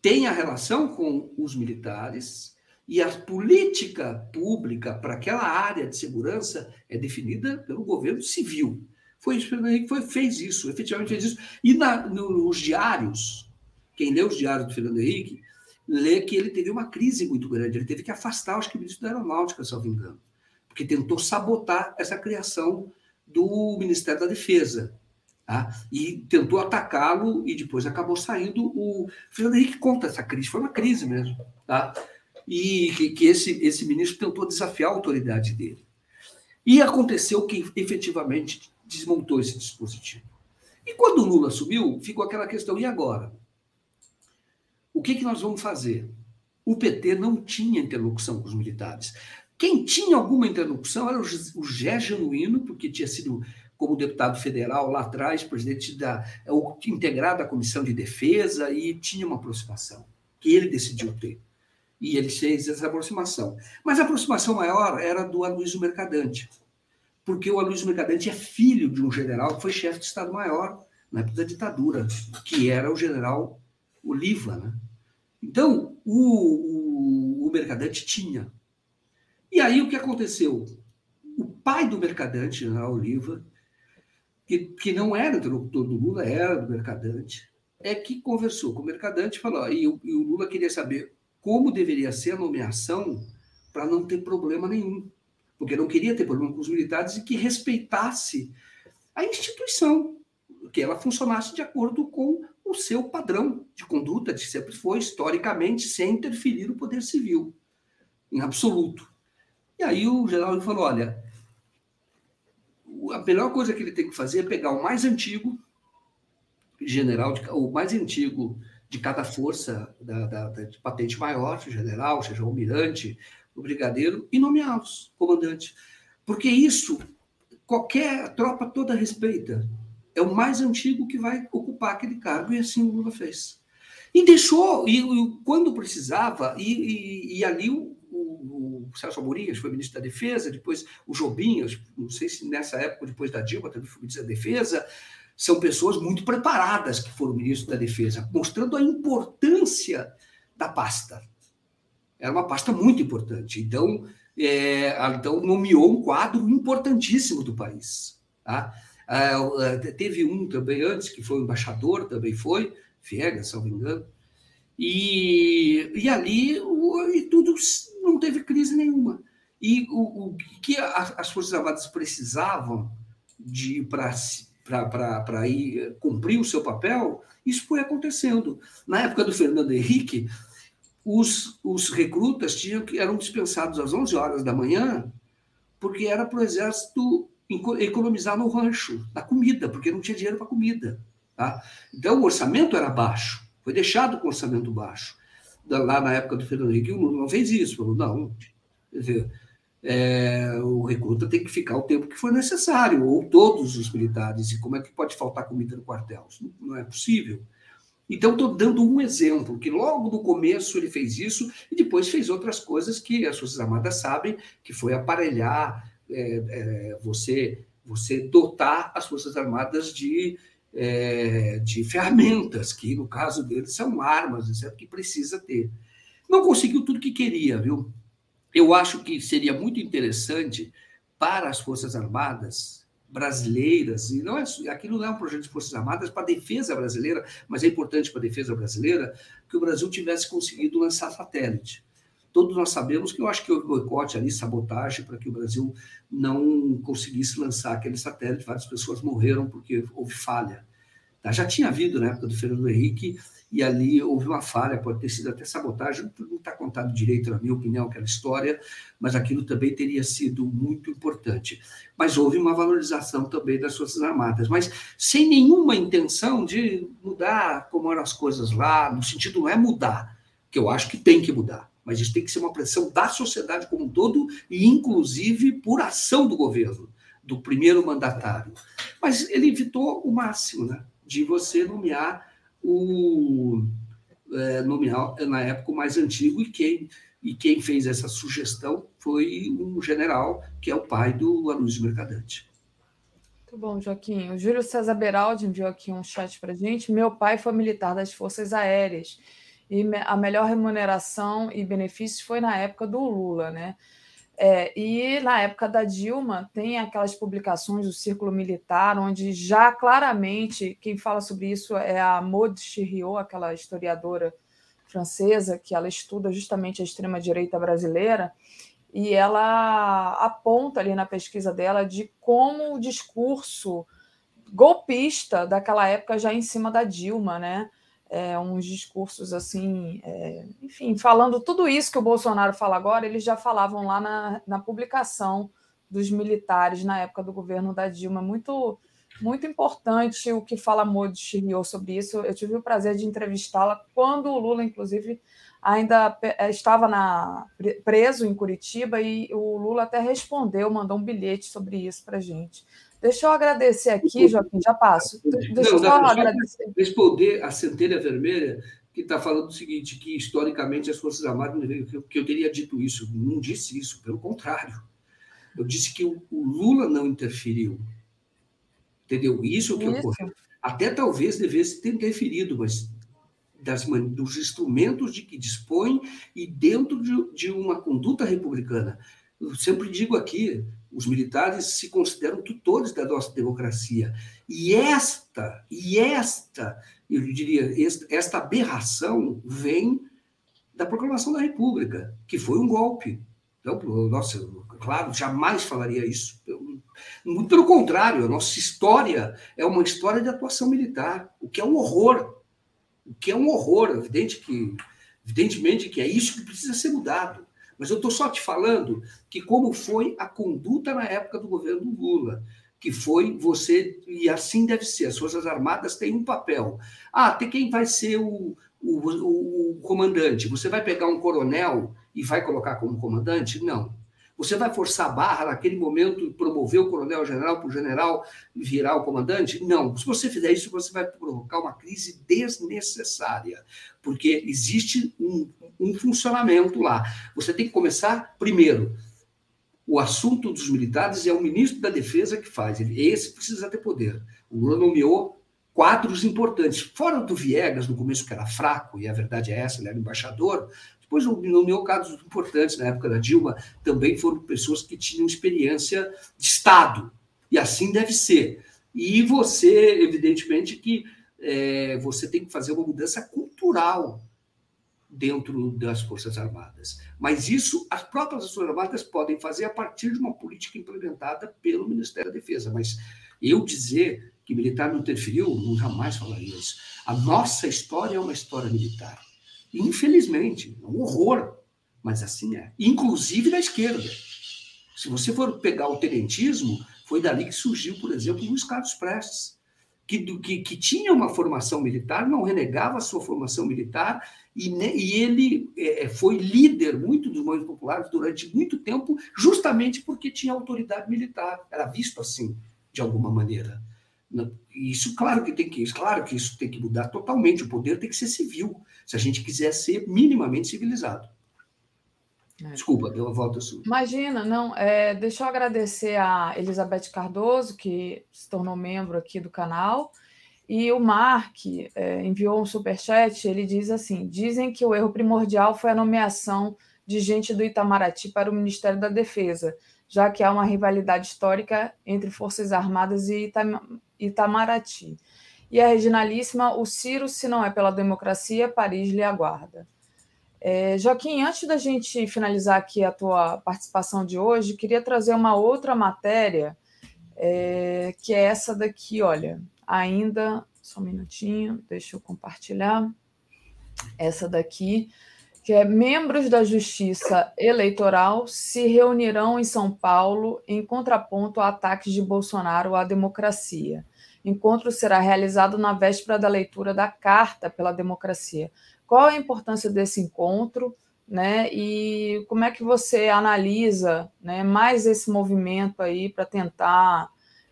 tem a relação com os militares e a política pública para aquela área de segurança é definida pelo governo civil. Foi isso, Fernando Henrique foi, fez isso, efetivamente fez isso. E na, nos diários, quem lê os diários do Fernando Henrique, lê que ele teve uma crise muito grande. Ele teve que afastar, acho que o ministro da Aeronáutica, se não me engano, porque tentou sabotar essa criação do Ministério da Defesa. Tá? E tentou atacá-lo e depois acabou saindo. O Fernando Henrique conta essa crise, foi uma crise mesmo. Tá? E que, que esse, esse ministro tentou desafiar a autoridade dele. E aconteceu que efetivamente desmontou esse dispositivo. E quando o Lula subiu, ficou aquela questão: e agora? O que, que nós vamos fazer? O PT não tinha interlocução com os militares. Quem tinha alguma interlocução era o Gé Genuíno, porque tinha sido como deputado federal lá atrás, presidente da integrado à comissão de defesa e tinha uma aproximação que ele decidiu ter. E ele fez essa aproximação. Mas a aproximação maior era do Aloysio Mercadante, porque o Aloysio Mercadante é filho de um general que foi chefe de Estado-Maior na época da ditadura, que era o general Oliva. Né? Então, o, o, o Mercadante tinha. E aí o que aconteceu? O pai do Mercadante, general Oliva, que, que não era interlocutor do Lula, era do Mercadante, é que conversou com o Mercadante falou, e o, e o Lula queria saber como deveria ser a nomeação para não ter problema nenhum, porque não queria ter problema com os militares e que respeitasse a instituição, que ela funcionasse de acordo com o seu padrão de conduta, que sempre foi, historicamente, sem interferir no poder civil, em absoluto. E aí o general falou: olha, a melhor coisa que ele tem que fazer é pegar o mais antigo general, de, o mais antigo de cada força da, da, da patente maior, general, seja o almirante, o brigadeiro, e nomeá-los comandante. Porque isso, qualquer tropa toda respeita. É o mais antigo que vai ocupar aquele cargo, e assim o Lula fez. E deixou, e, e quando precisava, e, e, e ali o, o, Celso Amorim, foi ministro da Defesa, depois o Jobim, não sei se nessa época, depois da Dilma, também foi ministro da Defesa, são pessoas muito preparadas que foram ministro da Defesa, mostrando a importância da pasta. Era uma pasta muito importante. Então, é, então nomeou um quadro importantíssimo do país. Tá? Ah, teve um também antes, que foi o embaixador, também foi, Viegas, se não me engano. E, e ali o, e tudo não teve crise nenhuma. E o, o que as Forças Armadas precisavam de para ir cumprir o seu papel, isso foi acontecendo. Na época do Fernando Henrique, os, os recrutas tinham que eram dispensados às 11 horas da manhã, porque era para o exército economizar no rancho, na comida, porque não tinha dinheiro para comida. Tá? Então o orçamento era baixo, foi deixado com orçamento baixo. Lá na época do Fernando Henrique, o Lula não fez isso, falou, não, quer dizer, é, o recruta tem que ficar o tempo que for necessário, ou todos os militares, e como é que pode faltar comida no quartel? Isso não é possível. Então, estou dando um exemplo, que logo no começo ele fez isso e depois fez outras coisas que as Forças Armadas sabem, que foi aparelhar, é, é, você, você dotar as Forças Armadas de, é, de ferramentas, que no caso deles são armas, etc., que precisa ter. Não conseguiu tudo que queria, viu? Eu acho que seria muito interessante para as Forças Armadas brasileiras, e não é, aquilo não é um projeto de Forças Armadas para a defesa brasileira, mas é importante para a defesa brasileira que o Brasil tivesse conseguido lançar satélite. Todos nós sabemos que eu acho que houve boicote ali, sabotagem, para que o Brasil não conseguisse lançar aquele satélite. Várias pessoas morreram porque houve falha. Tá? Já tinha havido na época do Fernando Henrique e ali houve uma falha, pode ter sido até sabotagem, não está contado direito, na minha opinião, aquela história, mas aquilo também teria sido muito importante. Mas houve uma valorização também das Forças Armadas, mas sem nenhuma intenção de mudar como eram as coisas lá, no sentido não é mudar, que eu acho que tem que mudar, mas isso tem que ser uma pressão da sociedade como um todo e, inclusive, por ação do governo, do primeiro mandatário. Mas ele evitou o máximo, né? De você nomear o é, nominal na época o mais antigo e quem e quem fez essa sugestão foi um general que é o pai do Aloysio Mercadante. Muito bom, Joaquim. O Júlio César Beraldi enviou aqui um chat para gente. Meu pai foi militar das Forças Aéreas e a melhor remuneração e benefícios foi na época do Lula, né? É, e na época da Dilma, tem aquelas publicações do Círculo Militar, onde já claramente quem fala sobre isso é a Maud Chiriot, aquela historiadora francesa, que ela estuda justamente a extrema-direita brasileira, e ela aponta ali na pesquisa dela de como o discurso golpista daquela época já em cima da Dilma, né? É, uns discursos assim, é, enfim, falando tudo isso que o Bolsonaro fala agora, eles já falavam lá na, na publicação dos militares na época do governo da Dilma. Muito, muito importante o que fala Modi Chiriot sobre isso. Eu tive o prazer de entrevistá-la quando o Lula, inclusive, ainda é, estava na, preso em Curitiba e o Lula até respondeu, mandou um bilhete sobre isso para a gente. Deixa eu agradecer aqui, Joaquim, já passo. Deixa eu só agradecer. Responder a Centelha Vermelha, que está falando o seguinte, que historicamente as Forças Armadas, que eu teria dito isso, não disse isso, pelo contrário. Eu disse que o, Lula não interferiu. Entendeu? Isso que isso. ocorreu. Até talvez devesse ter interferido, mas das, dos instrumentos de que dispõe e dentro de, de uma conduta republicana. Eu sempre digo aqui, os militares se consideram tutores da nossa democracia. E esta, e esta, eu diria, esta aberração vem da proclamação da República, que foi um golpe. Então, nossa, claro, jamais falaria isso. Muito pelo contrário, a nossa história é uma história de atuação militar, o que é um horror. O que é um horror, evidente que, evidentemente que é isso que precisa ser mudado. Mas eu estou só te falando que como foi a conduta na época do governo Lula, que foi você, e assim deve ser, as Forças Armadas têm um papel. Ah, tem quem vai ser o, o, o, o comandante? Você vai pegar um coronel e vai colocar como comandante? Não. Você vai forçar a barra naquele momento e promover o coronel-general para o general virar o comandante? Não. Se você fizer isso, você vai provocar uma crise desnecessária, porque existe um, um funcionamento lá. Você tem que começar, primeiro, o assunto dos militares é o ministro da Defesa que faz. Esse precisa ter poder. O Lula nomeou quadros importantes. Fora do Viegas, no começo, que era fraco, e a verdade é essa, ele era embaixador, depois, nomeou casos importantes na época da Dilma, também foram pessoas que tinham experiência de Estado. E assim deve ser. E você, evidentemente, que é, você tem que fazer uma mudança cultural dentro das Forças Armadas. Mas isso as próprias Forças Armadas podem fazer a partir de uma política implementada pelo Ministério da Defesa. Mas eu dizer que militar não interferiu, não jamais falaria isso. A nossa história é uma história militar. Infelizmente, é um horror, mas assim é. Inclusive da esquerda. Se você for pegar o tenentismo, foi dali que surgiu, por exemplo, Luiz Carlos Prestes que, que, que, tinha uma formação militar, não renegava a sua formação militar, e, e ele é, é, foi líder muito dos movimentos populares durante muito tempo, justamente porque tinha autoridade militar, era visto assim, de alguma maneira. Isso, claro que tem que, claro que isso tem que mudar totalmente, o poder tem que ser civil, se a gente quiser ser minimamente civilizado. É. Desculpa, deu a volta sua. Imagina, não. É, deixa eu agradecer a Elizabeth Cardoso, que se tornou membro aqui do canal. E o Mark é, enviou um superchat. Ele diz assim: dizem que o erro primordial foi a nomeação de gente do Itamaraty para o Ministério da Defesa, já que há uma rivalidade histórica entre Forças Armadas e Itam Itamaraty. E a Reginalíssima, o Ciro, se não é pela democracia, Paris lhe aguarda. É, Joaquim, antes da gente finalizar aqui a tua participação de hoje, queria trazer uma outra matéria, é, que é essa daqui, olha, ainda, só um minutinho, deixa eu compartilhar, essa daqui, que é membros da Justiça Eleitoral se reunirão em São Paulo em contraponto a ataques de Bolsonaro à democracia. Encontro será realizado na véspera da leitura da Carta pela Democracia. Qual a importância desse encontro, né? E como é que você analisa, né, mais esse movimento aí para tentar,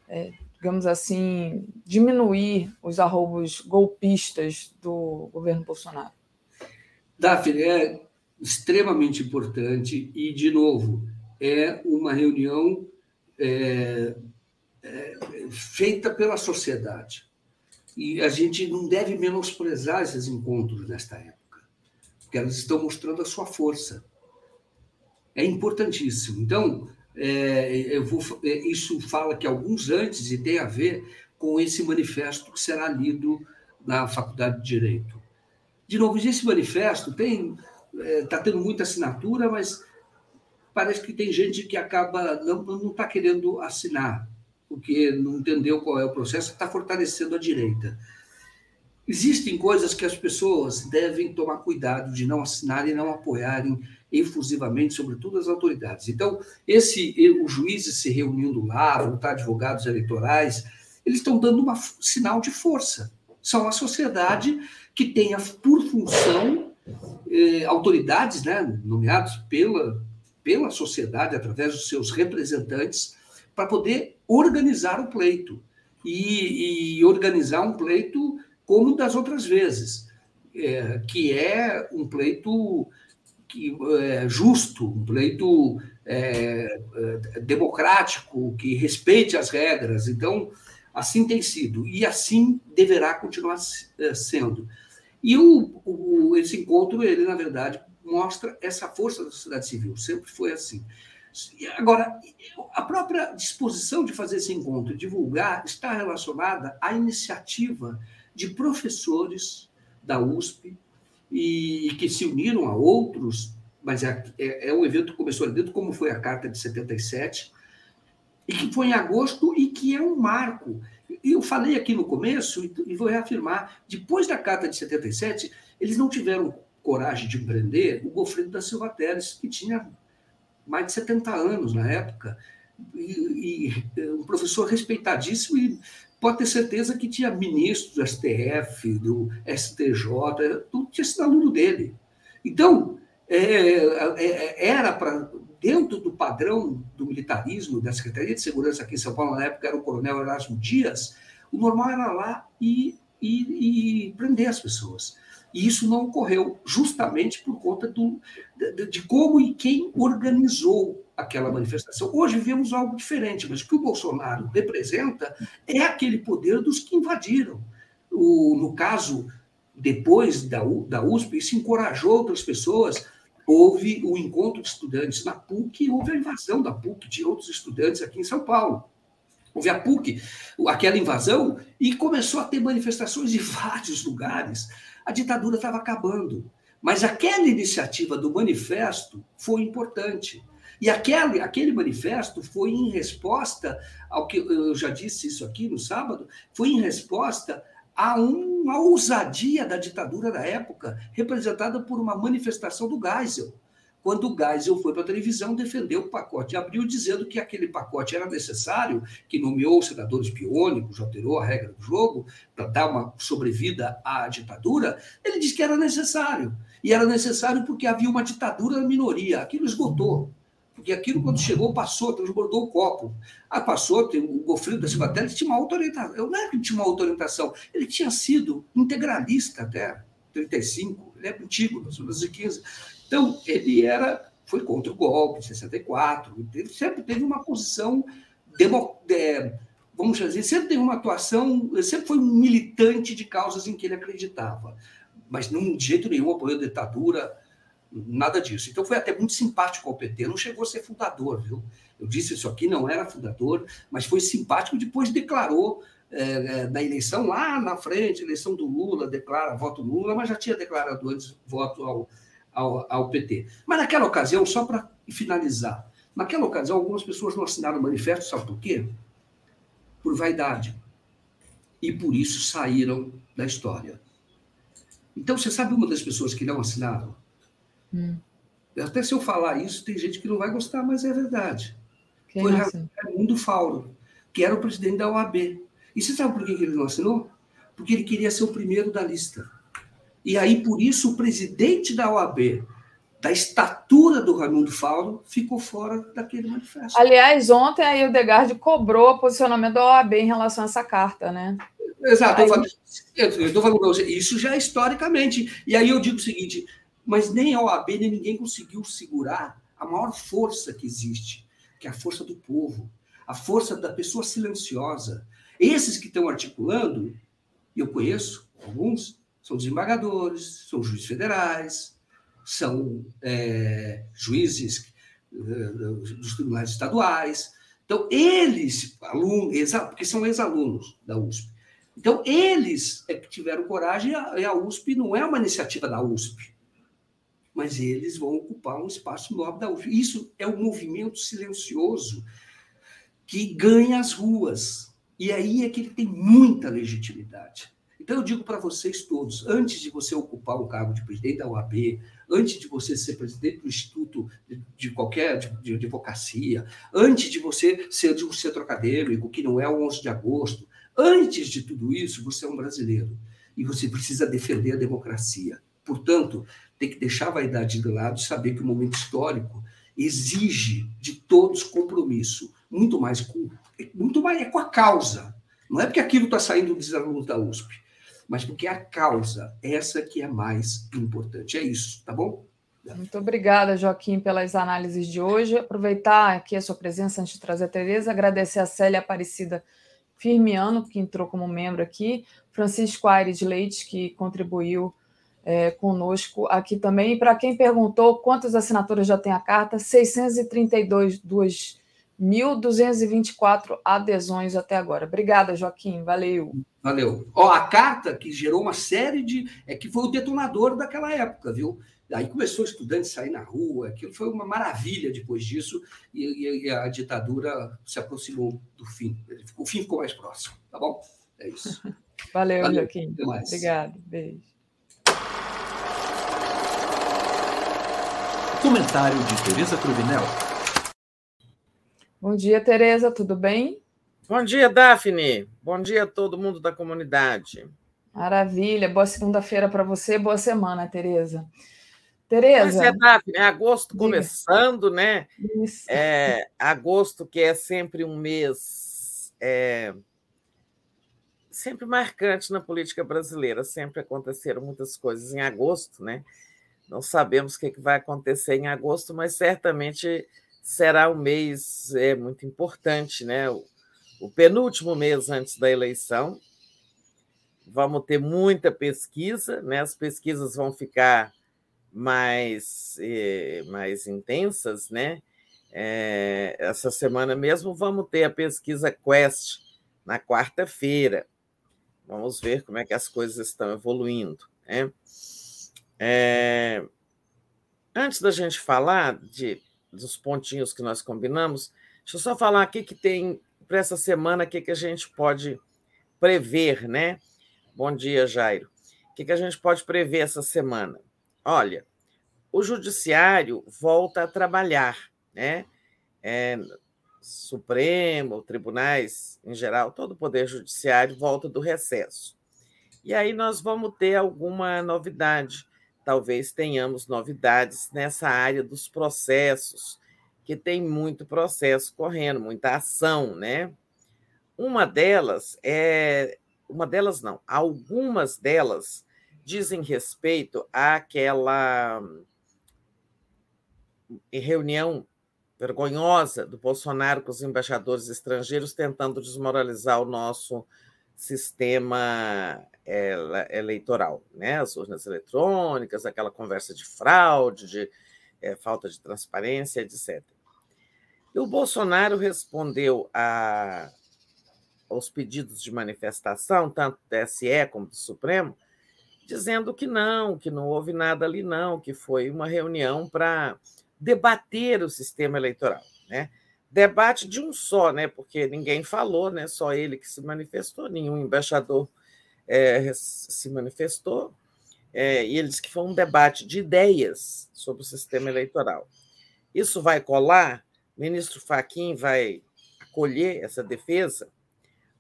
é, digamos assim, diminuir os arroubos golpistas do governo Bolsonaro? Daphne, é extremamente importante e, de novo, é uma reunião é, é, feita pela sociedade. E a gente não deve menosprezar esses encontros nesta época, porque elas estão mostrando a sua força. É importantíssimo. Então, é, vou, é, isso fala que alguns antes e tem a ver com esse manifesto que será lido na Faculdade de Direito. De novo, esse manifesto tem está é, tendo muita assinatura, mas parece que tem gente que acaba não está querendo assinar porque não entendeu qual é o processo, está fortalecendo a direita. Existem coisas que as pessoas devem tomar cuidado de não assinarem e não apoiarem efusivamente, sobretudo as autoridades. Então, esse os juízes se reunindo lá, vão estar advogados eleitorais, eles estão dando um sinal de força. São a sociedade que tem por função eh, autoridades, né, nomeados pela, pela sociedade, através dos seus representantes, para poder organizar o pleito e, e, organizar um pleito como das outras vezes, é, que é um pleito que, é, justo, um pleito é, democrático, que respeite as regras. Então, assim tem sido e assim deverá continuar sendo. E o, o, esse encontro, ele, na verdade, mostra essa força da sociedade civil, sempre foi assim. Agora, a própria disposição de fazer esse encontro, divulgar, está relacionada à iniciativa de professores da USP e que se uniram a outros, mas é, é, é um evento que começou ali dentro, como foi a Carta de 77, e que foi em agosto e que é um marco. E eu falei aqui no começo, e vou reafirmar, depois da Carta de 77, eles não tiveram coragem de empreender o Gofredo da Silva Teres, que tinha mais de 70 anos na época, e, e um professor respeitadíssimo e pode ter certeza que tinha ministros do STF, do STJ, tudo tinha sido aluno dele. Então, é, é, era para, dentro do padrão do militarismo, da Secretaria de Segurança aqui em São Paulo, na época era o coronel Erasmo Dias, o normal era lá e, e, e prender as pessoas. E isso não ocorreu justamente por conta do, de, de como e quem organizou aquela manifestação. Hoje vemos algo diferente, mas o que o Bolsonaro representa é aquele poder dos que invadiram. O, no caso, depois da, da USP, isso encorajou outras pessoas. Houve o encontro de estudantes na PUC, houve a invasão da PUC de outros estudantes aqui em São Paulo. houve a PUC, aquela invasão, e começou a ter manifestações em vários lugares. A ditadura estava acabando. Mas aquela iniciativa do manifesto foi importante. E aquele, aquele manifesto foi em resposta ao que eu já disse isso aqui no sábado, foi em resposta a uma ousadia da ditadura da época, representada por uma manifestação do Geisel quando o Geisel foi para a televisão defender o pacote de abril, dizendo que aquele pacote era necessário, que nomeou senadores biônicos, alterou a regra do jogo para dar uma sobrevida à ditadura, ele disse que era necessário. E era necessário porque havia uma ditadura da minoria. Aquilo esgotou. Porque aquilo, quando chegou, passou, transbordou o copo. Ah, passou, tem, o Gofrido da Silva Teles tinha uma autorientação. Não é que tinha uma autorientação, ele tinha sido integralista até 35, ele é antigo, 1915. Então, ele era, foi contra o golpe em 64, ele sempre teve uma posição, demo, de, vamos dizer, sempre teve uma atuação, sempre foi um militante de causas em que ele acreditava, mas não de jeito nenhum apoiou a ditadura, nada disso. Então, foi até muito simpático ao PT, não chegou a ser fundador, viu? Eu disse isso aqui, não era fundador, mas foi simpático, depois declarou é, na eleição lá na frente, eleição do Lula, declara voto Lula, mas já tinha declarado antes voto ao, ao, ao PT. Mas naquela ocasião, só para finalizar, naquela ocasião, algumas pessoas não assinaram o manifesto, sabe por quê? Por vaidade. E por isso saíram da história. Então, você sabe uma das pessoas que não assinaram? Hum. Até se eu falar isso, tem gente que não vai gostar, mas é verdade. Quem Foi? Raimundo Fauro, que era o presidente da OAB. E você sabe por que ele não assinou? Porque ele queria ser o primeiro da lista. E aí, por isso, o presidente da OAB, da estatura do Raimundo Fauro, ficou fora daquele manifesto. Aliás, ontem a Hildegard cobrou o posicionamento da OAB em relação a essa carta, né? Exato. Aí... Eu estou falando, isso já é historicamente. E aí eu digo o seguinte: mas nem a OAB, nem ninguém conseguiu segurar a maior força que existe, que é a força do povo, a força da pessoa silenciosa. Esses que estão articulando, eu conheço alguns, são desembargadores, são juízes federais, são é, juízes é, dos tribunais estaduais. Então, eles, porque são ex-alunos da USP, então eles é que tiveram coragem, e a USP não é uma iniciativa da USP, mas eles vão ocupar um espaço nobre da USP. Isso é um movimento silencioso que ganha as ruas. E aí é que ele tem muita legitimidade. Então, eu digo para vocês todos: antes de você ocupar o cargo de presidente da OAB, antes de você ser presidente do instituto de, qualquer de, de advocacia, antes de você ser de um centro acadêmico, que não é o 11 de agosto, antes de tudo isso, você é um brasileiro e você precisa defender a democracia. Portanto, tem que deixar a vaidade de lado e saber que o momento histórico exige de todos compromisso, muito mais com, muito mais é com a causa. Não é porque aquilo está saindo dos alunos da USP mas porque a causa, essa que é mais importante. É isso, tá bom? Muito obrigada, Joaquim, pelas análises de hoje. Aproveitar aqui a sua presença antes de trazer a Tereza, agradecer a Célia Aparecida Firmiano, que entrou como membro aqui, Francisco Aires Leite, que contribuiu é, conosco aqui também. E para quem perguntou quantas assinaturas já tem a carta, 632 duas 1.224 adesões até agora. Obrigada, Joaquim. Valeu. Valeu. Ó, a carta que gerou uma série de. É que foi o detonador daquela época, viu? Aí começou estudante a sair na rua, aquilo foi uma maravilha depois disso, e, e a ditadura se aproximou do fim. O fim ficou mais próximo, tá bom? É isso. Valeu, Valeu Joaquim. Obrigado. Beijo. Comentário de Tereza Cruvinel. Bom dia, Tereza, tudo bem? Bom dia, Daphne. Bom dia a todo mundo da comunidade. Maravilha. Boa segunda-feira para você, boa semana, Tereza. Tereza. Pois é, Daphne, é agosto Diga. começando, né? Isso. É, agosto, que é sempre um mês é, sempre marcante na política brasileira, sempre aconteceram muitas coisas em agosto, né? Não sabemos o que vai acontecer em agosto, mas certamente será um mês é, muito importante, né? O, o penúltimo mês antes da eleição. Vamos ter muita pesquisa, né? As pesquisas vão ficar mais, é, mais intensas, né? É, essa semana mesmo vamos ter a pesquisa Quest na quarta-feira. Vamos ver como é que as coisas estão evoluindo. Né? É, antes da gente falar de, dos pontinhos que nós combinamos, deixa eu só falar aqui que tem para essa semana o que, que a gente pode prever, né? Bom dia, Jairo. O que, que a gente pode prever essa semana? Olha, o judiciário volta a trabalhar, né? É, Supremo, tribunais em geral, todo o poder judiciário volta do recesso. E aí nós vamos ter alguma novidade. Talvez tenhamos novidades nessa área dos processos, que tem muito processo correndo, muita ação, né? Uma delas é, uma delas não, algumas delas dizem respeito àquela reunião vergonhosa do Bolsonaro com os embaixadores estrangeiros tentando desmoralizar o nosso sistema eleitoral, né? As urnas eletrônicas, aquela conversa de fraude, de é, falta de transparência, etc. E o Bolsonaro respondeu a, aos pedidos de manifestação, tanto do TSE como do Supremo, dizendo que não, que não houve nada ali, não, que foi uma reunião para debater o sistema eleitoral. Né? Debate de um só, né? porque ninguém falou, né? só ele que se manifestou, nenhum embaixador é, se manifestou, é, e ele disse que foi um debate de ideias sobre o sistema eleitoral. Isso vai colar? O ministro Faquim vai acolher essa defesa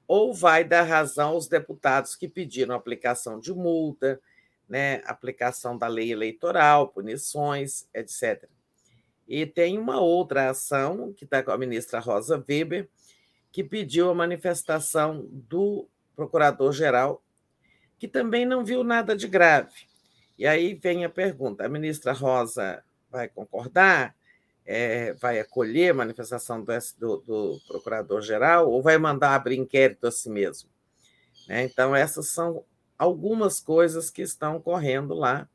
ou vai dar razão aos deputados que pediram aplicação de multa, né, aplicação da lei eleitoral, punições, etc. E tem uma outra ação, que está com a ministra Rosa Weber, que pediu a manifestação do procurador-geral, que também não viu nada de grave. E aí vem a pergunta: a ministra Rosa vai concordar? é, vai acolher a manifestação do, do, do procurador-geral ou vai mandar abrir inquérito a si mesmo? Né? Então, essas são algumas coisas que estão ocorrendo lá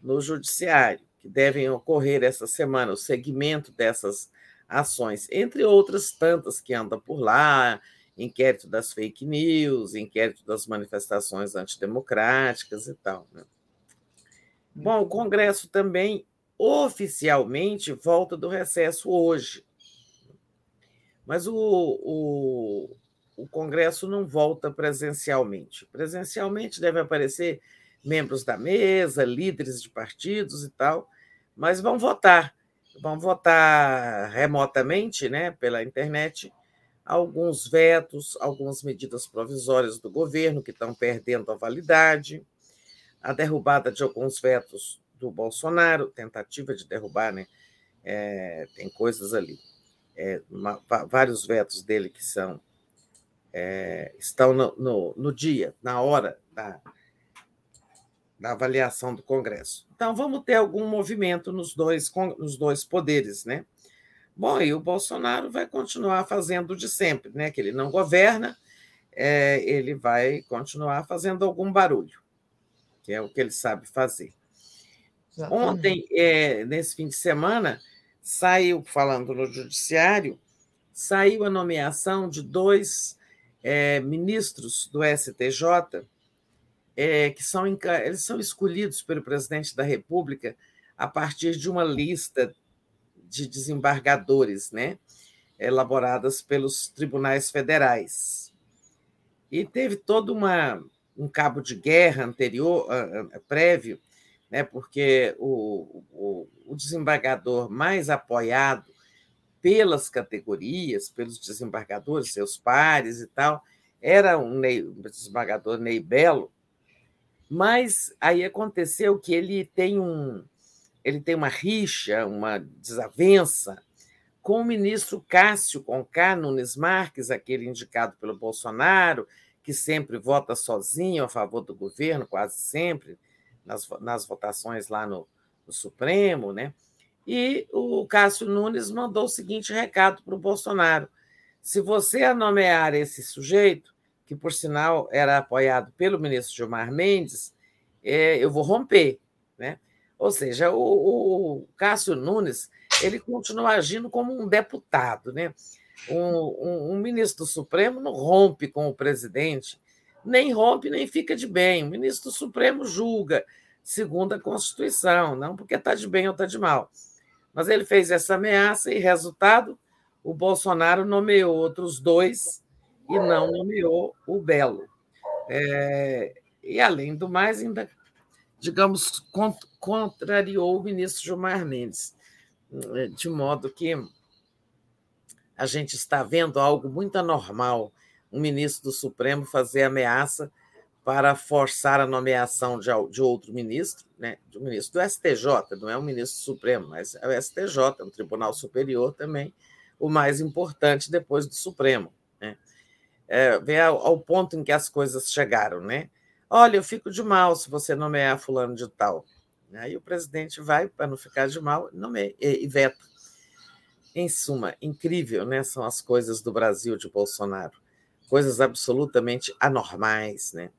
no Judiciário, que devem ocorrer essa semana, o segmento dessas ações, entre outras tantas que andam por lá, inquérito das fake news, inquérito das manifestações antidemocráticas e tal. Né? Bom, o Congresso também oficialmente volta do recesso hoje. Mas o, o, o Congresso não volta presencialmente. Presencialmente deve aparecer membros da mesa, líderes de partidos e tal, mas vão votar. Vão votar remotamente, né, pela internet, alguns vetos, algumas medidas provisórias do governo que estão perdendo a validade, a derrubada de alguns vetos do Bolsonaro, tentativa de derrubar, né? É, tem coisas ali, é, uma, vários vetos dele que são é, estão no, no, no, dia, na hora da, da avaliação do Congresso. Então, vamos ter algum movimento nos dois, nos dois poderes, né? Bom, e o Bolsonaro vai continuar fazendo de sempre, né? Que ele não governa, é, ele vai continuar fazendo algum barulho, que é o que ele sabe fazer. Exatamente. Ontem, é, nesse fim de semana, saiu, falando no Judiciário, saiu a nomeação de dois é, ministros do STJ, é, que são, eles são escolhidos pelo presidente da República a partir de uma lista de desembargadores, né, elaboradas pelos tribunais federais. E teve todo uma, um cabo de guerra anterior, prévio, né, porque o, o, o desembargador mais apoiado pelas categorias, pelos desembargadores, seus pares e tal, era um, Ney, um desembargador Ney Belo, mas aí aconteceu que ele tem um ele tem uma rixa, uma desavença com o ministro Cássio Conká Nunes Marques, aquele indicado pelo Bolsonaro, que sempre vota sozinho a favor do governo, quase sempre, nas, nas votações lá no, no Supremo, né? E o Cássio Nunes mandou o seguinte recado para o Bolsonaro: se você nomear esse sujeito, que por sinal era apoiado pelo ministro Gilmar Mendes, é, eu vou romper. Né? Ou seja, o, o Cássio Nunes ele continua agindo como um deputado. Né? Um, um, um, ministro do Supremo não rompe com o presidente, nem rompe nem fica de bem. O ministro do Supremo julga, segundo a Constituição, não porque está de bem ou está de mal. Mas ele fez essa ameaça e, resultado, o Bolsonaro nomeou outros dois e não nomeou o Belo. É, e, além do mais, ainda, digamos, contrariou o ministro Gilmar Mendes, de modo que a gente está vendo algo muito anormal um ministro do Supremo fazer ameaça para forçar a nomeação de, de outro ministro, né, de um ministro do STJ, não é um ministro Supremo, mas é o STJ, é um tribunal superior também, o mais importante depois do Supremo. É, ver ao, ao, ponto em que as coisas chegaram, né? Olha, eu fico de mal se você nomear fulano de tal. Aí o presidente vai, para não ficar de mal, nomeia e veta. Em suma, incrível, né? São as coisas do Brasil de Bolsonaro. Coisas absolutamente anormais, né?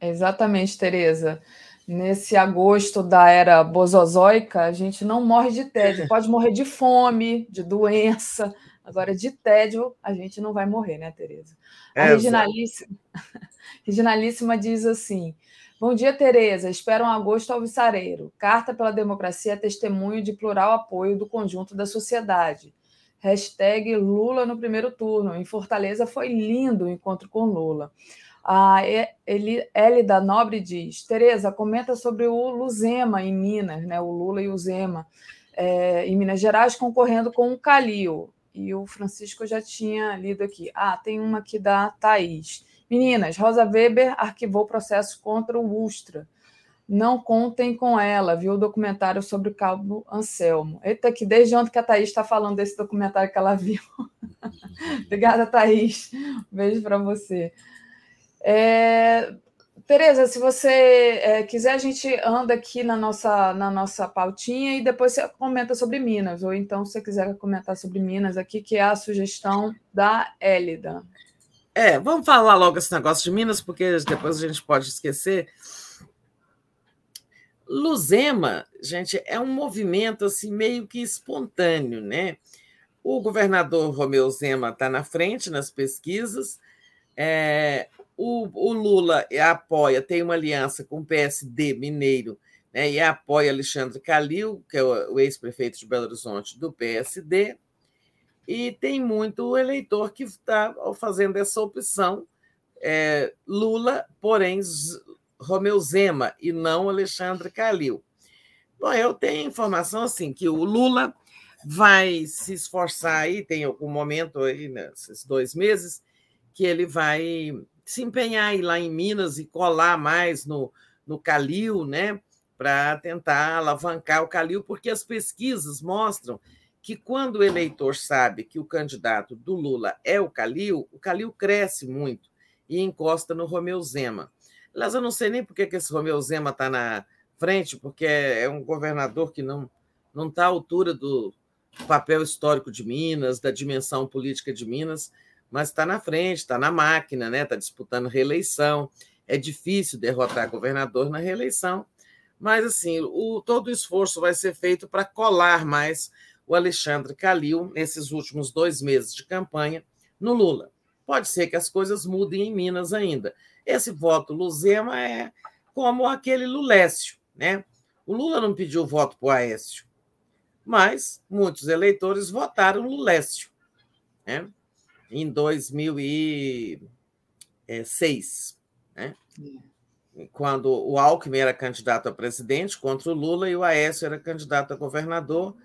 Exatamente, Tereza. Nesse agosto da era bozozoica, a gente não morre de tédio. Pode morrer de fome, de doença. Agora, de tédio, a gente não vai morrer, né, Tereza? A é, Reginalíssima, Reginalíssima diz assim: Bom dia, Tereza. Espero um agosto alvissareiro. Carta pela Democracia é testemunho de plural apoio do conjunto da sociedade. Hashtag Lula no primeiro turno. Em Fortaleza foi lindo o encontro com Lula. A Elida Nobre diz: Tereza, comenta sobre o Luzema em Minas, né? o Lula e o Zema, é, em Minas Gerais, concorrendo com o Calil. E o Francisco já tinha lido aqui. Ah, tem uma aqui da Thaís. Meninas, Rosa Weber arquivou processo contra o Ustra. Não contem com ela, viu o documentário sobre o Cabo Anselmo. Eita, que desde ontem que a Thaís está falando desse documentário que ela viu. Obrigada, Thaís. Um beijo para você. É, Tereza, se você é, quiser, a gente anda aqui na nossa, na nossa pautinha e depois você comenta sobre Minas, ou então, se você quiser comentar sobre Minas aqui, que é a sugestão da Élida. É, vamos falar logo esse negócio de Minas, porque depois a gente pode esquecer. Luzema, gente, é um movimento assim meio que espontâneo, né? O governador Romeu Zema está na frente nas pesquisas, é, o, o, Lula apoia, tem uma aliança com o PSD mineiro, né, e apoia Alexandre Calil, que é o, o ex-prefeito de Belo Horizonte do PSD, e tem muito eleitor que está fazendo essa opção. É, Lula, porém, Romeu Zema e não Alexandre Calil. Bom, eu tenho informação assim que o Lula vai se esforçar aí, tem algum momento aí nesses dois meses que ele vai se empenhar ir lá em Minas e colar mais no, no Calil, né? Para tentar alavancar o Calil, porque as pesquisas mostram que quando o eleitor sabe que o candidato do Lula é o Calil, o Calil cresce muito e encosta no Romeu Zema. Aliás, eu não sei nem por que esse Romeu Zema está na frente, porque é um governador que não não está à altura do papel histórico de Minas, da dimensão política de Minas mas está na frente, está na máquina, né? Está disputando reeleição. É difícil derrotar governador na reeleição, mas assim, o, todo o esforço vai ser feito para colar mais o Alexandre Calil nesses últimos dois meses de campanha no Lula. Pode ser que as coisas mudem em Minas ainda. Esse voto Luzema é como aquele Lulécio, né? O Lula não pediu voto para o Aécio, mas muitos eleitores votaram Lulécio, né? Em 2006, né? quando o Alckmin era candidato a presidente contra o Lula e o Aécio era candidato a governador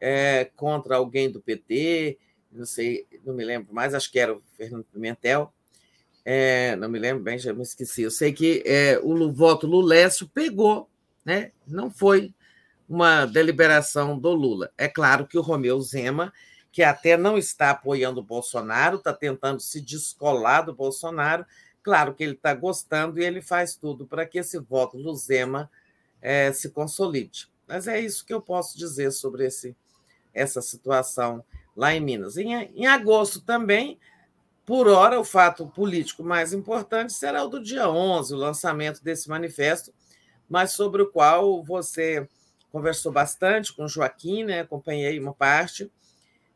é, contra alguém do PT, não sei, não me lembro mais, acho que era o Fernando Pimentel, é, não me lembro bem, já me esqueci. Eu sei que é, o voto Lulécio pegou, né? não foi uma deliberação do Lula. É claro que o Romeu Zema que até não está apoiando o Bolsonaro, está tentando se descolar do Bolsonaro. Claro que ele está gostando e ele faz tudo para que esse voto do Zema é, se consolide. Mas é isso que eu posso dizer sobre esse, essa situação lá em Minas. Em, em agosto também, por hora, o fato político mais importante será o do dia 11, o lançamento desse manifesto, mas sobre o qual você conversou bastante com o Joaquim, né? acompanhei uma parte,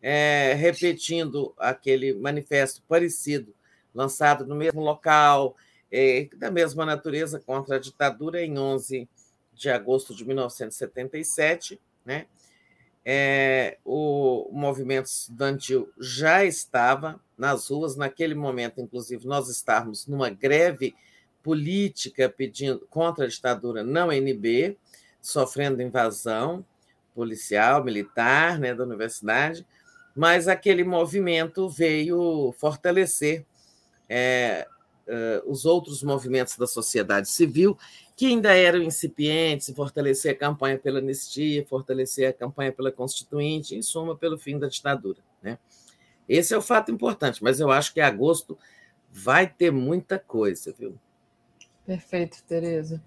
é, repetindo aquele manifesto parecido, lançado no mesmo local, é, da mesma natureza contra a ditadura, em 11 de agosto de 1977. Né? É, o, movimento estudantil já estava nas ruas, naquele momento, inclusive, nós estávamos numa greve política pedindo contra a ditadura não NB, sofrendo invasão policial, militar, né, da universidade, mas aquele movimento veio fortalecer é, uh, os outros movimentos da sociedade civil que ainda eram incipientes, fortalecer a campanha pela anistia, fortalecer a campanha pela Constituinte, em suma, pelo fim da ditadura. Né? Esse é o fato importante, mas eu acho que agosto vai ter muita coisa, viu? Perfeito, Tereza.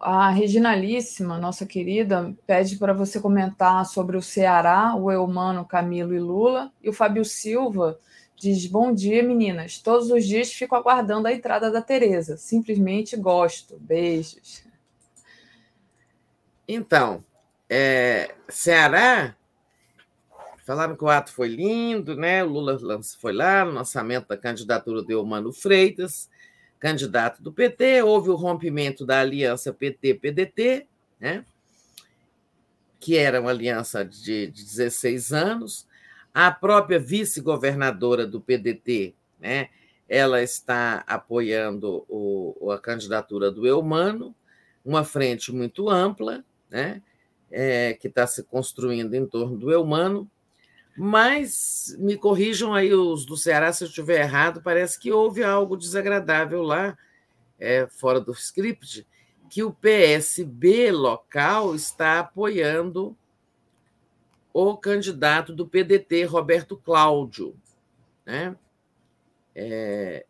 A Reginalíssima, nossa querida, pede para você comentar sobre o Ceará, o Eumano, Camilo e Lula. E o Fábio Silva diz: Bom dia, meninas. Todos os dias fico aguardando a entrada da Tereza. Simplesmente gosto. Beijos. Então, é, Ceará, falaram que o ato foi lindo, né? O Lula foi lá no lançamento da candidatura do Eumano Freitas candidato do PT, houve o rompimento da aliança PT-PDT, né? que era uma aliança de, de 16 anos. A própria vice-governadora do PDT, né? ela está apoiando o, a candidatura do Eumano, uma frente muito ampla, né? É, que está se construindo em torno do Eumano, mas me corrijam aí os do Ceará se eu estiver errado, parece que houve algo desagradável lá, é, fora do script, que o PSB local está apoiando o candidato do PDT, Roberto Cláudio. Né? É,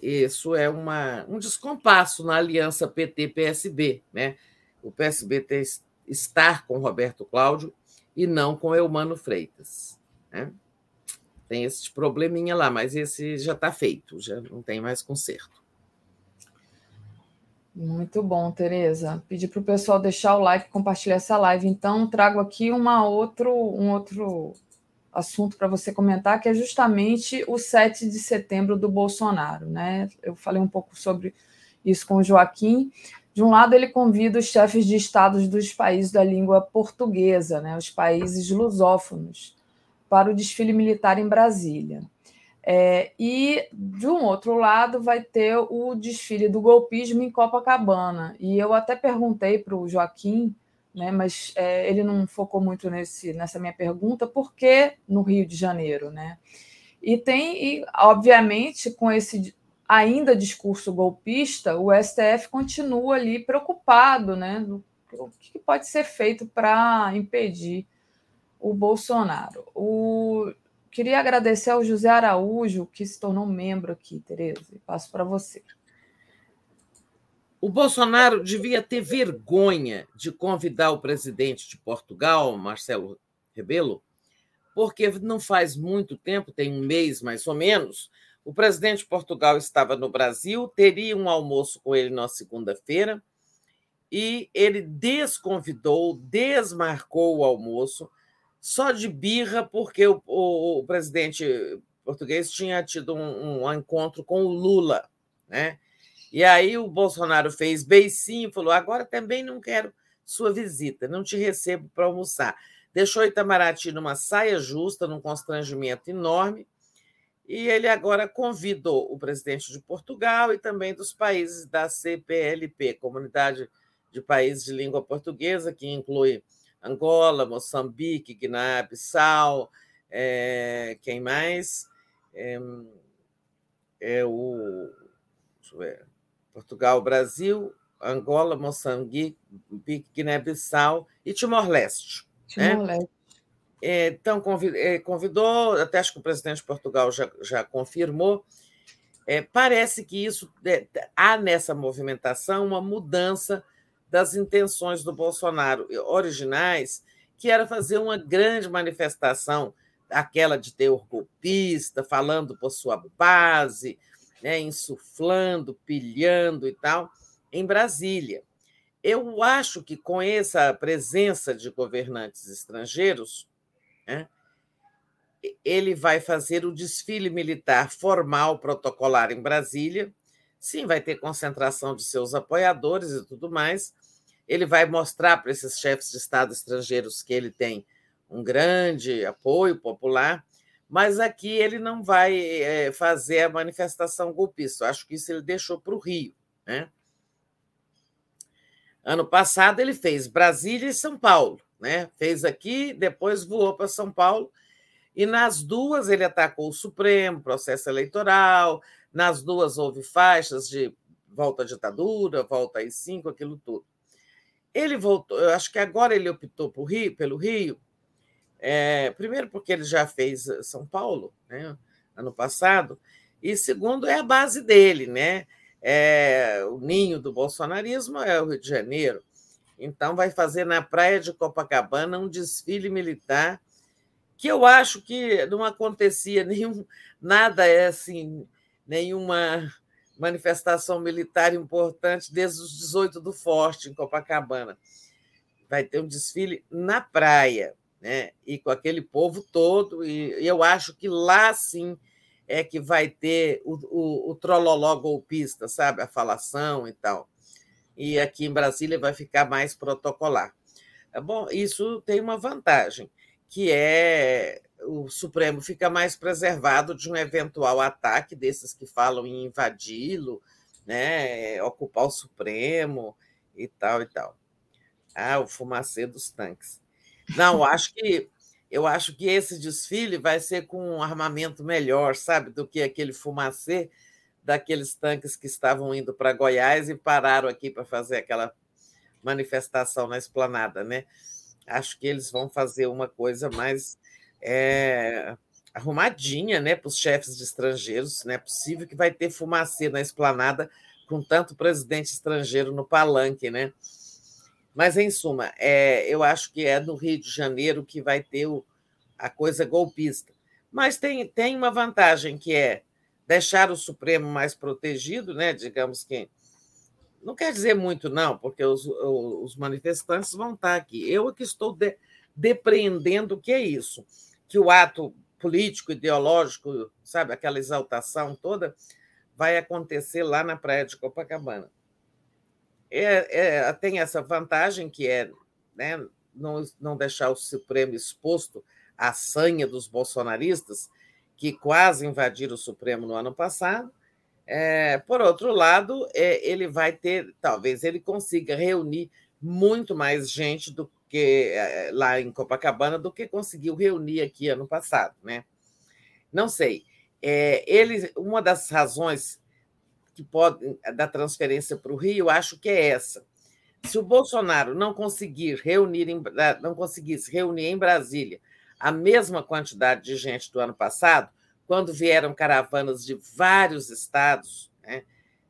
isso é uma, um descompasso na aliança PT-PSB. Né? O PSB tem, estar com Roberto Cláudio e não com Eumano Freitas. Né? Tem esse probleminha lá, mas esse já está feito, já não tem mais conserto. Muito bom, Tereza. Pedi para o pessoal deixar o like, compartilhar essa live. Então, trago aqui uma outro, um outro assunto para você comentar, que é justamente o 7 de setembro do Bolsonaro. Né? Eu falei um pouco sobre isso com o Joaquim. De um lado, ele convida os chefes de estados dos países da língua portuguesa, né? os países lusófonos, para o desfile militar em Brasília. É, e, de um outro lado, vai ter o desfile do golpismo em Copacabana. E eu até perguntei para o Joaquim, né, mas é, ele não focou muito nesse, nessa minha pergunta, por que no Rio de Janeiro? Né? E tem, e, obviamente, com esse ainda discurso golpista, o STF continua ali preocupado né, o que pode ser feito para impedir o Bolsonaro. O... Queria agradecer ao José Araújo, que se tornou membro aqui, Tereza. Passo para você. O Bolsonaro devia ter vergonha de convidar o presidente de Portugal, Marcelo Rebelo, porque não faz muito tempo, tem um mês mais ou menos, o presidente de Portugal estava no Brasil, teria um almoço com ele na segunda-feira, e ele desconvidou, desmarcou o almoço só de birra, porque o, o, o presidente português tinha tido um, um, encontro com o Lula, né? E aí o Bolsonaro fez beicinho, falou: agora também não quero sua visita, não te recebo para almoçar. Deixou Itamaraty numa saia justa, num constrangimento enorme, e ele agora convidou o presidente de Portugal e também dos países da CPLP, Comunidade de Países de Língua Portuguesa, que inclui Angola, Moçambique, Guiné-Bissau, é, quem mais? É, é o Portugal, Brasil, Angola, Moçambique, Guiné-Bissau e Timor-Leste. Né? Timor-Leste. Né? Então, convidou, até acho que o presidente de Portugal já, já confirmou. Parece que isso há nessa movimentação uma mudança das intenções do Bolsonaro originais, que era fazer uma grande manifestação, aquela de teor golpista, falando por sua base, né, insuflando, pilhando e tal, em Brasília. Eu acho que com essa presença de governantes estrangeiros, né, ele vai fazer o desfile militar formal protocolar em Brasília. Sim, vai ter concentração de seus apoiadores e tudo mais. Ele vai mostrar para esses chefes de Estado estrangeiros que ele tem um grande apoio popular, mas aqui ele não vai é, fazer a manifestação golpista. Eu acho que isso ele deixou para o Rio. Né? Ano passado ele fez Brasília e São Paulo. Né? Fez aqui, depois voou para São Paulo e nas duas ele atacou o Supremo, processo eleitoral, nas duas houve faixas de volta à ditadura, volta às cinco, aquilo tudo. Ele voltou, eu acho que agora ele optou por Rio, pelo Rio, é, primeiro porque ele já fez São Paulo, né, ano passado, e segundo é a base dele, né? É, o ninho do bolsonarismo é o Rio de Janeiro. Então vai fazer na praia de Copacabana um desfile militar que eu acho que não acontecia nenhum nada é assim, nenhuma manifestação militar importante desde os 18 do Forte em Copacabana. Vai ter um desfile na praia, né? E com aquele povo todo e eu acho que lá sim é que vai ter o, o, o trololó golpista, sabe? A falação e tal. E aqui em Brasília vai ficar mais protocolar. Bom, isso tem uma vantagem que é o Supremo fica mais preservado de um eventual ataque desses que falam em invadi-lo, né, ocupar o Supremo e tal e tal. Ah, o fumacê dos tanques. Não, acho que eu acho que esse desfile vai ser com um armamento melhor, sabe, do que aquele fumacê daqueles tanques que estavam indo para Goiás e pararam aqui para fazer aquela manifestação na esplanada, né? acho que eles vão fazer uma coisa mais é, arrumadinha né, para os chefes de estrangeiros. Não é possível que vai ter fumacê na esplanada com tanto presidente estrangeiro no palanque, né? Mas, em suma, é, eu acho que é no Rio de Janeiro que vai ter o, a coisa golpista. Mas tem, tem uma vantagem, que é deixar o Supremo mais protegido, né? digamos que não quer dizer muito, não, porque os, os manifestantes vão estar aqui. Eu é que estou de, depreendendo o que é isso, que o ato político, ideológico, sabe, aquela exaltação toda, vai acontecer lá na praia de Copacabana. É, é, tem essa vantagem que é né, não, não deixar o Supremo exposto à sanha dos bolsonaristas, que quase invadiram o Supremo no ano passado, é, por outro lado, é, ele vai ter, talvez ele consiga reunir muito mais gente do que é, lá em Copacabana do que conseguiu reunir aqui ano passado, né? Não sei. É, ele, uma das razões que pode da transferência para o Rio, acho que é essa. Se o Bolsonaro não conseguir reunir, em, não conseguisse reunir em Brasília a mesma quantidade de gente do ano passado, quando vieram caravanas de vários estados, né,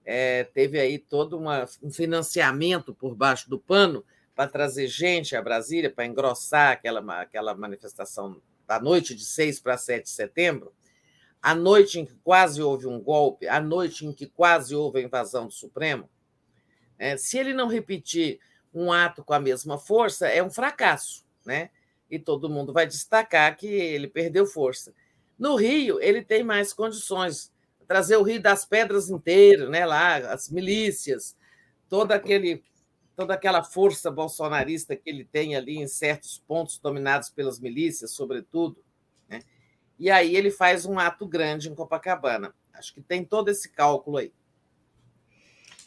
é, teve aí todo uma, um financiamento por baixo do pano para trazer gente a Brasília, para engrossar aquela, aquela manifestação da noite de 6 para 7 de setembro, a noite em que quase houve um golpe, a noite em que quase houve a invasão do Supremo. É, se ele não repetir um ato com a mesma força, é um fracasso, né? E todo mundo vai destacar que ele perdeu força. No Rio, ele tem mais condições. Trazer o Rio das Pedras inteiro, né? lá, as milícias, todo aquele, toda aquela força bolsonarista que ele tem ali em certos pontos dominados pelas milícias, sobretudo. Né? E aí ele faz um ato grande em Copacabana. Acho que tem todo esse cálculo aí.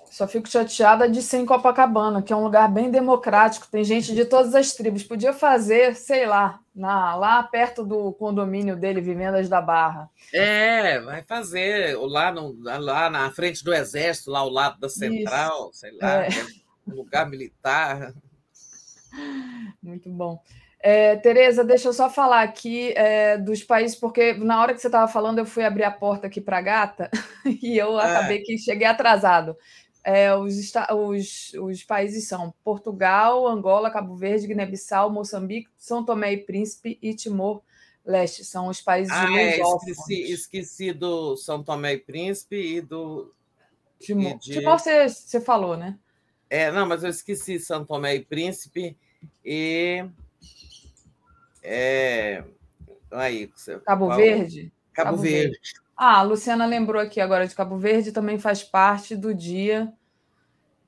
Só fico chateada de ser em Copacabana, que é um lugar bem democrático, tem gente de todas as tribos. Podia fazer, sei lá, na, lá perto do condomínio dele, Vivendas da Barra. É, vai fazer lá, no, lá na frente do Exército, lá ao lado da Central, Isso. sei lá, é. um lugar militar. Muito bom. É, Tereza, deixa eu só falar aqui é, dos países, porque na hora que você estava falando, eu fui abrir a porta aqui para a gata e eu é. acabei que cheguei atrasado. É, os, os, os, países são Portugal, Angola, Cabo Verde, Guiné-Bissau, Moçambique, São Tomé e Príncipe e Timor-Leste. São os países ah, é, esqueci, esqueci, do São Tomé e Príncipe e do... Timor, de... Timor você, você falou, né? É, não, mas eu esqueci São Tomé e Príncipe e. É, aí, Cabo qual... Verde? Cabo, Cabo Verde. Verde. Ah, a Luciana lembrou aqui agora de Cabo Verde, também faz parte do dia.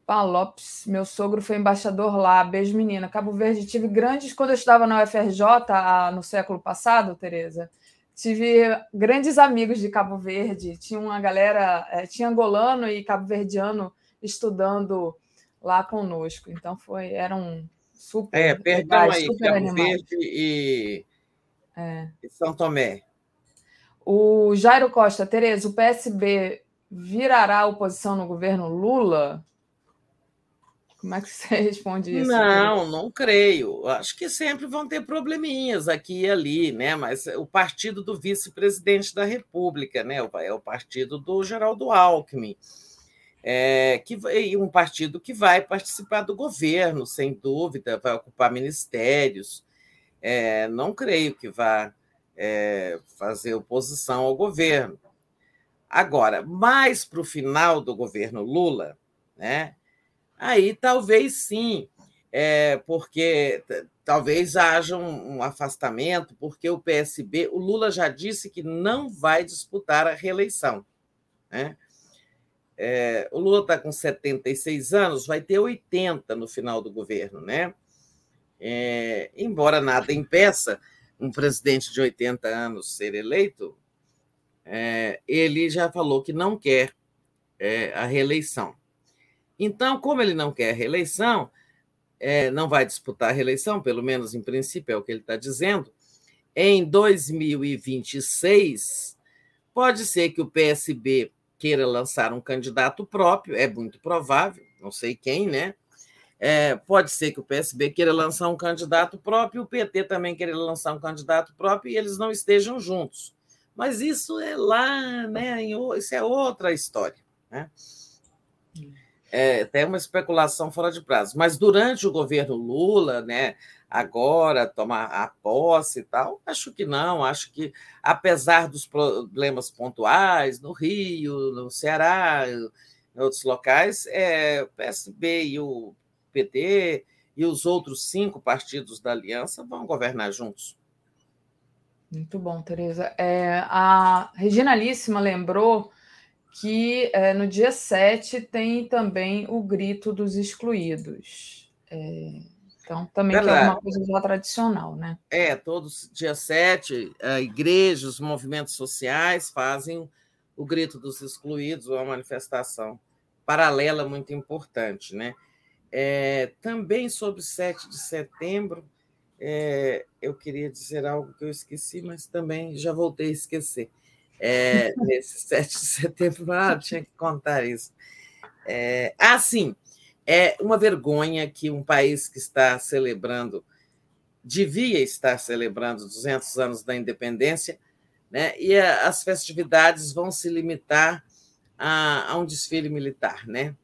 Palopes, meu sogro foi embaixador lá. Beijo, menina. Cabo Verde, tive grandes. Quando eu estudava na UFRJ, no século passado, Tereza, tive grandes amigos de Cabo Verde. Tinha uma galera, é, tinha angolano e cabo-verdiano estudando lá conosco. Então foi, era um super. É, perdão legais, aí, Cabo animais. Verde e, é. e São Tomé. O Jairo Costa, Tereza, o PSB virará oposição no governo Lula? Como é que você responde isso? Não, não creio. Acho que sempre vão ter probleminhas aqui e ali, né? Mas o partido do vice-presidente da República, né? É o partido do Geraldo Alckmin. É, que um partido que vai participar do governo, sem dúvida, vai ocupar ministérios. É, não creio que vá é, fazer oposição ao governo. Agora, mais para o final do governo Lula, né? Aí talvez sim, é, porque talvez haja um, um, afastamento, porque o PSB, o Lula já disse que não vai disputar a reeleição. Né? É, o Lula está com 76 anos, vai ter 80 no final do governo, né? É, embora nada impeça um presidente de 80 anos ser eleito, é, ele já falou que não quer é, a reeleição. Então, como ele não quer a reeleição, é, não vai disputar a reeleição, pelo menos em princípio é o que ele está dizendo, em 2026, pode ser que o PSB queira lançar um candidato próprio, é muito provável, não sei quem, né? É, pode ser que o PSB queira lançar um candidato próprio, o PT também queira lançar um candidato próprio e eles não estejam juntos. Mas isso é lá, né? Isso é outra história. Né? é, tem uma especulação fora de prazo. Mas durante o governo Lula, né, agora tomar a posse e tal, acho que não. Acho que, apesar dos problemas pontuais no Rio, no Ceará, em outros locais, é, o PSB e o PT e os outros cinco partidos da aliança vão governar juntos. Muito bom, Tereza. É, a Reginalíssima lembrou que é, no dia 7 tem também o grito dos excluídos. É, então, também é uma coisa já tradicional, né? É, todos dia 7, a igreja, os movimentos sociais fazem o grito dos excluídos, uma manifestação paralela muito importante, né? É, também sobre 7 de setembro, é, eu queria dizer algo que eu esqueci, mas também já voltei a esquecer é, nesse 7 de setembro. Ah, tinha que contar isso. É, ah, sim, é uma vergonha que um país que está celebrando, devia estar celebrando 200 anos da independência, né, e as festividades vão se limitar a, a um desfile militar. Né?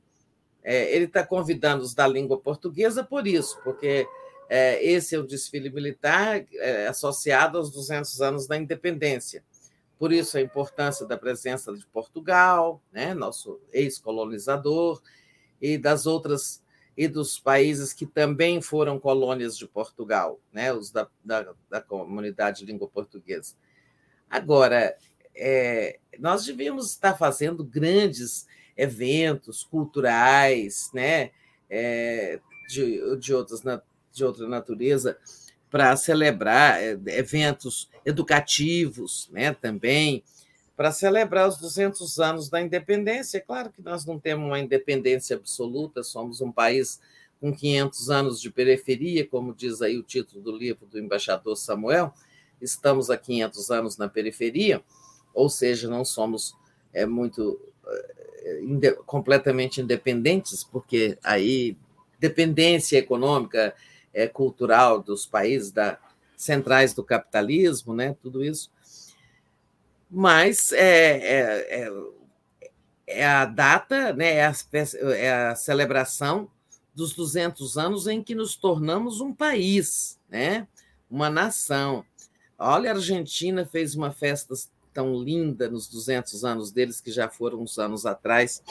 É, ele está convidando os da língua portuguesa por isso, porque é, esse é o desfile militar é, associado aos 200 anos da independência. Por isso a importância da presença de Portugal, né, nosso ex-colonizador, e das outras e dos países que também foram colônias de Portugal, né, os da, da, da comunidade de língua portuguesa. Agora, é, nós devíamos estar fazendo grandes eventos culturais, né, é, de, de, outras, de outra natureza, para celebrar é, eventos educativos né, também, para celebrar os 200 anos da independência. É claro que nós não temos uma independência absoluta, somos um país com 500 anos de periferia, como diz aí o título do livro do embaixador Samuel, estamos há 500 anos na periferia, ou seja, não somos é, muito é, inde completamente independentes, porque aí dependência econômica, é, cultural dos países da, centrais do capitalismo, né? tudo isso. Mas é, é, é, é a data, né? é, a, é a celebração dos 200 anos em que nos tornamos um país, né? uma nação. Olha, a Argentina fez uma festa tão linda nos 200 anos deles, que já foram uns anos atrás,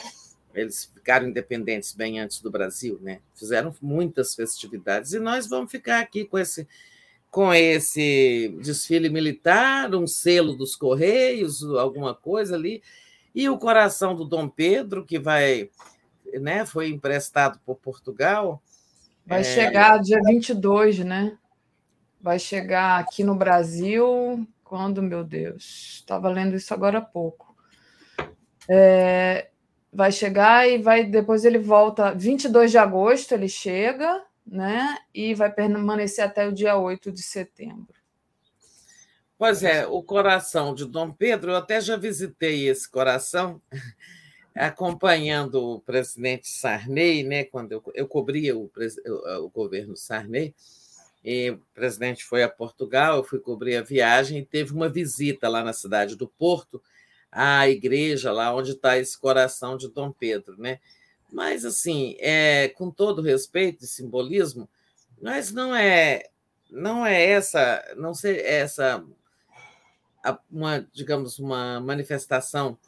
Eles ficaram independentes bem antes do Brasil, né? Fizeram muitas festividades e nós vamos ficar aqui com esse com esse desfile militar, um selo dos Correios, alguma coisa ali, e o coração do Dom Pedro, que vai, né, foi emprestado por Portugal. Vai é... chegar dia 22, né? Vai chegar aqui no Brasil, quando, meu Deus? Estava lendo isso agora há pouco. É, vai chegar e vai depois ele volta 22 de agosto, ele chega, né? E vai permanecer até o dia 8 de setembro. Pois é, o coração de Dom Pedro, eu até já visitei esse coração, acompanhando o presidente Sarney, né? Quando eu, eu cobria o, o governo Sarney, e o presidente foi a Portugal, eu fui cobrir a viagem e teve uma visita lá na cidade do Porto, à igreja lá onde está esse coração de Dom Pedro, né? Mas, assim, é, com todo respeito e simbolismo, mas não é não é essa, não sei, essa uma, digamos, uma manifestação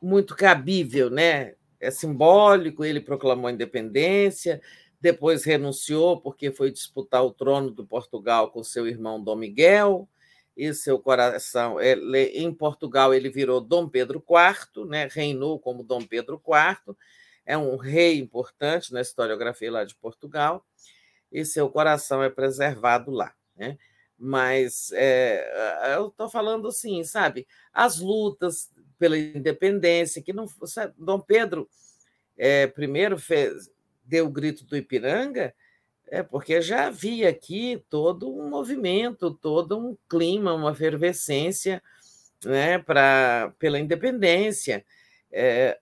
muito cabível, né? É simbólico, ele proclamou a independência, depois renunciou porque foi disputar o trono do Portugal com seu irmão Dom Miguel, e seu coração, ele, em Portugal ele virou Dom Pedro IV, né? Reinou como Dom Pedro IV, é um rei importante na historiografia lá de Portugal, e seu coração é preservado lá. Né? Mas é, eu estou falando assim, sabe, as lutas pela independência, que não sabe, Dom Pedro é, primeiro fez, deu o grito do Ipiranga, é porque já havia aqui todo um movimento, todo um clima, uma efervescência né, pra, pela independência. É,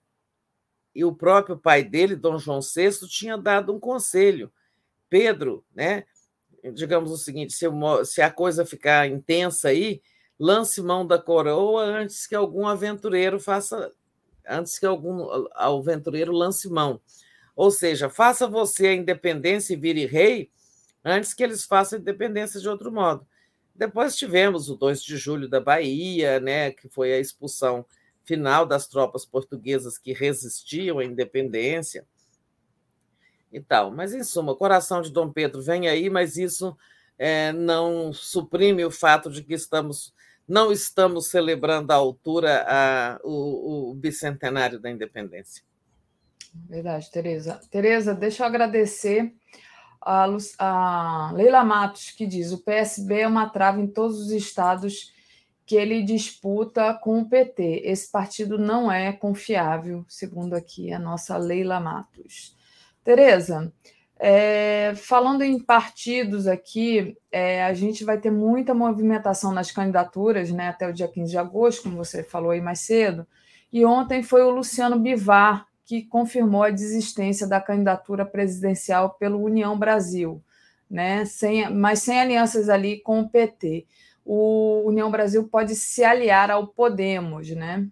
e o próprio pai dele, Dom João VI, tinha dado um conselho. Pedro, né? Digamos o seguinte: se, se a coisa ficar intensa aí, lance mão da coroa antes que algum aventureiro faça, antes que algum aventureiro lance mão. Ou seja, faça você a independência e vire rei antes que eles façam a independência de outro modo. Depois tivemos o 2 de julho da Bahia, né, que foi a expulsão final das tropas portuguesas que resistiam à independência e tal. Mas, em suma, o coração de Dom Pedro vem aí, mas isso é, não suprime o fato de que estamos não estamos celebrando à altura a, o, o bicentenário da independência. Verdade, Tereza. Tereza, deixa eu agradecer a, a Leila Matos, que diz: o PSB é uma trava em todos os estados que ele disputa com o PT. Esse partido não é confiável, segundo aqui a nossa Leila Matos. Tereza, é, falando em partidos aqui, é, a gente vai ter muita movimentação nas candidaturas né, até o dia 15 de agosto, como você falou aí mais cedo. E ontem foi o Luciano Bivar que confirmou a desistência da candidatura presidencial pelo União Brasil, né, sem, mas sem alianças ali com o PT o União Brasil pode se aliar ao Podemos, né?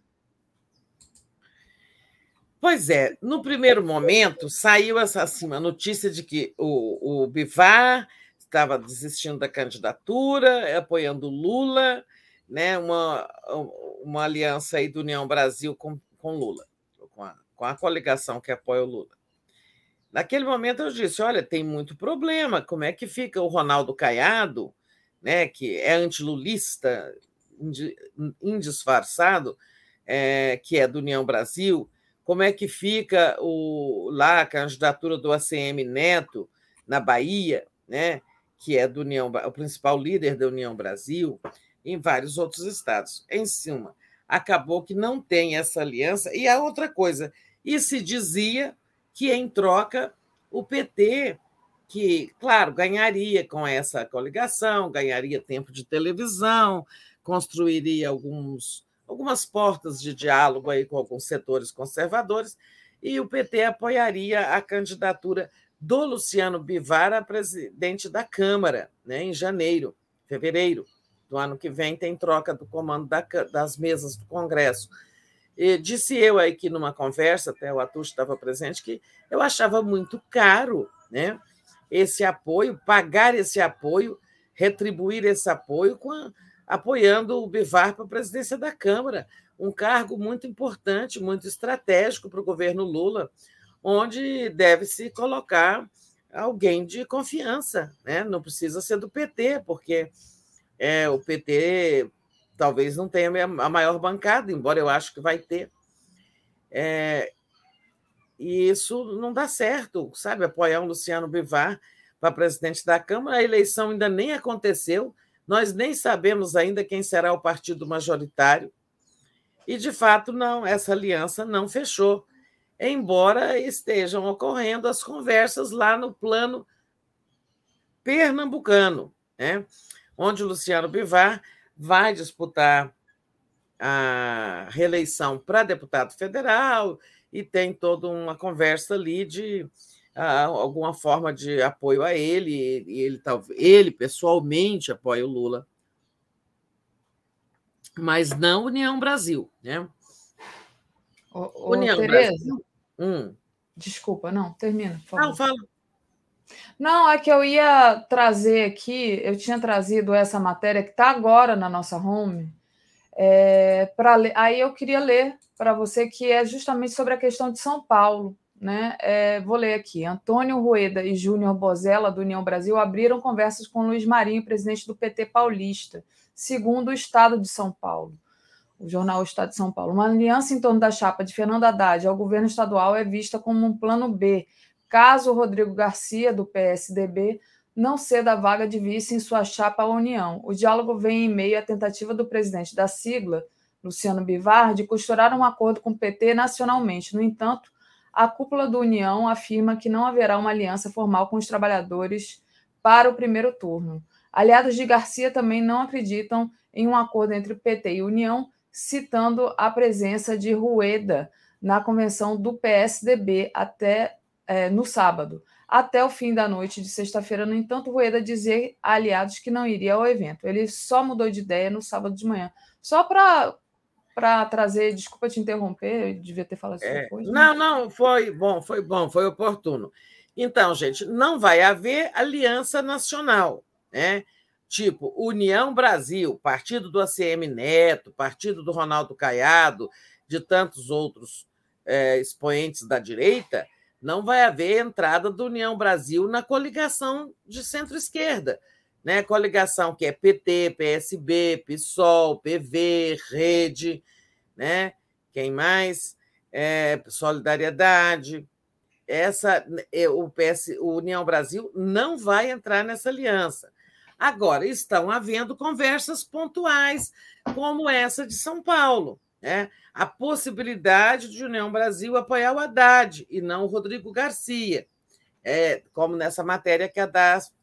Pois é, no primeiro momento saiu essa assim, a notícia de que o, o Bivar estava desistindo da candidatura, apoiando Lula, né, uma, uma aliança aí do União Brasil com, com Lula, com a, com a coligação que apoia o Lula. Naquele momento eu disse: olha, tem muito problema, como é que fica o Ronaldo Caiado? Né, que é antilulista, indisfarçado, é, que é do União Brasil, como é que fica o, lá a candidatura do ACM Neto na Bahia, né, que é do União, o principal líder da União Brasil, em vários outros estados. Em cima, acabou que não tem essa aliança. E a outra coisa, e se dizia que em troca o PT que, claro, ganharia com essa coligação, ganharia tempo de televisão, construiria alguns, algumas portas de diálogo aí com alguns setores conservadores, e o PT apoiaria a candidatura do Luciano Bivar a presidente da Câmara, né, em janeiro, fevereiro do ano que vem, tem troca do comando da, das mesas do Congresso. E disse eu aí que numa conversa, até o Atucho estava presente, que eu achava muito caro, né? Esse apoio, pagar esse apoio, retribuir esse apoio a, apoiando o Bivar para a presidência da Câmara, um cargo muito importante, muito estratégico para o governo Lula, onde deve-se colocar alguém de confiança, né? não precisa ser do PT, porque é, o PT talvez não tenha a maior bancada, embora eu acho que vai ter. É, e isso não dá certo, sabe? Apoiar um Luciano Bivar para presidente da Câmara, a eleição ainda nem aconteceu, nós nem sabemos ainda quem será o partido majoritário. E, de fato, não, essa aliança não fechou embora estejam ocorrendo as conversas lá no plano pernambucano, né? onde o Luciano Bivar vai disputar a reeleição para deputado federal e tem toda uma conversa ali de alguma forma de apoio a ele, e ele, ele pessoalmente apoia o Lula, mas não União Brasil, né? Ô, União Tereza, Brasil. Hum. Desculpa, não, termina. Não, fala. Não, é que eu ia trazer aqui, eu tinha trazido essa matéria que está agora na nossa home, é, para aí eu queria ler para você que é justamente sobre a questão de São Paulo. Né? É, vou ler aqui. Antônio Rueda e Júnior Bozella, do União Brasil, abriram conversas com Luiz Marinho, presidente do PT paulista, segundo o Estado de São Paulo o jornal Estado de São Paulo. Uma aliança em torno da chapa de Fernando Haddad ao governo estadual é vista como um plano B, caso Rodrigo Garcia, do PSDB, não ceda a vaga de vice em sua chapa à União. O diálogo vem em meio à tentativa do presidente da sigla, Luciano Bivar, de costurar um acordo com o PT nacionalmente. No entanto, a cúpula do União afirma que não haverá uma aliança formal com os trabalhadores para o primeiro turno. Aliados de Garcia também não acreditam em um acordo entre PT e União, citando a presença de Rueda na convenção do PSDB até é, no sábado. Até o fim da noite de sexta-feira, no entanto, Rueda dizia a aliados que não iria ao evento. Ele só mudou de ideia no sábado de manhã. Só para para trazer, desculpa te interromper, eu devia ter falado isso é, depois. Né? Não, não, foi bom, foi bom, foi oportuno. Então, gente, não vai haver aliança nacional, né? tipo União Brasil, partido do ACM Neto, partido do Ronaldo Caiado, de tantos outros é, expoentes da direita, não vai haver entrada do União Brasil na coligação de centro-esquerda. Né? Coligação que é PT, PSB, PSOL, PV, Rede, né? quem mais? É, Solidariedade. Essa, é, o, PS, o União Brasil não vai entrar nessa aliança. Agora, estão havendo conversas pontuais, como essa de São Paulo. Né? A possibilidade de União Brasil apoiar o Haddad e não o Rodrigo Garcia, é, como nessa matéria que a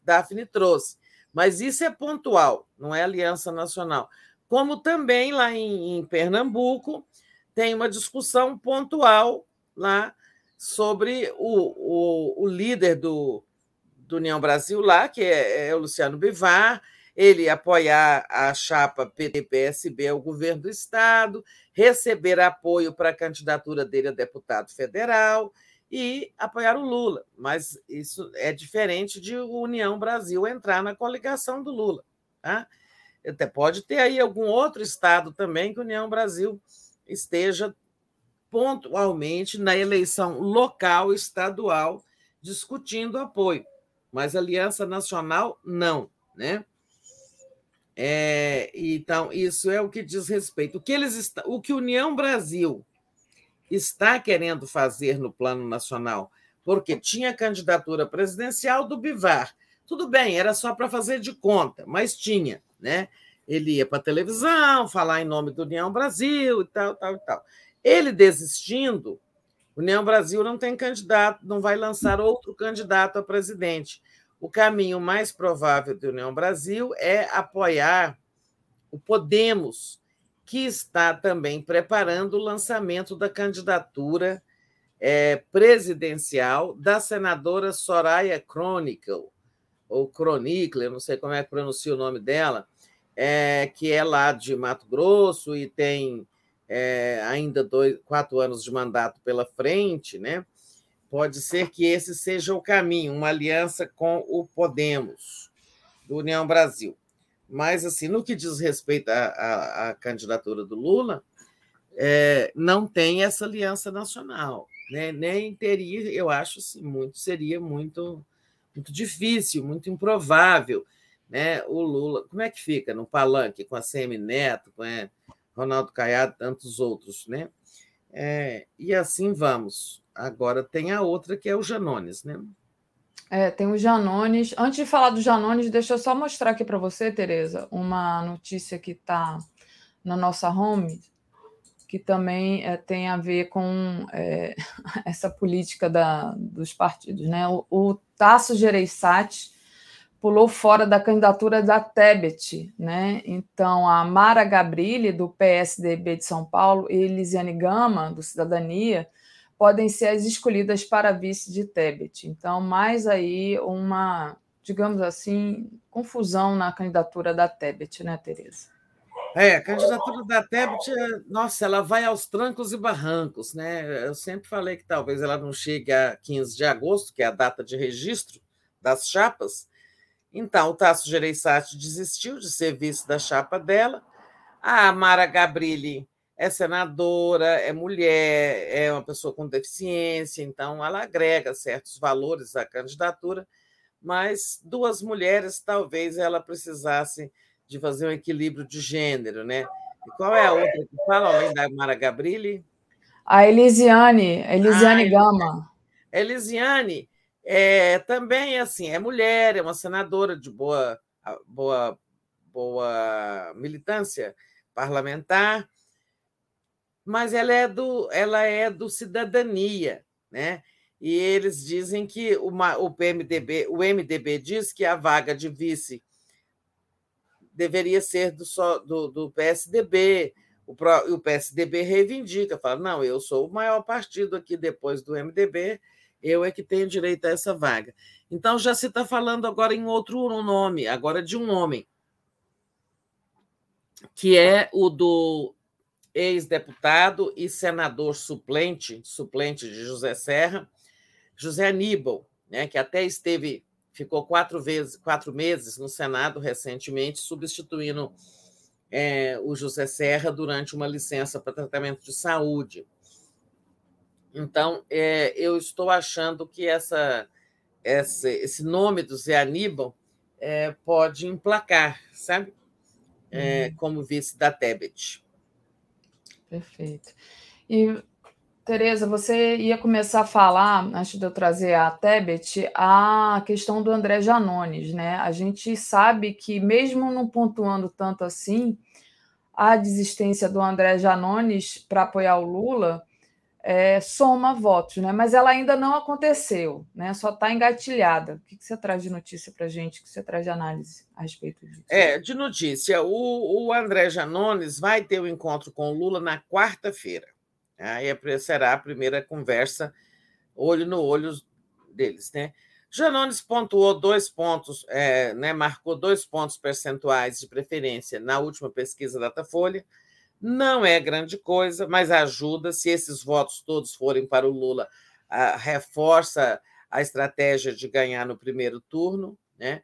Daphne trouxe. Mas isso é pontual, não é aliança nacional. Como também lá em, em Pernambuco tem uma discussão pontual lá sobre o, o, o líder do, do União Brasil lá, que é, é o Luciano Bivar, ele apoiar a chapa PT-PSB ao governo do Estado, receber apoio para a candidatura dele a deputado federal e apoiar o Lula. Mas isso é diferente de União Brasil entrar na coligação do Lula. Tá? Até pode ter aí algum outro estado também que União Brasil esteja pontualmente na eleição local, estadual, discutindo apoio mas Aliança Nacional não, né? É, então, isso é o que diz respeito. O que, eles o que União Brasil está querendo fazer no plano nacional, porque tinha candidatura presidencial do Bivar. Tudo bem, era só para fazer de conta, mas tinha, né? Ele ia para a televisão, falar em nome do União Brasil e tal, tal e tal. Ele desistindo, União Brasil não tem candidato, não vai lançar outro candidato a presidente. O caminho mais provável do União Brasil é apoiar o Podemos, que está também preparando o lançamento da candidatura é, presidencial da senadora Soraya Chronicle, ou Chronicle, eu não sei como é que pronuncia o nome dela, é, que é lá de Mato Grosso e tem é, ainda dois, quatro anos de mandato pela frente, né? Pode ser que esse seja o caminho, uma aliança com o Podemos, do União Brasil. Mas, assim, no que diz respeito à, à, à candidatura do Lula, é, não tem essa aliança nacional. Né? Nem teria, eu acho, assim, muito, seria muito, muito difícil, muito improvável. Né? O Lula, como é que fica no palanque com a Semi Neto, com a Ronaldo Caiado, tantos outros, né? É, e assim vamos. Agora tem a outra que é o Janones, né? É, tem o Janones. Antes de falar do Janones, deixa eu só mostrar aqui para você, Tereza, uma notícia que está na nossa home, que também é, tem a ver com é, essa política da, dos partidos. Né? O, o Tasso Gereissati pulou fora da candidatura da Tebet. Né? Então, a Mara Gabrilli, do PSDB de São Paulo, e Elisiane Gama, do Cidadania, podem ser as escolhidas para vice de Tebet. Então, mais aí uma, digamos assim, confusão na candidatura da Tebet, né, Tereza? É, a candidatura da Tebet, nossa, ela vai aos trancos e barrancos, né? Eu sempre falei que talvez ela não chegue a 15 de agosto, que é a data de registro das chapas. Então, o Tasso Gereissati desistiu de ser vice da chapa dela. A Mara Gabrilli é senadora, é mulher, é uma pessoa com deficiência, então ela agrega certos valores à candidatura, mas duas mulheres talvez ela precisasse de fazer um equilíbrio de gênero, né? E qual é a outra que fala, além da Mara Gabrilli? A Elisiane, Elisiane ah, Gama. Elisiane é, também assim, é mulher, é uma senadora de boa, boa, boa militância parlamentar, mas ela é do, ela é do cidadania, né? E eles dizem que uma, o PMDB, o MDB diz que a vaga de vice deveria ser do, do, do PSDB. O, pro, o PSDB reivindica, fala: não, eu sou o maior partido aqui depois do MDB, eu é que tenho direito a essa vaga. Então já se está falando agora em outro nome, agora de um homem, que é o do ex-deputado e senador suplente, suplente de José Serra, José Aníbal, né, que até esteve, ficou quatro, vezes, quatro meses no Senado recentemente, substituindo é, o José Serra durante uma licença para tratamento de saúde. Então, é, eu estou achando que essa, essa, esse nome do Zé Aníbal é, pode emplacar, sabe? Uhum. Como vice da Tebet. Perfeito. E, Tereza, você ia começar a falar, antes de eu trazer a Tebet, a questão do André Janones, né? A gente sabe que, mesmo não pontuando tanto assim, a desistência do André Janones para apoiar o Lula é, soma votos, né? mas ela ainda não aconteceu, né? só está engatilhada. O que, que você traz de notícia para a gente, o que você traz de análise a respeito disso? É, de notícia, o, o André Janones vai ter o um encontro com o Lula na quarta-feira. Aí é será a primeira conversa olho no olho deles. Né? Janones pontuou dois pontos, é, né, marcou dois pontos percentuais de preferência na última pesquisa Datafolha, não é grande coisa, mas ajuda. Se esses votos todos forem para o Lula, reforça a estratégia de ganhar no primeiro turno. Né?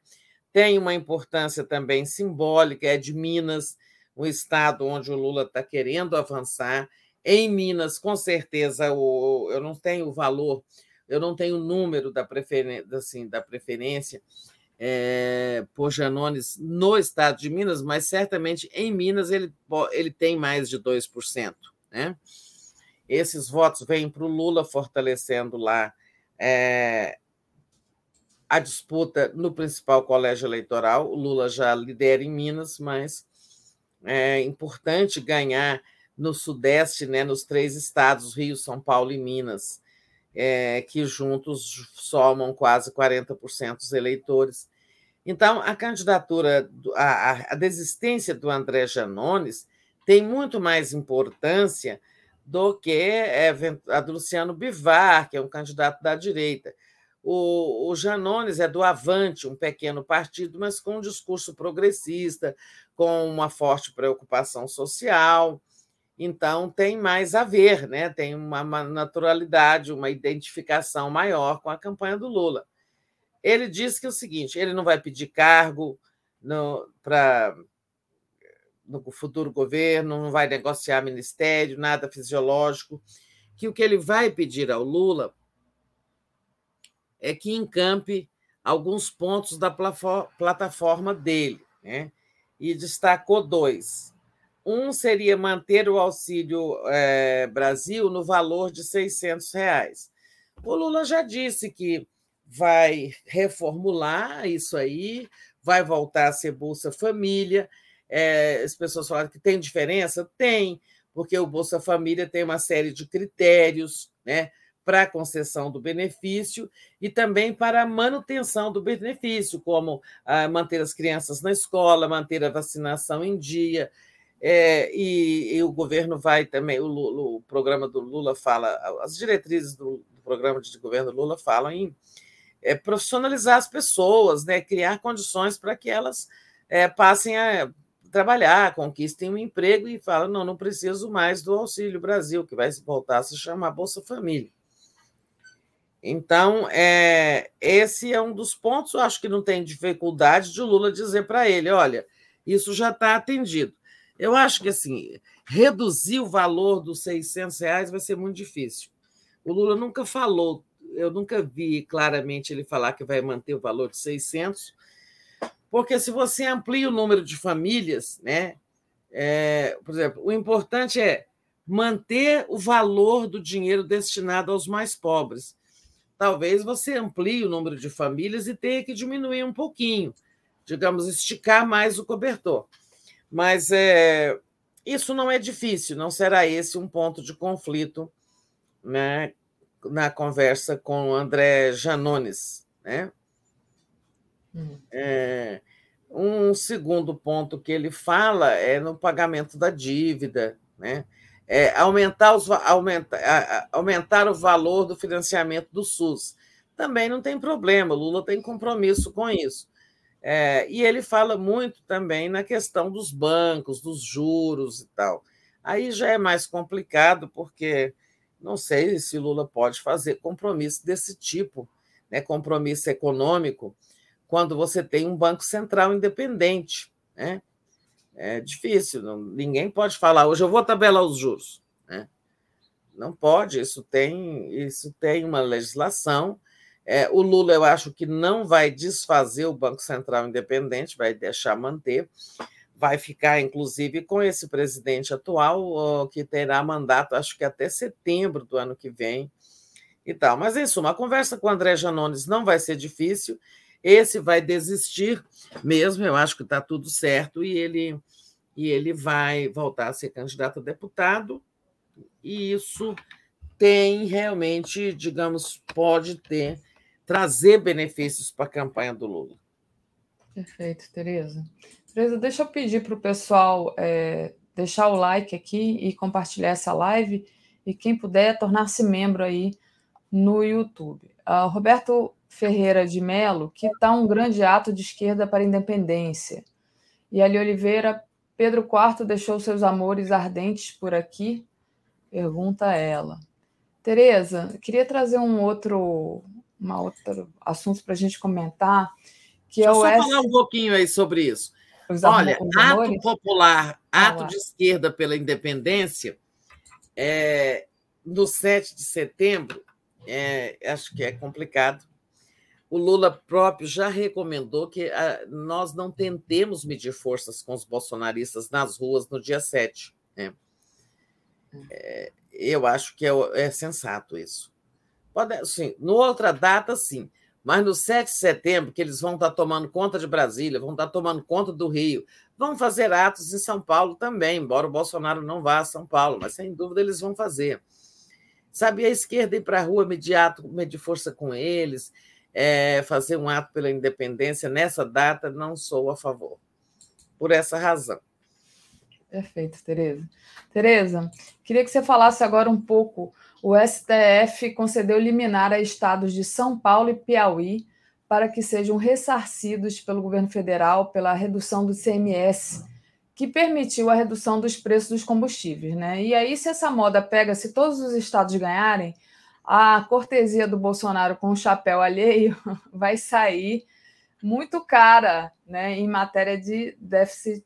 Tem uma importância também simbólica, é de Minas, um estado onde o Lula está querendo avançar. Em Minas, com certeza, eu não tenho o valor, eu não tenho o número da preferência, assim, da preferência é, por Janones no estado de Minas, mas certamente em Minas ele, ele tem mais de 2%. Né? Esses votos vêm para o Lula, fortalecendo lá é, a disputa no principal colégio eleitoral. O Lula já lidera em Minas, mas é importante ganhar no Sudeste, né, nos três estados, Rio, São Paulo e Minas é, que juntos somam quase 40% dos eleitores. Então, a candidatura, a, a desistência do André Janones tem muito mais importância do que é, a do Luciano Bivar, que é um candidato da direita. O, o Janones é do Avante, um pequeno partido, mas com um discurso progressista, com uma forte preocupação social. Então, tem mais a ver, né? tem uma, naturalidade, uma identificação maior com a campanha do Lula. Ele disse que é o seguinte: ele não vai pedir cargo para no futuro governo, não vai negociar ministério, nada fisiológico, que o que ele vai pedir ao Lula é que encampe alguns pontos da plataforma dele, né? e destacou dois. Um seria manter o Auxílio é, Brasil no valor de 600 reais. O Lula já disse que vai reformular isso aí, vai voltar a ser Bolsa Família. É, as pessoas falaram que tem diferença? Tem, porque o Bolsa Família tem uma série de critérios né, para a concessão do benefício e também para a manutenção do benefício, como ah, manter as crianças na escola, manter a vacinação em dia. É, e, e, o governo vai também, o, Lula, o, programa do Lula fala, as diretrizes do, do programa de governo Lula falam em é, profissionalizar as pessoas, né, criar condições para que elas é, passem a trabalhar, conquistem um emprego e falam: não, não preciso mais do Auxílio Brasil, que vai voltar a se chamar Bolsa Família. Então, é, esse é um dos pontos, eu acho que não tem dificuldade de Lula dizer para ele: olha, isso já está atendido. Eu acho que assim, reduzir o valor dos 600 reais vai ser muito difícil. O Lula nunca falou, eu nunca vi claramente ele falar que vai manter o valor de 600, porque se você amplia o número de famílias, né? É, por exemplo, o importante é manter o valor do dinheiro destinado aos mais pobres talvez você amplie o número de famílias e tenha que diminuir um pouquinho, digamos, esticar mais o cobertor. Mas é, isso não é difícil, não será esse um ponto de conflito né, na conversa com o André Janones. Né? Hum. É, um segundo ponto que ele fala é no pagamento da dívida, né? é, aumentar, os, aumenta, aumentar o valor do financiamento do SUS. Também não tem problema, Lula tem compromisso com isso. É, e ele fala muito também na questão dos bancos, dos juros e tal. Aí já é mais complicado, porque não sei se Lula pode fazer compromisso desse tipo, né, compromisso econômico, quando você tem um Banco Central independente. Né? É difícil, não, ninguém pode falar, hoje eu vou tabelar os juros. Né? Não pode, isso tem, isso tem uma legislação. É, o Lula, eu acho que não vai desfazer o Banco Central Independente, vai deixar manter, vai ficar, inclusive, com esse presidente atual, que terá mandato, acho que até setembro do ano que vem e tal. Mas, em suma, a conversa com o André Janones não vai ser difícil. Esse vai desistir mesmo, eu acho que está tudo certo, e ele, e ele vai voltar a ser candidato a deputado, e isso tem realmente, digamos, pode ter, trazer benefícios para a campanha do Lula. Perfeito, Tereza. Tereza, deixa eu pedir para o pessoal é, deixar o like aqui e compartilhar essa live, e quem puder tornar-se membro aí no YouTube. Uh, Roberto Ferreira de Melo, que está um grande ato de esquerda para a independência. E Ali Oliveira, Pedro IV deixou seus amores ardentes por aqui? Pergunta ela. Tereza, queria trazer um outro, uma outro assunto para a gente comentar, que Deixa é o eu só S... falar um pouquinho aí sobre isso. Os Olha, ato popular, ato de esquerda pela independência, é, no 7 de setembro, é, acho que é complicado, o Lula próprio já recomendou que ah, nós não tentemos medir forças com os bolsonaristas nas ruas no dia 7. Né? Hum. É, eu acho que é, é, sensato isso. Pode, sim, no outra data, sim, mas no 7 de setembro, que eles vão estar tomando conta de Brasília, vão estar tomando conta do Rio, vão fazer atos em São Paulo também, embora o Bolsonaro não vá a São Paulo, mas sem dúvida eles vão fazer. Sabe, a esquerda ir para a rua imediato, medir força com eles, é, fazer um ato pela independência nessa data, não sou a favor. Por essa razão. Perfeito, Tereza. Tereza, queria que você falasse agora um pouco. O STF concedeu liminar a estados de São Paulo e Piauí para que sejam ressarcidos pelo governo federal pela redução do CMS, que permitiu a redução dos preços dos combustíveis. Né? E aí, se essa moda pega, se todos os estados ganharem, a cortesia do Bolsonaro com o chapéu alheio vai sair muito cara né, em matéria de déficit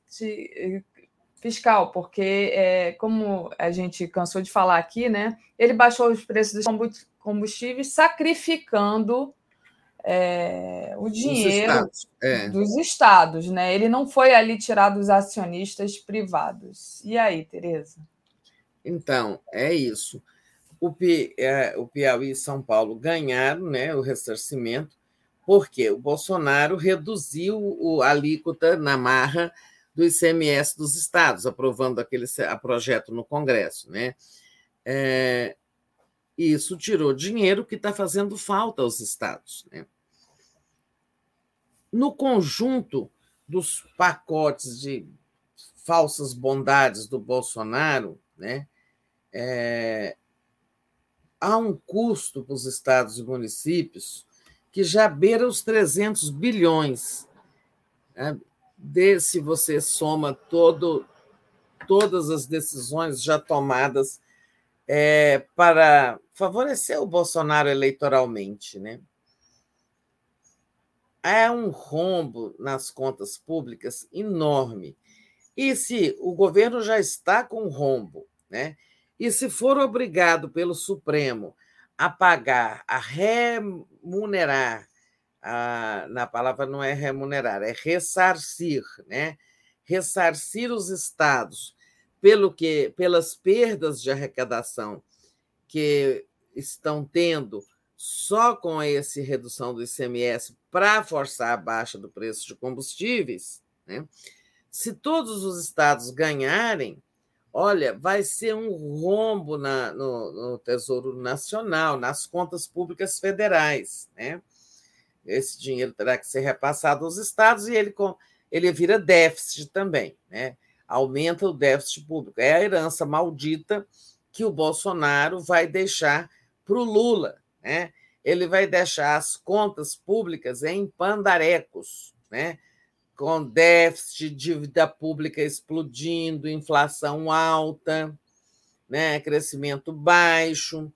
fiscal, porque, é, como a gente cansou de falar aqui, né, ele baixou os preços dos combustíveis, sacrificando é, o dinheiro estados, é. dos estados. Né? Ele não foi ali tirar dos acionistas privados. E aí, Tereza? Então, é isso. O, é, o Piauí e São Paulo ganharam né, o ressarcimento, porque o Bolsonaro reduziu a alíquota na marra do ICMS dos estados, aprovando aquele projeto no Congresso. Né? É, isso tirou dinheiro que está fazendo falta aos estados. Né? No conjunto dos pacotes de falsas bondades do Bolsonaro, né, é, há um custo para os estados e municípios que já beira os 300 bilhões. Né? De, se você soma todo, todas as decisões já tomadas é, para favorecer o Bolsonaro eleitoralmente. Né? É um rombo nas contas públicas enorme. E se o governo já está com rombo, né? e se for obrigado pelo Supremo a pagar, a remunerar, a, na palavra não é remunerar, é ressarcir, né? ressarcir os estados pelo que, pelas perdas de arrecadação que estão tendo só com essa redução do ICMS para forçar a baixa do preço de combustíveis, né? se todos os estados ganharem, olha, vai ser um rombo na, no, no, Tesouro Nacional, nas contas públicas federais. Né? Esse dinheiro terá que ser repassado aos estados e ele, ele vira déficit também. Né? aumenta o déficit público. É a herança maldita que o Bolsonaro vai deixar para o Lula. Né? Ele vai deixar as contas públicas em pandarecos, né? com déficit, dívida pública explodindo, inflação alta, né? crescimento baixo.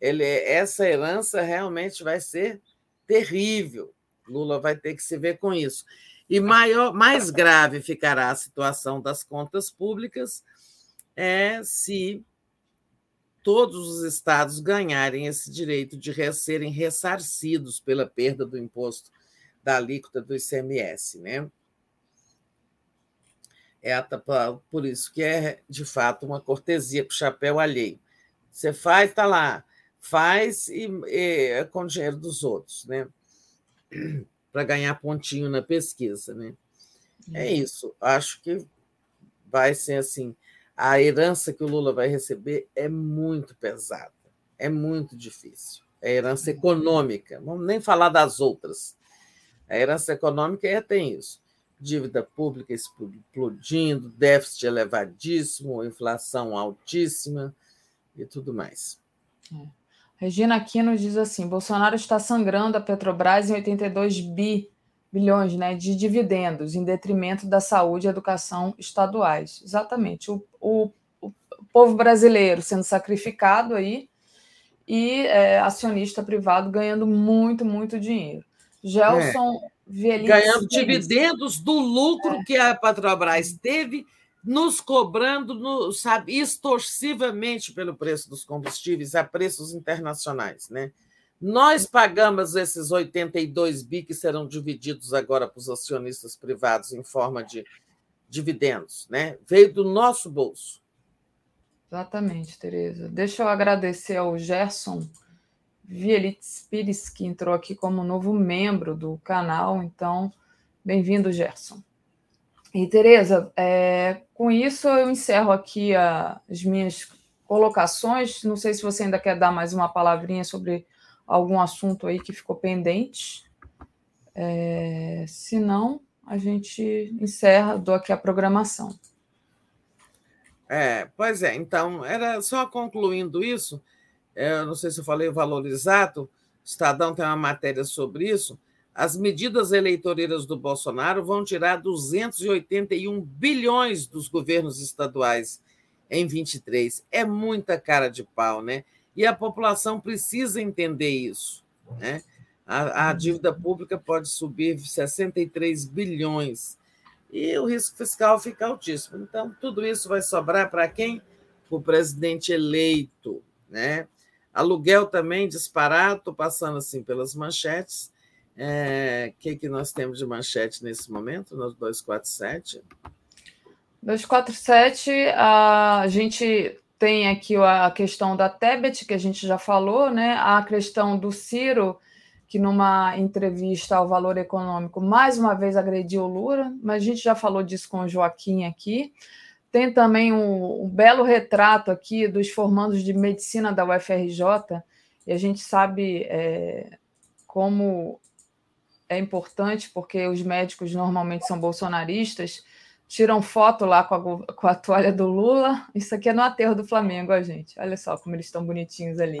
Ele, essa herança realmente vai ser terrível. Lula vai ter que se ver com isso. E maior, mais grave ficará a situação das contas públicas é se todos os estados ganharem esse direito de serem ressarcidos pela perda do imposto da alíquota do ICMS, né? É por isso que é, de fato, uma cortesia com o chapéu alheio. Você faz, está lá, faz e, é com o dinheiro dos outros, né? para ganhar pontinho na pesquisa, né? É uhum. isso. Acho que vai ser assim. A herança que o Lula vai receber é muito pesada, é muito difícil. É herança uhum. econômica. Vamos nem falar das outras. A herança econômica é, tem isso. Dívida pública explodindo, déficit elevadíssimo, inflação altíssima e tudo mais. É. Regina Aquino diz assim: Bolsonaro está sangrando a Petrobras em 82 bi, bilhões né, de dividendos, em detrimento da saúde e educação estaduais. Exatamente. O, o, o povo brasileiro sendo sacrificado aí e é, acionista privado ganhando muito, muito dinheiro. Gelson é. Ganhando dividendos do lucro é. que a Petrobras teve nos cobrando, no, sabe, extorsivamente pelo preço dos combustíveis a preços internacionais, né? Nós pagamos esses 82 bi que serão divididos agora para os acionistas privados em forma de dividendos, né? Veio do nosso bolso. Exatamente, Tereza. Deixa eu agradecer ao Gerson Vielitz Pires, que entrou aqui como novo membro do canal. Então, bem-vindo, Gerson. E, Tereza, é, com isso eu encerro aqui a, as minhas colocações. Não sei se você ainda quer dar mais uma palavrinha sobre algum assunto aí que ficou pendente. É, se não, a gente encerra, dou aqui a programação. É, pois é, então, era só concluindo isso, é, eu não sei se eu falei o valor exato, o Estadão tem uma matéria sobre isso, as medidas eleitoreiras do Bolsonaro vão tirar 281 bilhões dos governos estaduais em 23. É muita cara de pau, né? E a população precisa entender isso, né? A, a dívida pública pode subir 63 bilhões e o risco fiscal fica altíssimo. Então, tudo isso vai sobrar para quem? Para o presidente eleito. Né? Aluguel também disparado, passando assim pelas manchetes. O é, que, que nós temos de manchete nesse momento, no 247? 247, a gente tem aqui a questão da Tebet, que a gente já falou, né? A questão do Ciro, que numa entrevista ao Valor Econômico, mais uma vez agrediu o Lula, mas a gente já falou disso com o Joaquim aqui. Tem também um, um belo retrato aqui dos formandos de medicina da UFRJ, e a gente sabe é, como é importante, porque os médicos normalmente são bolsonaristas, tiram foto lá com a, com a toalha do Lula. Isso aqui é no aterro do Flamengo, a gente. Olha só como eles estão bonitinhos ali.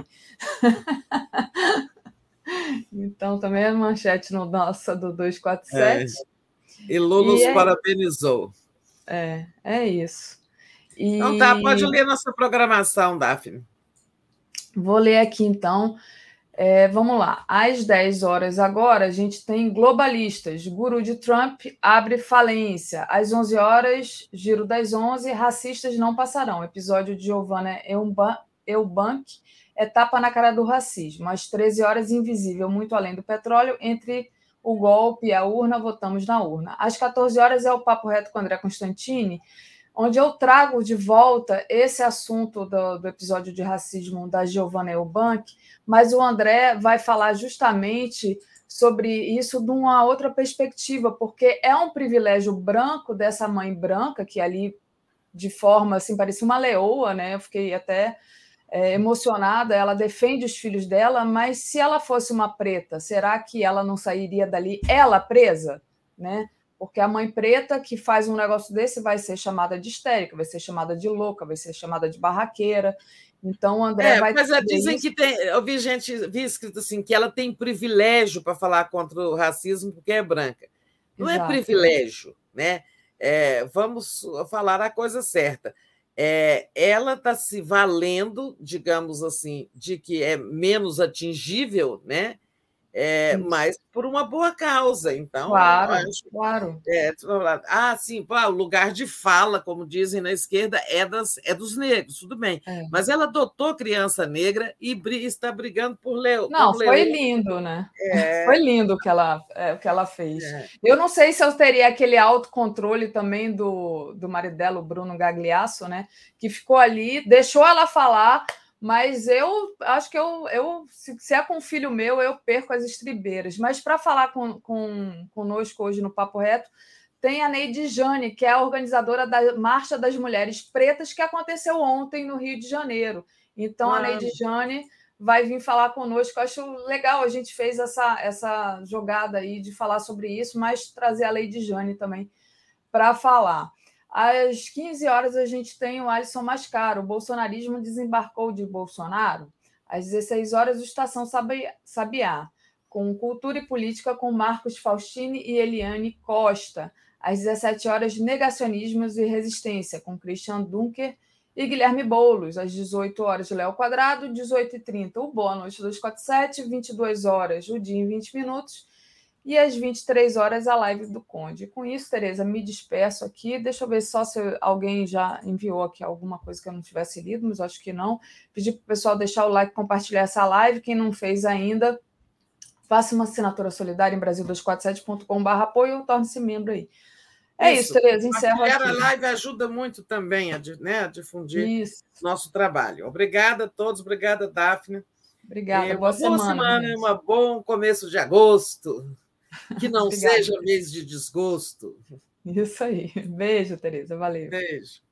então, também é manchete no nossa do 247. É. E Lula os é... parabenizou. É, é isso. E... Então tá, pode ler nossa programação, Daphne. Vou ler aqui então. É, vamos lá, às 10 horas agora, a gente tem globalistas. Guru de Trump abre falência. Às 11 horas, giro das 11, racistas não passarão. Episódio de Giovanna Eubank, etapa na cara do racismo. Às 13 horas, invisível, muito além do petróleo, entre o golpe e a urna, votamos na urna. Às 14 horas é o Papo Reto com André Constantini onde eu trago de volta esse assunto do, do episódio de racismo da Giovanna Eubank, mas o André vai falar justamente sobre isso de uma outra perspectiva, porque é um privilégio branco dessa mãe branca, que ali, de forma assim, parecia uma leoa, né? Eu fiquei até é, emocionada, ela defende os filhos dela, mas se ela fosse uma preta, será que ela não sairia dali, ela presa? Né? Porque a mãe preta que faz um negócio desse vai ser chamada de histérica, vai ser chamada de louca, vai ser chamada de barraqueira. Então, o André é, vai. Mas dizem isso. que tem. Eu vi gente, vi escrito assim, que ela tem privilégio para falar contra o racismo porque é branca. Não é Exato. é privilégio, né? É, vamos falar a coisa certa. É, ela está se valendo, digamos assim, de que é menos atingível, né? É, mas por uma boa causa. Então, claro, acho, claro. É, ah, sim, o lugar de fala, como dizem na esquerda, é, das, é dos negros, tudo bem. É. Mas ela adotou criança negra e está brigando por Leo. Não, por foi lindo, né? É. Foi lindo o que ela, é, o que ela fez. É. Eu não sei se eu teria aquele autocontrole também do, do marido dela, o Bruno Gagliasso, né? Que ficou ali, deixou ela falar mas eu acho que eu, eu se, se, é com um filho meu, eu perco as estribeiras. Mas para falar com, com, conosco hoje no Papo Reto, tem a Neide Jane, que é a organizadora da Marcha das Mulheres Pretas, que aconteceu ontem no Rio de Janeiro. Então, a Neide Jane vai vir falar conosco. Eu acho legal, a gente fez essa, essa jogada aí de falar sobre isso, mas trazer a Lady Jane também para falar. Às 15 horas, a gente tem o Alisson Mascaro. O bolsonarismo desembarcou de Bolsonaro. Às 16 horas, o Estação Sabiá, com Cultura e Política com Marcos Faustini e Eliane Costa. Às 17 horas, Negacionismos e Resistência, com Christian Dunker e Guilherme Boulos. Às 18 horas, Léo Quadrado. 18h30, o Bônus 247. 22 horas, o Dia em 20 Minutos e às 23 horas a live do Conde. Com isso, Tereza, me despeço aqui. Deixa eu ver só se alguém já enviou aqui alguma coisa que eu não tivesse lido, mas acho que não. Pedir para o pessoal deixar o like, compartilhar essa live. Quem não fez ainda, faça uma assinatura solidária em brasil247.com.br apoio ou torne-se membro aí. É isso, isso Tereza, encerro aqui. A live ajuda muito também a, né, a difundir isso. nosso trabalho. Obrigada a todos, obrigada, Daphne. Obrigada, boa, boa semana. Boa semana, e um bom começo de agosto. Que não seja mês de desgosto. Isso aí. Beijo, Tereza. Valeu. Beijo.